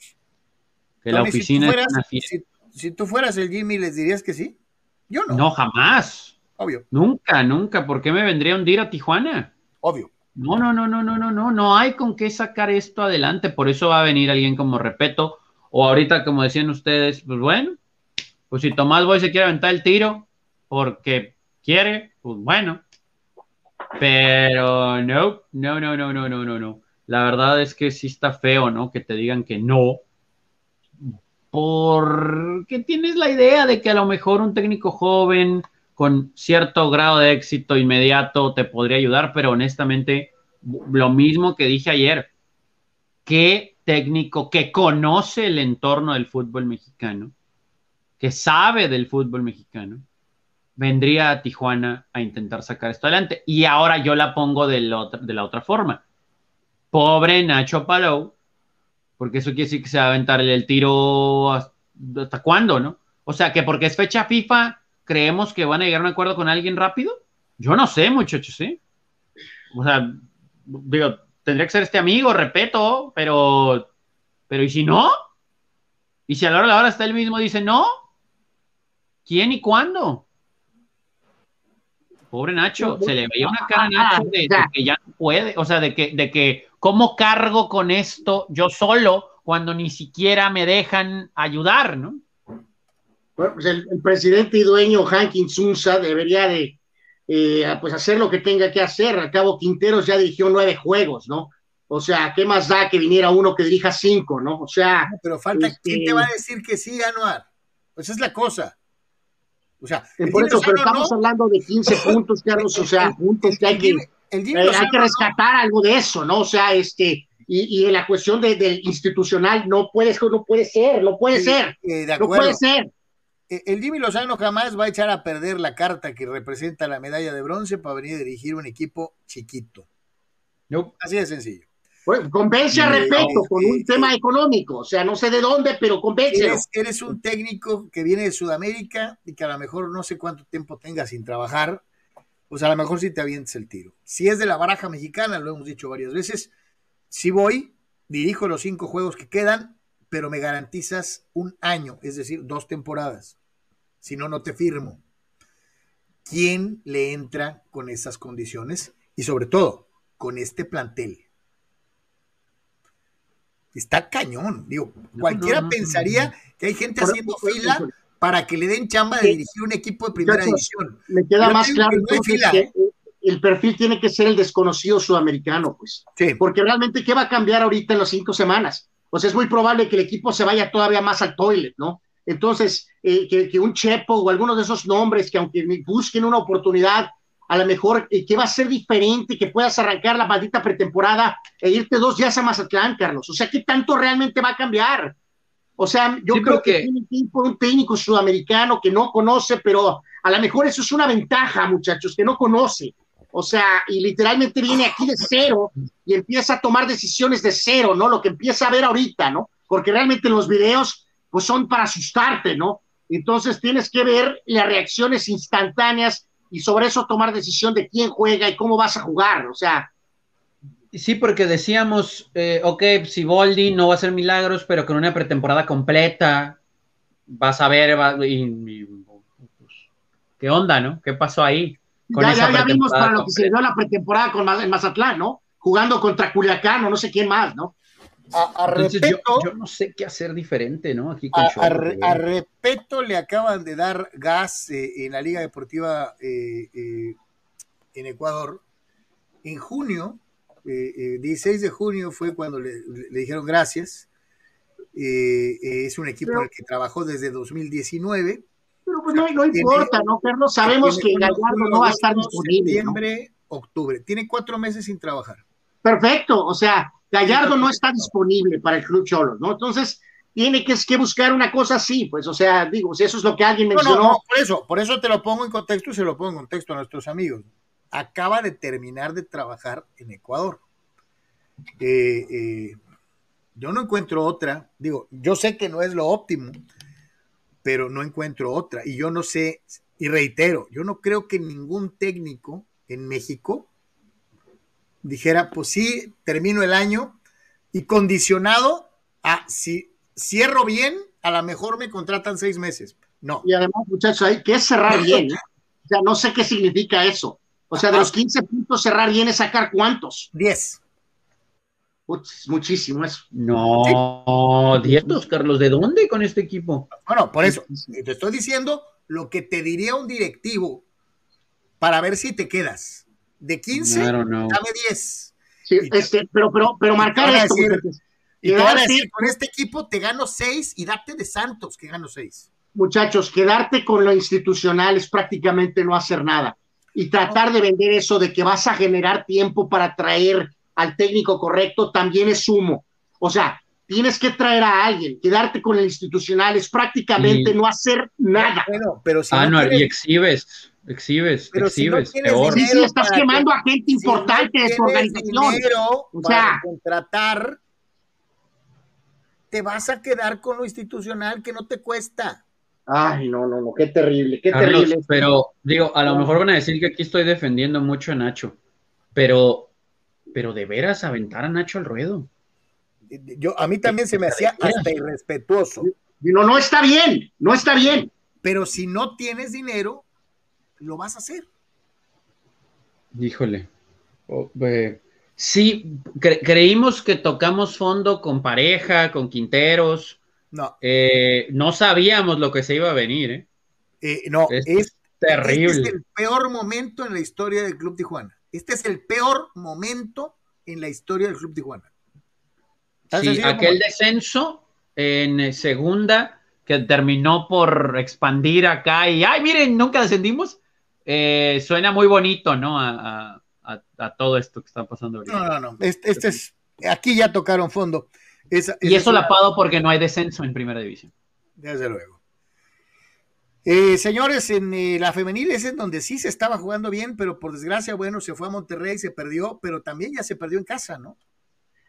Que la si oficina fueras- es una fiesta. si- si tú fueras el Jimmy, ¿les dirías que sí? Yo no, No, jamás. obvio, Nunca, nunca. ¿Por qué me vendría a hundir a Tijuana? obvio. No, no, no, no, no, no, no, no hay con qué sacar esto adelante. Por eso va a venir alguien como Repeto. O ahorita, como decían ustedes, pues bueno, pues si Tomás Boy se quiere aventar el tiro porque quiere, pues bueno. Pero no, no, no, no, no, no, no, no. La verdad es que sí está feo, ¿no? Que te digan que no. Porque tienes la idea de que a lo mejor un técnico joven con cierto grado de éxito inmediato te podría ayudar, pero honestamente, lo mismo que dije ayer, ¿qué técnico que conoce el entorno del fútbol mexicano, que sabe del fútbol mexicano, vendría a Tijuana a intentar sacar esto adelante? Y ahora yo la pongo de la otra, de la otra forma. Pobre Nacho Palou, porque eso quiere decir que se va a aventar el tiro hasta, cuándo, ¿no? O sea, que porque es fecha FIFA, creemos que van a llegar a un acuerdo con alguien rápido. Yo no sé, muchachos, ¿sí? O sea, digo, tendría que ser este amigo, respeto, pero, pero ¿y si no? ¿Y si a la hora de la hora está él mismo dice no? ¿Quién y cuándo? Pobre Nacho, se le veía una cara a Nacho de, de que ya no puede, o sea, de que, de que, ¿cómo cargo con esto yo solo cuando ni siquiera me dejan ayudar, ¿no? Bueno, pues el, el presidente y dueño Hank Insunza debería de eh, pues hacer lo que tenga que hacer. Al cabo, Quinteros ya dirigió nueve juegos, ¿no? O sea, ¿qué más da que viniera uno que dirija cinco, ¿no? O sea, Pero falta, Este- ¿quién te va a decir que sí, Anuar? Pues esa es la cosa. O sea, eh, por eso, pero estamos no, hablando de 15 puntos, Carlos, o sea, puntos que hay que, el Jimmy eh, hay que no. rescatar algo de eso, ¿no? O sea, este, y, y en la cuestión de, del institucional, no puede, no puede ser, no puede Sí, ser, eh, de no puede ser. Eh, El Jimmy Lozano jamás va a echar a perder la carta que representa la medalla de bronce para venir a dirigir un equipo chiquito. Así de sencillo. Bueno, convence a Eh, respeto eh, con un eh, tema económico, o sea, no sé de dónde, pero convéncelo. Eres, eres un técnico que viene de Sudamérica y que a lo mejor no sé cuánto tiempo tengas sin trabajar, pues a lo mejor sí te avientes el tiro. Si es de la baraja mexicana, lo hemos dicho varias veces, si voy, dirijo los cinco juegos que quedan, pero me garantizas un año, es decir, dos temporadas. Si no, no te firmo. ¿Quién le entra con esas condiciones? Y sobre todo, con este plantel. está cañón. Digo, cualquiera no, no, pensaría que hay gente haciendo fila para que le den chamba de dirigir un equipo de primera división. Me queda más claro que el perfil tiene que ser el desconocido sudamericano, pues. Sí. Porque realmente, ¿qué va a cambiar ahorita en las cinco semanas? O sea, es muy probable que el equipo se vaya todavía más al toilet, ¿no? Entonces, eh, que, que un Chepo o alguno de esos nombres que aunque busquen una oportunidad, a lo mejor, eh, que va a ser diferente, que puedas arrancar la maldita pretemporada e irte dos días a Mazatlán, Carlos. O sea, ¿qué tanto realmente va a cambiar? O sea, yo Sí, creo que porque- tiene que ir por un técnico sudamericano que no conoce, pero a lo mejor eso es una ventaja, muchachos, que no conoce. O sea, y literalmente viene aquí de cero y empieza a tomar decisiones de cero, ¿no? Lo que empieza a ver ahorita, ¿no? Porque realmente los videos, pues son para asustarte, ¿no? Entonces tienes que ver las reacciones instantáneas y sobre eso tomar decisión de quién juega y cómo vas a jugar. O sea, Sí, porque decíamos, eh, ok, si Boldi no va a hacer milagros, pero con una pretemporada completa vas a ver, va- y- y, pues, ¿qué onda, no? ¿Qué pasó ahí? con ya, esa ya, ya vimos pretemporada para lo que se le dio la pretemporada con en Mazatlán, ¿no? Jugando contra Culiacán o no sé quién más, ¿no? A, a Entonces, yo, Repeto, yo no sé qué hacer diferente, ¿no? Aquí con a, a Cholos, Re- güey. a Repeto le acaban de dar gas eh, en la Liga Deportiva eh, eh, en Ecuador. En junio, eh, eh, 16 de junio fue cuando le, le dijeron gracias. Eh, eh, es un equipo en el que trabajó desde 2019. Pero pues no, no importa, ¿no, Carlos? Sabemos que Gallardo no va a estar disponible. ¿no? Septiembre, octubre. Tiene cuatro meses sin trabajar. Perfecto, o sea, Gallardo no está disponible para el Club Cholos, ¿no? Entonces, tiene que, que buscar una cosa así, pues, o sea, digo, si eso es lo que alguien No, mencionó. no, no, por eso, por eso te lo pongo en contexto y se lo pongo en contexto a nuestros amigos. Acaba de terminar de trabajar en Ecuador. Eh, eh, yo no encuentro otra, digo, yo sé que no es lo óptimo, pero no encuentro otra. Y yo no sé, y reitero, yo no creo que ningún técnico en México dijera, pues sí, termino el año y condicionado a si cierro bien, a lo mejor me contratan seis meses. No. Y además, muchachos, hay que cerrar bien. ¿eh? O sea, no sé qué significa eso. O sea, de los 15 puntos, cerrar bien es sacar cuántos. 10. Putz, muchísimo eso. No, dietos, Carlos, ¿de dónde con este equipo? Bueno, por eso, te estoy diciendo lo que te diría un directivo para ver si te quedas. De 15, I don't know. dame 10. Sí, este, pero, pero, pero marcar esto, decir-. Y te van a decir, con este equipo te gano 6 y date de Santos que gano 6. muchachos, quedarte con lo institucional es prácticamente no hacer nada. Y tratar de vender eso de que vas a generar tiempo para traer al técnico correcto también es humo. O sea, tienes que traer a alguien. Quedarte con el institucional es prácticamente Y- no hacer nada. Bueno, pero si ah, no no, tienes- y exhibes, exhibes, Pero si no exhibes, tienes peor. Sí, sí, estás quemando que- a gente si no importante de tu tienes organización. dinero O para sea- contratar, te vas a quedar con lo institucional que no te cuesta. Ay, no, no, no, qué terrible, qué Carlos, terrible. pero digo, a lo mejor van a decir que aquí estoy defendiendo mucho a Nacho, pero, pero de veras aventar a Nacho al ruedo. Yo, a mí también se me hacía hasta irrespetuoso. No, no está bien, no está bien. Pero si no tienes dinero, lo vas a hacer. Híjole. Oh, eh, sí, cre- creímos que tocamos fondo con pareja, con Quinteros. No, Eh, no sabíamos lo que se iba a venir, ¿eh? eh, no, Es es terrible. Este es el peor momento en la historia del Club Tijuana. Este es el peor momento en la historia del Club Tijuana. Sí, aquel como- descenso en eh, segunda que terminó por expandir acá y, ay, miren, nunca descendimos, eh, suena muy bonito, ¿no? A, a- a- a todo esto que está pasando ahorita. No, no, no. Este, este es, aquí ya tocaron fondo. Esa- y eso es la porque no hay descenso en primera división. Desde luego. Eh, señores, en eh, la femenil es en donde sí se estaba jugando bien, pero por desgracia, bueno, se fue a Monterrey, se perdió, pero también ya se perdió en casa, ¿no?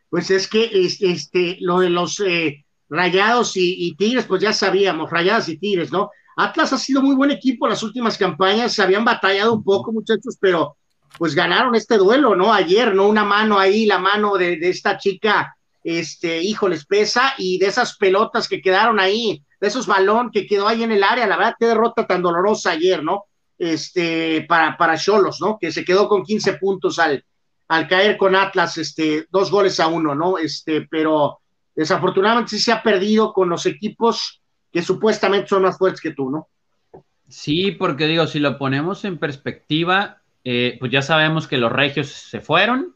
Pues es que este, este, lo de los eh, Rayados y, y Tigres, pues ya sabíamos, Rayadas y Tigres, ¿no? Atlas ha sido muy buen equipo en las últimas campañas, se habían batallado un poco, muchachos, pero pues ganaron este duelo, ¿no? Ayer, ¿no? Una mano ahí, la mano de, de esta chica, este, híjoles, pesa, y de esas pelotas que quedaron ahí, de esos balón que quedó ahí en el área, la verdad, qué derrota tan dolorosa ayer, ¿no? Este, para, para Cholos, ¿no? Que se quedó con 15 puntos al, al caer con Atlas, este, dos goles a uno, ¿no? Este, pero desafortunadamente sí se ha perdido con los equipos que supuestamente son más fuertes que tú, ¿no? Sí, porque digo, si lo ponemos en perspectiva, eh, pues ya sabemos que los regios se fueron.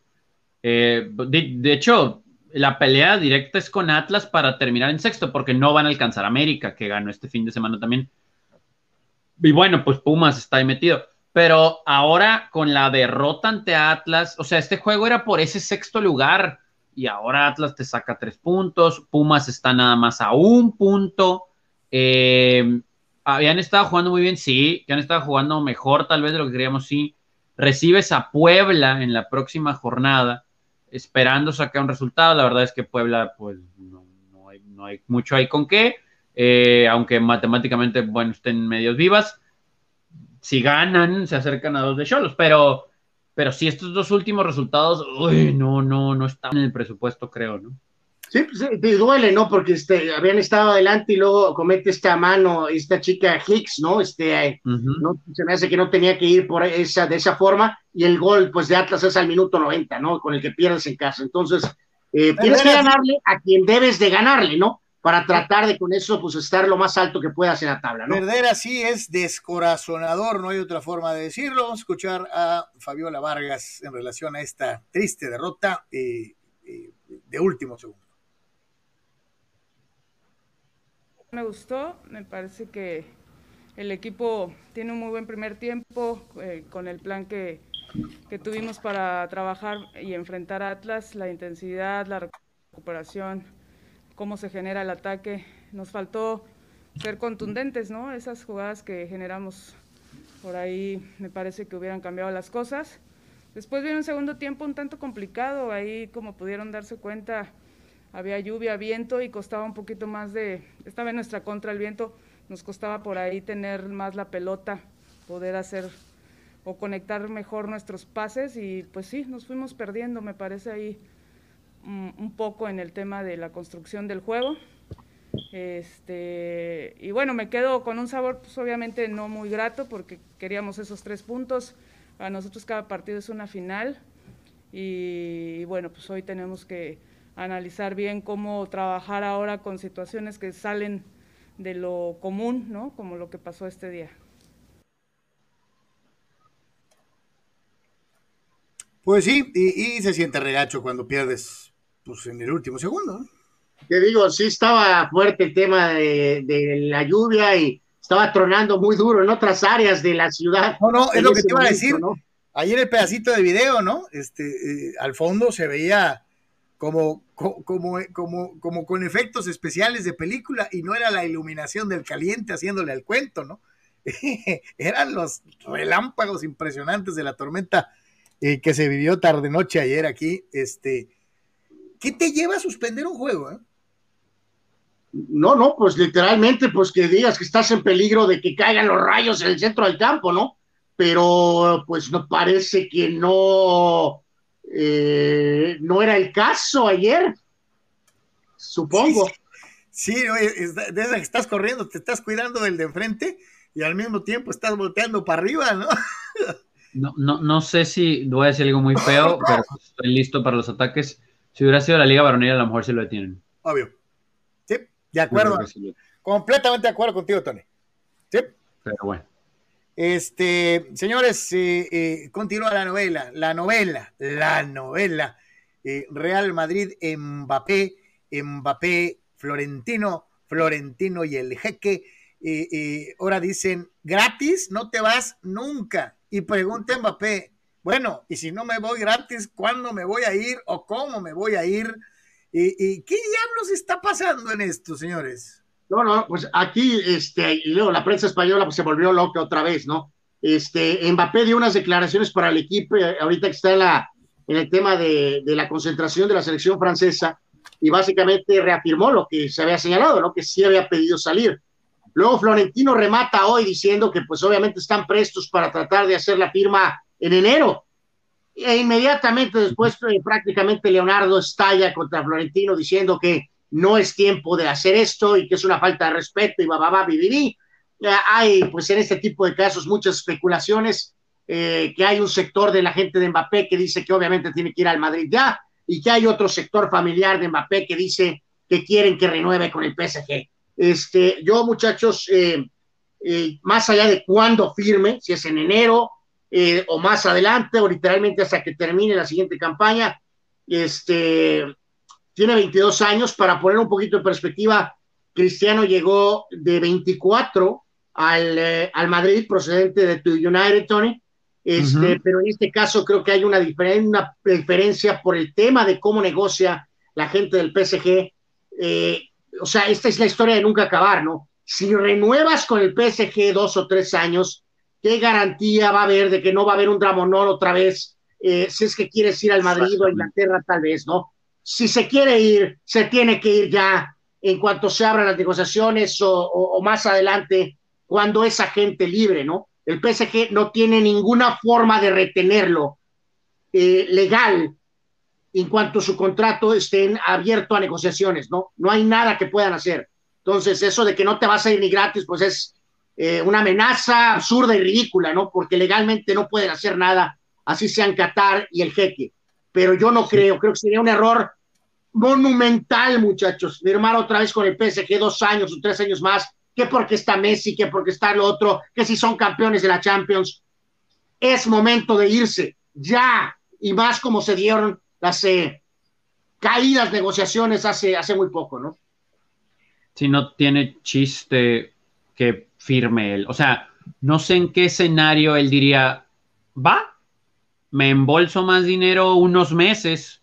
Eh, de, de, hecho, la pelea directa es con Atlas para terminar en sexto, porque no van a alcanzar América, que ganó este fin de semana también. Y bueno, pues Pumas está ahí metido. Pero ahora con la derrota ante Atlas, o sea, este juego era por ese sexto lugar y ahora Atlas te saca tres puntos, Pumas está nada más a un punto. Eh, habían estado jugando muy bien, sí, que han estado jugando mejor tal vez de lo que queríamos, sí. Recibes a Puebla en la próxima jornada, esperando sacar un resultado. La verdad es que Puebla, pues, no, no, hay, no hay, mucho ahí con qué, eh, aunque matemáticamente, bueno, estén medios vivas si ganan, se acercan a dos de Cholos, pero, pero si estos dos últimos resultados, uy, no, no, no están en el presupuesto, creo, ¿no? Sí, pues, te duele, ¿no? Porque este, habían estado adelante y luego comete esta mano, esta chica Hicks, ¿no? Este, uh -huh. no, se me hace que no tenía que ir por esa, de esa forma, y el gol, pues, de Atlas es al minuto 90, ¿no? Con el que pierdes en casa. Entonces, eh, tienes que ganarle a quien debes de ganarle, ¿no? para tratar de con eso pues estar lo más alto que puedas en la tabla. ¿no? Perder así es descorazonador, no hay otra forma de decirlo. Vamos a escuchar a Fabiola Vargas en relación a esta triste derrota eh, eh, de último segundo. Me gustó, me parece que el equipo tiene un muy buen primer tiempo eh, con el plan que, que tuvimos para trabajar y enfrentar a Atlas, la intensidad, la recuperación, cómo se genera el ataque. Nos faltó ser contundentes, ¿no? Esas jugadas que generamos por ahí me parece que hubieran cambiado las cosas. Después viene un segundo tiempo un tanto complicado, ahí como pudieron darse cuenta había lluvia, viento y costaba un poquito más de, estaba en nuestra contra el viento, nos costaba por ahí tener más la pelota, poder hacer o conectar mejor nuestros pases y pues sí, nos fuimos perdiendo, me parece ahí un poco en el tema de la construcción del juego. Este, y bueno, me quedo con un sabor pues, obviamente no muy grato porque queríamos esos tres puntos. A nosotros cada partido es una final y bueno, pues hoy tenemos que analizar bien cómo trabajar ahora con situaciones que salen de lo común, ¿no? Como lo que pasó este día. Pues sí, y, y se siente regacho cuando pierdes pues, en el último segundo. ¿no? Te digo, sí estaba fuerte el tema de, de, la lluvia y estaba tronando muy duro en otras áreas de la ciudad. No, no, es lo que te iba a decir. ¿no? Ayer el pedacito de video, ¿no? Este, eh, al fondo se veía como, como, como, como con efectos especiales de película y no era la iluminación del caliente haciéndole al cuento, ¿no? Eran los relámpagos impresionantes de la tormenta eh, que se vivió tarde noche ayer aquí. Este, ¿Qué te lleva a suspender un juego? Eh? No, no, pues literalmente, pues que digas que estás en peligro de que caigan los rayos en el centro del campo, ¿no? Pero pues no parece que no, eh, no era el caso ayer, supongo. Sí, sí. sí de esa que estás corriendo, te estás cuidando del de enfrente y al mismo tiempo estás volteando para arriba, ¿no? No, no, no sé si voy a decir algo muy feo, pero estoy listo para los ataques. Si hubiera sido la Liga Varonil, a lo mejor se lo detienen. Obvio. Sí, de acuerdo. Sí. Completamente de acuerdo contigo, Tony. Sí. Pero bueno. Este, señores, eh, eh, continúa la novela, la novela, la novela. Eh, Real Madrid, Mbappé, Mbappé, Florentino, Florentino y el jeque. ahora dicen, gratis, no te vas nunca. Y pregunta Mbappé, bueno, y si no me voy gratis, ¿cuándo me voy a ir o cómo me voy a ir? ¿Y, y qué diablos está pasando en esto, señores? No, no, pues aquí, este, y luego la prensa española pues, se volvió loca otra vez, ¿no? Este, Mbappé dio unas declaraciones para el equipo, eh, ahorita que está en, el tema de, de, la concentración de la selección francesa, y básicamente reafirmó lo que se había señalado, ¿no? Que sí había pedido salir. Luego Florentino remata hoy diciendo que pues obviamente están prestos para tratar de hacer la firma en enero. E inmediatamente después eh, prácticamente Leonardo estalla contra Florentino diciendo que no es tiempo de hacer esto y que es una falta de respeto y va, vivirí. Hay, pues en este tipo de casos, muchas especulaciones, eh, que hay un sector de la gente de Mbappé que dice que obviamente tiene que ir al Madrid ya, y que hay otro sector familiar de Mbappé que dice que quieren que renueve con el PSG. Este, yo, muchachos, eh, eh, más allá de cuándo firme, si es en enero eh, o más adelante, o literalmente hasta que termine la siguiente campaña, este, tiene 22 años. Para poner un poquito de perspectiva, Cristiano llegó de 24 al, al Madrid, procedente de tu United, Tony. Este, Pero en este caso creo que hay una, diferen una diferencia por el tema de cómo negocia la gente del PSG. Eh, o sea, esta es la historia de nunca acabar, ¿no? Si renuevas con el PSG dos o tres años, ¿qué garantía va a haber de que no va a haber un Dramonón otra vez? Eh, si es que quieres ir al Madrid o a Inglaterra, tal vez, ¿no? Si se quiere ir, se tiene que ir ya en cuanto se abran las negociaciones o, o, o más adelante, cuando es agente libre, ¿no? El PSG no tiene ninguna forma de retenerlo eh, legal en cuanto su contrato esté abierto a negociaciones, ¿no? No hay nada que puedan hacer. Entonces, eso de que no te vas a ir ni gratis, pues es eh, una amenaza absurda y ridícula, ¿no? Porque legalmente no pueden hacer nada, así sean Qatar y el jeque. Pero yo no creo, creo que sería un error monumental, muchachos, firmar otra vez con el PSG dos años o tres años más, que porque está Messi, que porque está el otro, que si son campeones de la Champions. Es momento de irse, ya, y más como se dieron las eh, caídas negociaciones hace, hace muy poco, ¿no? Si no tiene chiste que firme él. O sea, no sé en qué escenario él diría, va, me embolso más dinero unos meses,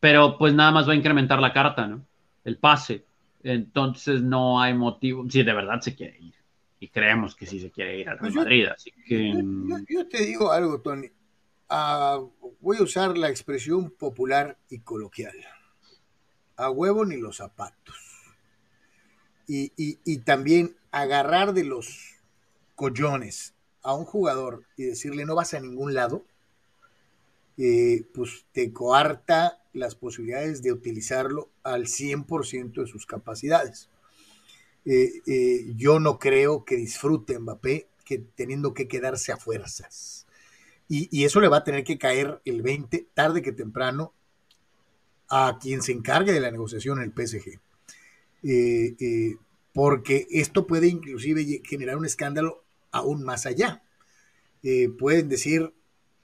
pero pues nada más va a incrementar la carta, ¿no? El pase. Entonces no hay motivo, si de verdad se quiere ir. Y creemos que sí se quiere ir al Real Pues Madrid, así que... Yo, yo- yo te digo algo, Tony. Ah, voy a usar la expresión popular y coloquial. A huevo ni los zapatos. Y, y- y también agarrar de los collones a un jugador y decirle no vas a ningún lado, eh, pues te coarta las posibilidades de utilizarlo al 100% de sus capacidades. Eh, eh, yo no creo que disfrute Mbappé teniendo que quedarse a fuerzas. Y, eso le va a tener que caer el 20, tarde que temprano, a quien se encargue de la negociación el PSG. Eh, porque esto puede inclusive generar un escándalo aún más allá. Pueden decir,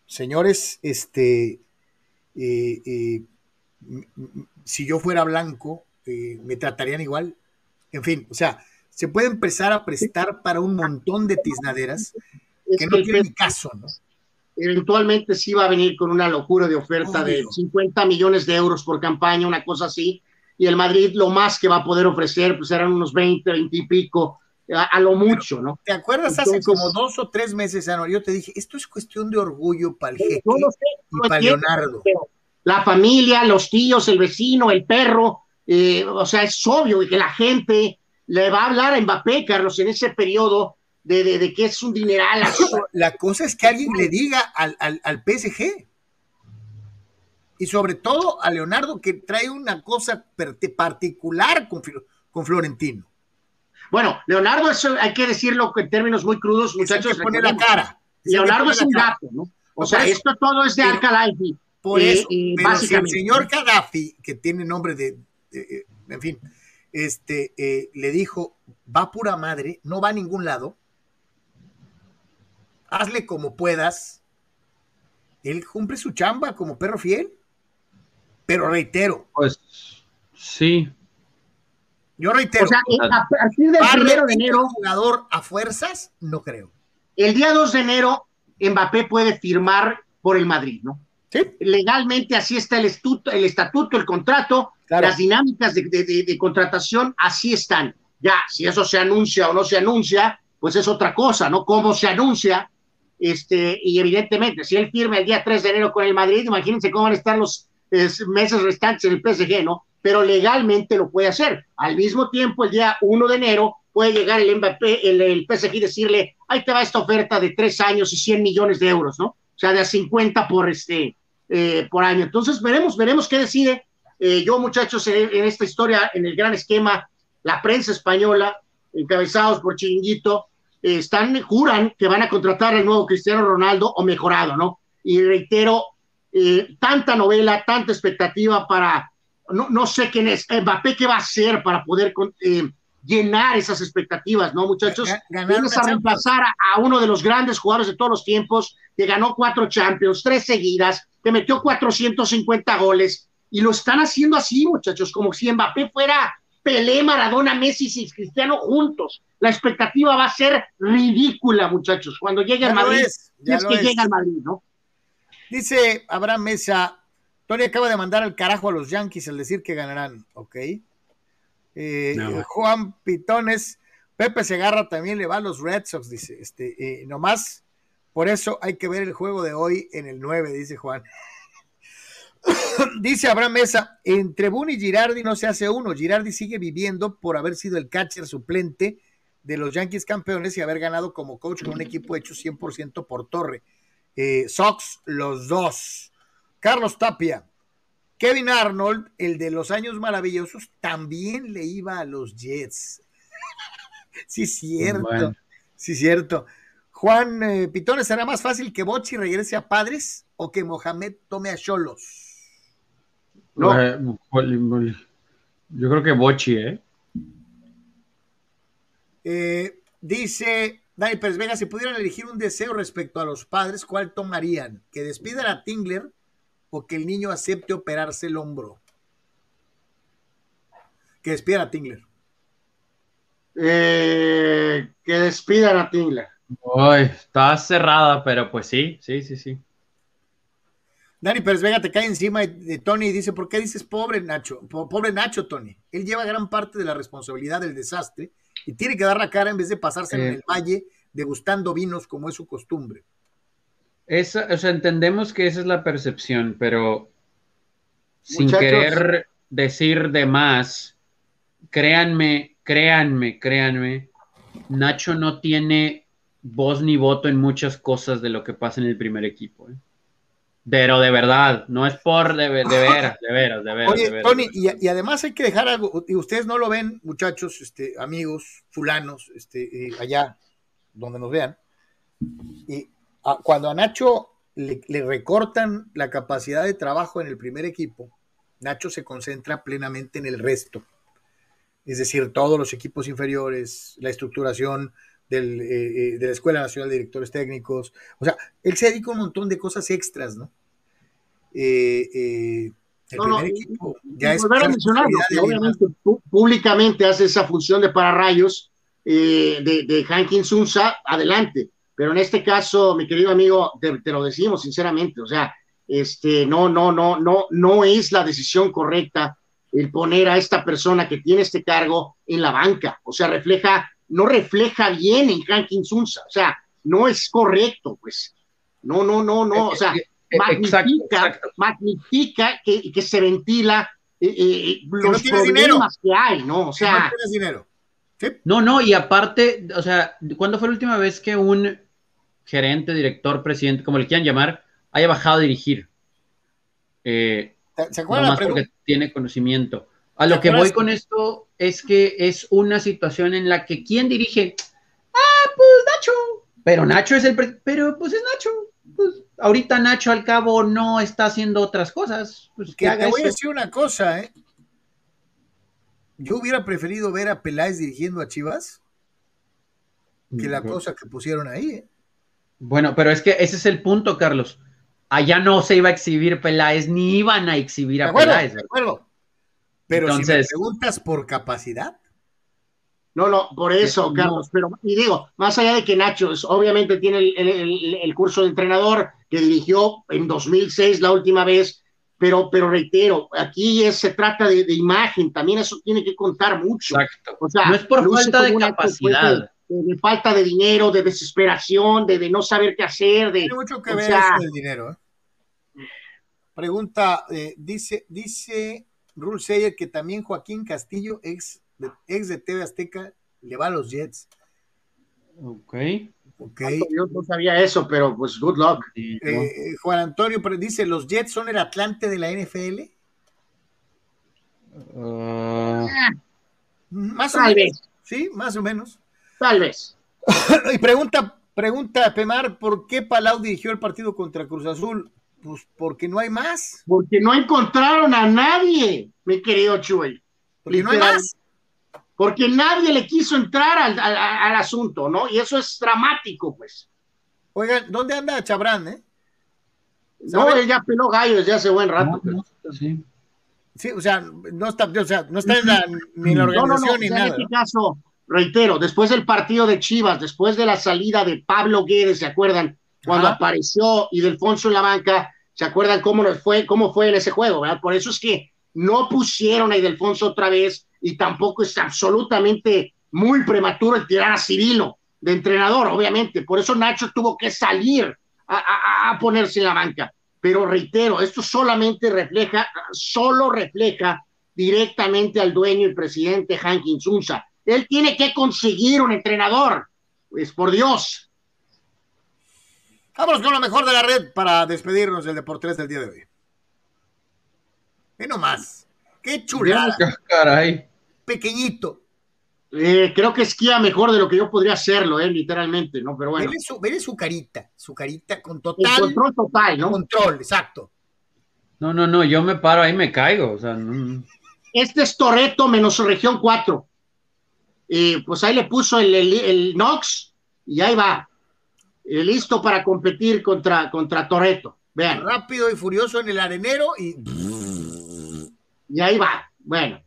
señores, este, si yo fuera blanco, eh, me tratarían igual. En fin, o sea, se puede empezar a prestar para un montón de tiznaderas que no tienen caso, ¿no? eventualmente sí va a venir con una locura de oferta de Obvio. 50 millones de euros por campaña, una cosa así, y el Madrid lo más que va a poder ofrecer, pues serán unos 20, 20 y pico, a, a lo mucho, ¿no? ¿Te acuerdas hace como dos o tres meses, Anuar? Yo te dije, esto es cuestión de orgullo para el jeque lo sé, y para Leonardo. pero la familia, los tíos, el vecino, el perro, eh, o sea, es obvio que la gente le va a hablar a Mbappé, Carlos, en ese periodo de, de- de que es un dineral. La cosa es que alguien le diga al, al, al PSG. Y sobre todo a Leonardo, que trae una cosa particular con, con Florentino. Bueno, Leonardo, eso hay que decirlo en términos muy crudos, muchachos. pone la cara. Leonardo es un gato, ¿no? O sea, esto todo es de Al-Khalifi. Por eh, eso, eh, pero si el señor Gaddafi, que tiene nombre de, de- eh, en fin, este, eh, le dijo, va pura madre, no va a ningún lado, hazle como puedas, él cumple su chamba como perro fiel, pero reitero, Pues sí, yo reitero, O sea, eh, a partir del primero de un enero, jugador a fuerzas, no creo. el día 2 de enero, Mbappé puede firmar por el Madrid, ¿no? Sí. Legalmente así está el, estuto, el estatuto, el contrato, Claro. las dinámicas de, de- de- de contratación, así están. Ya, si eso se anuncia o no se anuncia, pues es otra cosa, ¿no? Cómo se anuncia, este, y evidentemente, si él firma el día 3 de enero con el Madrid, imagínense cómo van a estar los meses restantes en el PSG, ¿no? Pero legalmente lo puede hacer. Al mismo tiempo, el día 1 de enero puede llegar el Mbappé, el, el PSG y decirle, ahí te va esta oferta de tres años y 100 millones de euros, ¿no? O sea, de a 50 por, este, eh, por año. Entonces, veremos, veremos qué decide. Eh, yo, muchachos, en, en esta historia, en el gran esquema, la prensa española, encabezados por Chiringuito, eh, están, juran que van a contratar al nuevo Cristiano Ronaldo o mejorado, ¿no? Y reitero, eh, tanta novela, tanta expectativa para no, no sé quién es. Mbappé, ¿qué va a hacer para poder llenar esas expectativas, no, muchachos? Vienes a reemplazar a, uno de los grandes jugadores de todos los tiempos, que ganó cuatro Champions, tres seguidas, que metió 450 goles, y lo están haciendo así, muchachos, como si Mbappé fuera Pelé, Maradona, Messi y Cristiano juntos. La expectativa va a ser ridícula, muchachos, cuando llegue al Madrid. Es, es que llega al Madrid, ¿no? Dice Abraham Mesa, Tony acaba de mandar al carajo a los Yankees al decir que ganarán, ¿ok? Eh, Juan Pitones, Pepe Segarra también le va a los Red Sox, dice, este, eh, nomás, por eso hay que ver el juego de hoy en el 9, dice Juan. dice Abraham Mesa, entre Boone y Girardi no se hace uno, Girardi sigue viviendo por haber sido el catcher suplente de los Yankees campeones y haber ganado como coach con un equipo hecho 100% por Torre. Eh, Sox, los dos. Carlos Tapia, Kevin Arnold, el de los años maravillosos, también le iba a los Jets. sí, cierto. Sí, cierto. Juan eh, Pitones, ¿será más fácil que Bochi regrese a Padres o que Mohamed tome a Cholos? No. Eh, yo creo que Bochi, ¿eh? ¿eh? Dice Dani Pérez Vega, si pudieran elegir un deseo respecto a los padres, ¿cuál tomarían? ¿Que despidan a Tingler o que el niño acepte operarse el hombro? Que despidan a Tingler. Eh, que despidan a Tingler. Está cerrada, pero pues sí, sí, sí, sí. Dani Pérez Vega te cae encima de Tony y dice, ¿por qué dices pobre Nacho? Pobre Nacho, Tony. Él lleva gran parte de la responsabilidad del desastre y tiene que dar la cara en vez de pasarse en eh. el valle degustando vinos como es su costumbre. Esa, o sea, entendemos que esa es la percepción, pero sin querer decir de más, créanme, créanme, créanme, Nacho no tiene voz ni voto en muchas cosas de lo que pasa en el primer equipo. ¿eh? Pero de verdad, no es por de, de veras, de veras, de veras. Oye, Tony, y, además hay que dejar algo, y ustedes no lo ven, muchachos, este, amigos, fulanos, este, eh, allá donde nos vean, y cuando a Nacho le, recortan la capacidad de trabajo en el primer equipo, Nacho se concentra plenamente en el resto. Es decir, todos los equipos inferiores, la estructuración del, eh, eh, de la Escuela Nacional de Directores Técnicos. O sea, él se dedica a un montón de cosas extras, ¿no? Eh, el primer equipo ya es obviamente públicamente hace esa función de pararrayos de, de Hankin Sunza, adelante pero en este caso, mi querido amigo, te, lo decimos sinceramente, o sea, este, no, no, no, no, no es la decisión correcta el poner a esta persona que tiene este cargo en la banca, o sea, refleja, no refleja bien en Hankin Sunza, o sea, no es correcto, pues, no, no, no, no, o sea, eh, eh, magnifica, magnifica que, que, se ventila eh, los problemas que hay, ¿no? O sea, no dinero. No, no, y aparte, o sea, ¿cuándo fue la última vez que un gerente, director, presidente, como le quieran llamar, haya bajado a dirigir. Eh, ¿Se acuerdan? porque tiene conocimiento. A lo que voy con esto es que es una situación en la que quien dirige, ah, pues Nacho, pero Nacho es el, pero pues es Nacho. Pues, ahorita Nacho al cabo no está haciendo otras cosas. Pues que te voy a decir una cosa, ¿eh? Yo hubiera preferido ver a Peláez dirigiendo a Chivas que la cosa que pusieron ahí, ¿eh? Bueno, pero es que ese es el punto, Carlos. Allá no se iba a exhibir Peláez, ni iban a exhibir a Peláez. De acuerdo. Pero si me preguntas por capacidad. No, no, por eso, Carlos. Pero, y digo, más allá de que Nacho obviamente tiene el, curso de entrenador que dirigió en 2006 la última vez, pero, pero reitero, aquí se trata de, imagen, también eso tiene que contar mucho. Exacto. no es por falta de capacidad de, falta de dinero, de desesperación, de, no saber qué hacer. De, Tiene mucho que ver eso del dinero. ¿eh? Pregunta, eh, dice, dice Rule Sayer que también Joaquín Castillo, ex de, ex de TV Azteca, le va a los Jets. Ok. Okay. Yo no sabía eso, pero pues good luck. Eh, Juan Antonio dice, ¿los Jets son el Atlante de la NFL? Uh, más o menos. Sí, más o menos. Tal vez. y pregunta, pregunta Pemar, ¿por qué Palau dirigió el partido contra Cruz Azul? Pues porque no hay más. Porque no encontraron a nadie, mi querido Chuy. Porque no hay más. Porque nadie le quiso entrar al, al- al asunto, ¿no? Y eso es dramático, pues. Oigan, ¿dónde anda Chabrán, eh? No, él ya peló gallo desde hace buen rato. pues. Sí. Sí, o sea, no está, o sea, no está en la, ni en la No, no, no, organización o ni sea, en nada. este caso, reitero, después del partido de Chivas, después de la salida de Pablo Guedes, ¿se acuerdan? Cuando Ajá. apareció y Delfonso en la banca, ¿se acuerdan cómo nos fue, cómo fue en ese juego, verdad? Por eso es que no pusieron a Delfonso otra vez y tampoco es absolutamente muy prematuro el tirar a Cirilo de entrenador, obviamente. Por eso Nacho tuvo que salir a, a- a ponerse en la banca. Pero reitero, esto solamente refleja, solo refleja directamente al dueño y presidente Hankins Unza. Él tiene que conseguir un entrenador. Pues por Dios. Vámonos con lo mejor de la red para despedirnos del Deportes del día de hoy. Ve nomás. Qué chulada. Caray. Pequeñito. Eh, creo que esquía mejor de lo que yo podría hacerlo, eh, literalmente, ¿no? Pero bueno. Vele su, vele su carita, su carita con El total control total, ¿no? control, exacto. No, no, no, yo me paro ahí me caigo. O sea, no- Este es Toreto menos región 4. Y pues ahí le puso el, el, el Nox y ahí va. Eh, listo para competir contra, contra Toreto. Vean, Rápido y furioso en el arenero y y ahí va. Bueno,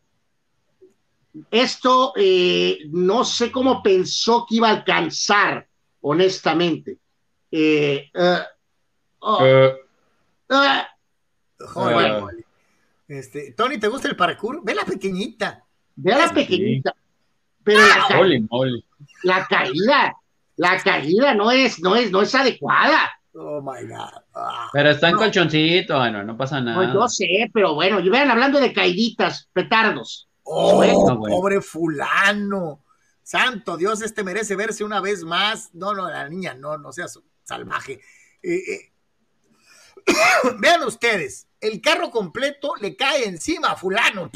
esto eh, no sé cómo pensó que iba a alcanzar, honestamente. Eh, oh. Este, Tony, ¿te gusta el parkour? Ve la pequeñita. Ve la Sí. pequeñita. Pero la, ca- holy moly. la caída, la caída no es, no es, no es adecuada. Oh my God. Ah. Pero está en colchoncito, bueno, no pasa nada. yo sé, pero bueno, y vean hablando de caíditas, petardos. Oh, bueno. pobre fulano. Santo Dios, este merece verse una vez más. No, no, la niña, no, no seas salvaje. Eh, eh. Vean ustedes, el carro completo le cae encima a fulano.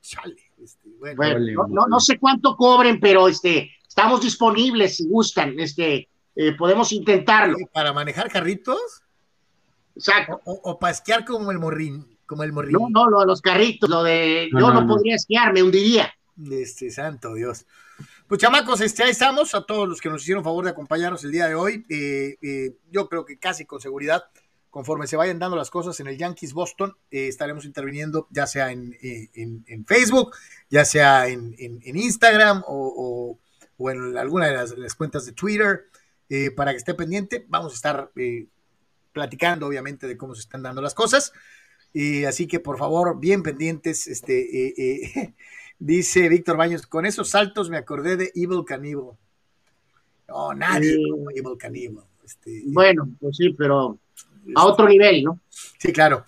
Chale. este, bueno. Bueno, Ole, no, no, no sé cuánto cobren, pero este, estamos disponibles si gustan, este, eh, podemos intentarlo. para manejar carritos Exacto. o, o para esquiar como el morrín, como el morrín. No, no, lo de los carritos, lo de No, yo no, no, no. podría esquiar, me hundiría. Este, santo Dios. Pues chamacos, este, ahí estamos, a todos los que nos hicieron favor de acompañarnos el día de hoy. Eh, eh, yo creo que casi con seguridad, conforme se vayan dando las cosas en el Yankees Boston, eh, estaremos interviniendo ya sea en, eh, en- en Facebook, ya sea en, en- en Instagram o, o- o en alguna de las, las cuentas de Twitter, eh, para que esté pendiente. Vamos a estar eh, platicando, obviamente, de cómo se están dando las cosas. Y así que, por favor, bien pendientes. Este, eh, dice Víctor Baños, con esos saltos me acordé de Evil Cannibal. No, nadie como Evil Cannibal. Este, Bueno, pues sí, pero a otro nivel, ¿no? Sí, claro.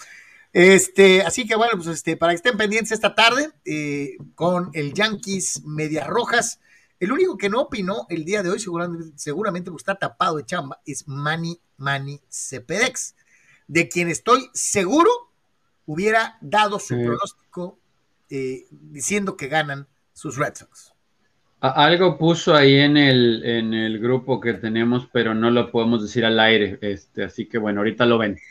Este, así que bueno, pues este, para que estén pendientes esta tarde eh, con el Yankees Medias Rojas. El único que no opinó el día de hoy, seguramente, seguramente está tapado de chamba, es Manny Manny Cepedex, de quien estoy seguro hubiera dado su Sí. pronóstico eh, diciendo que ganan sus Red Sox. Algo puso ahí en el, en el grupo que tenemos, pero no lo podemos decir al aire. Este, así que bueno, ahorita lo ven.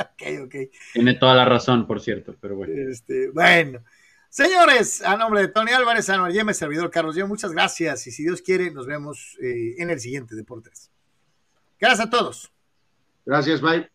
Ok, ok. Tiene toda la razón, por cierto, pero bueno. Este, bueno, señores, a nombre de Tony Álvarez, Anuar Yeme, servidor Carlos Yo, muchas gracias y si Dios quiere, nos vemos eh, en el siguiente Deportes. Gracias a todos. Gracias, right.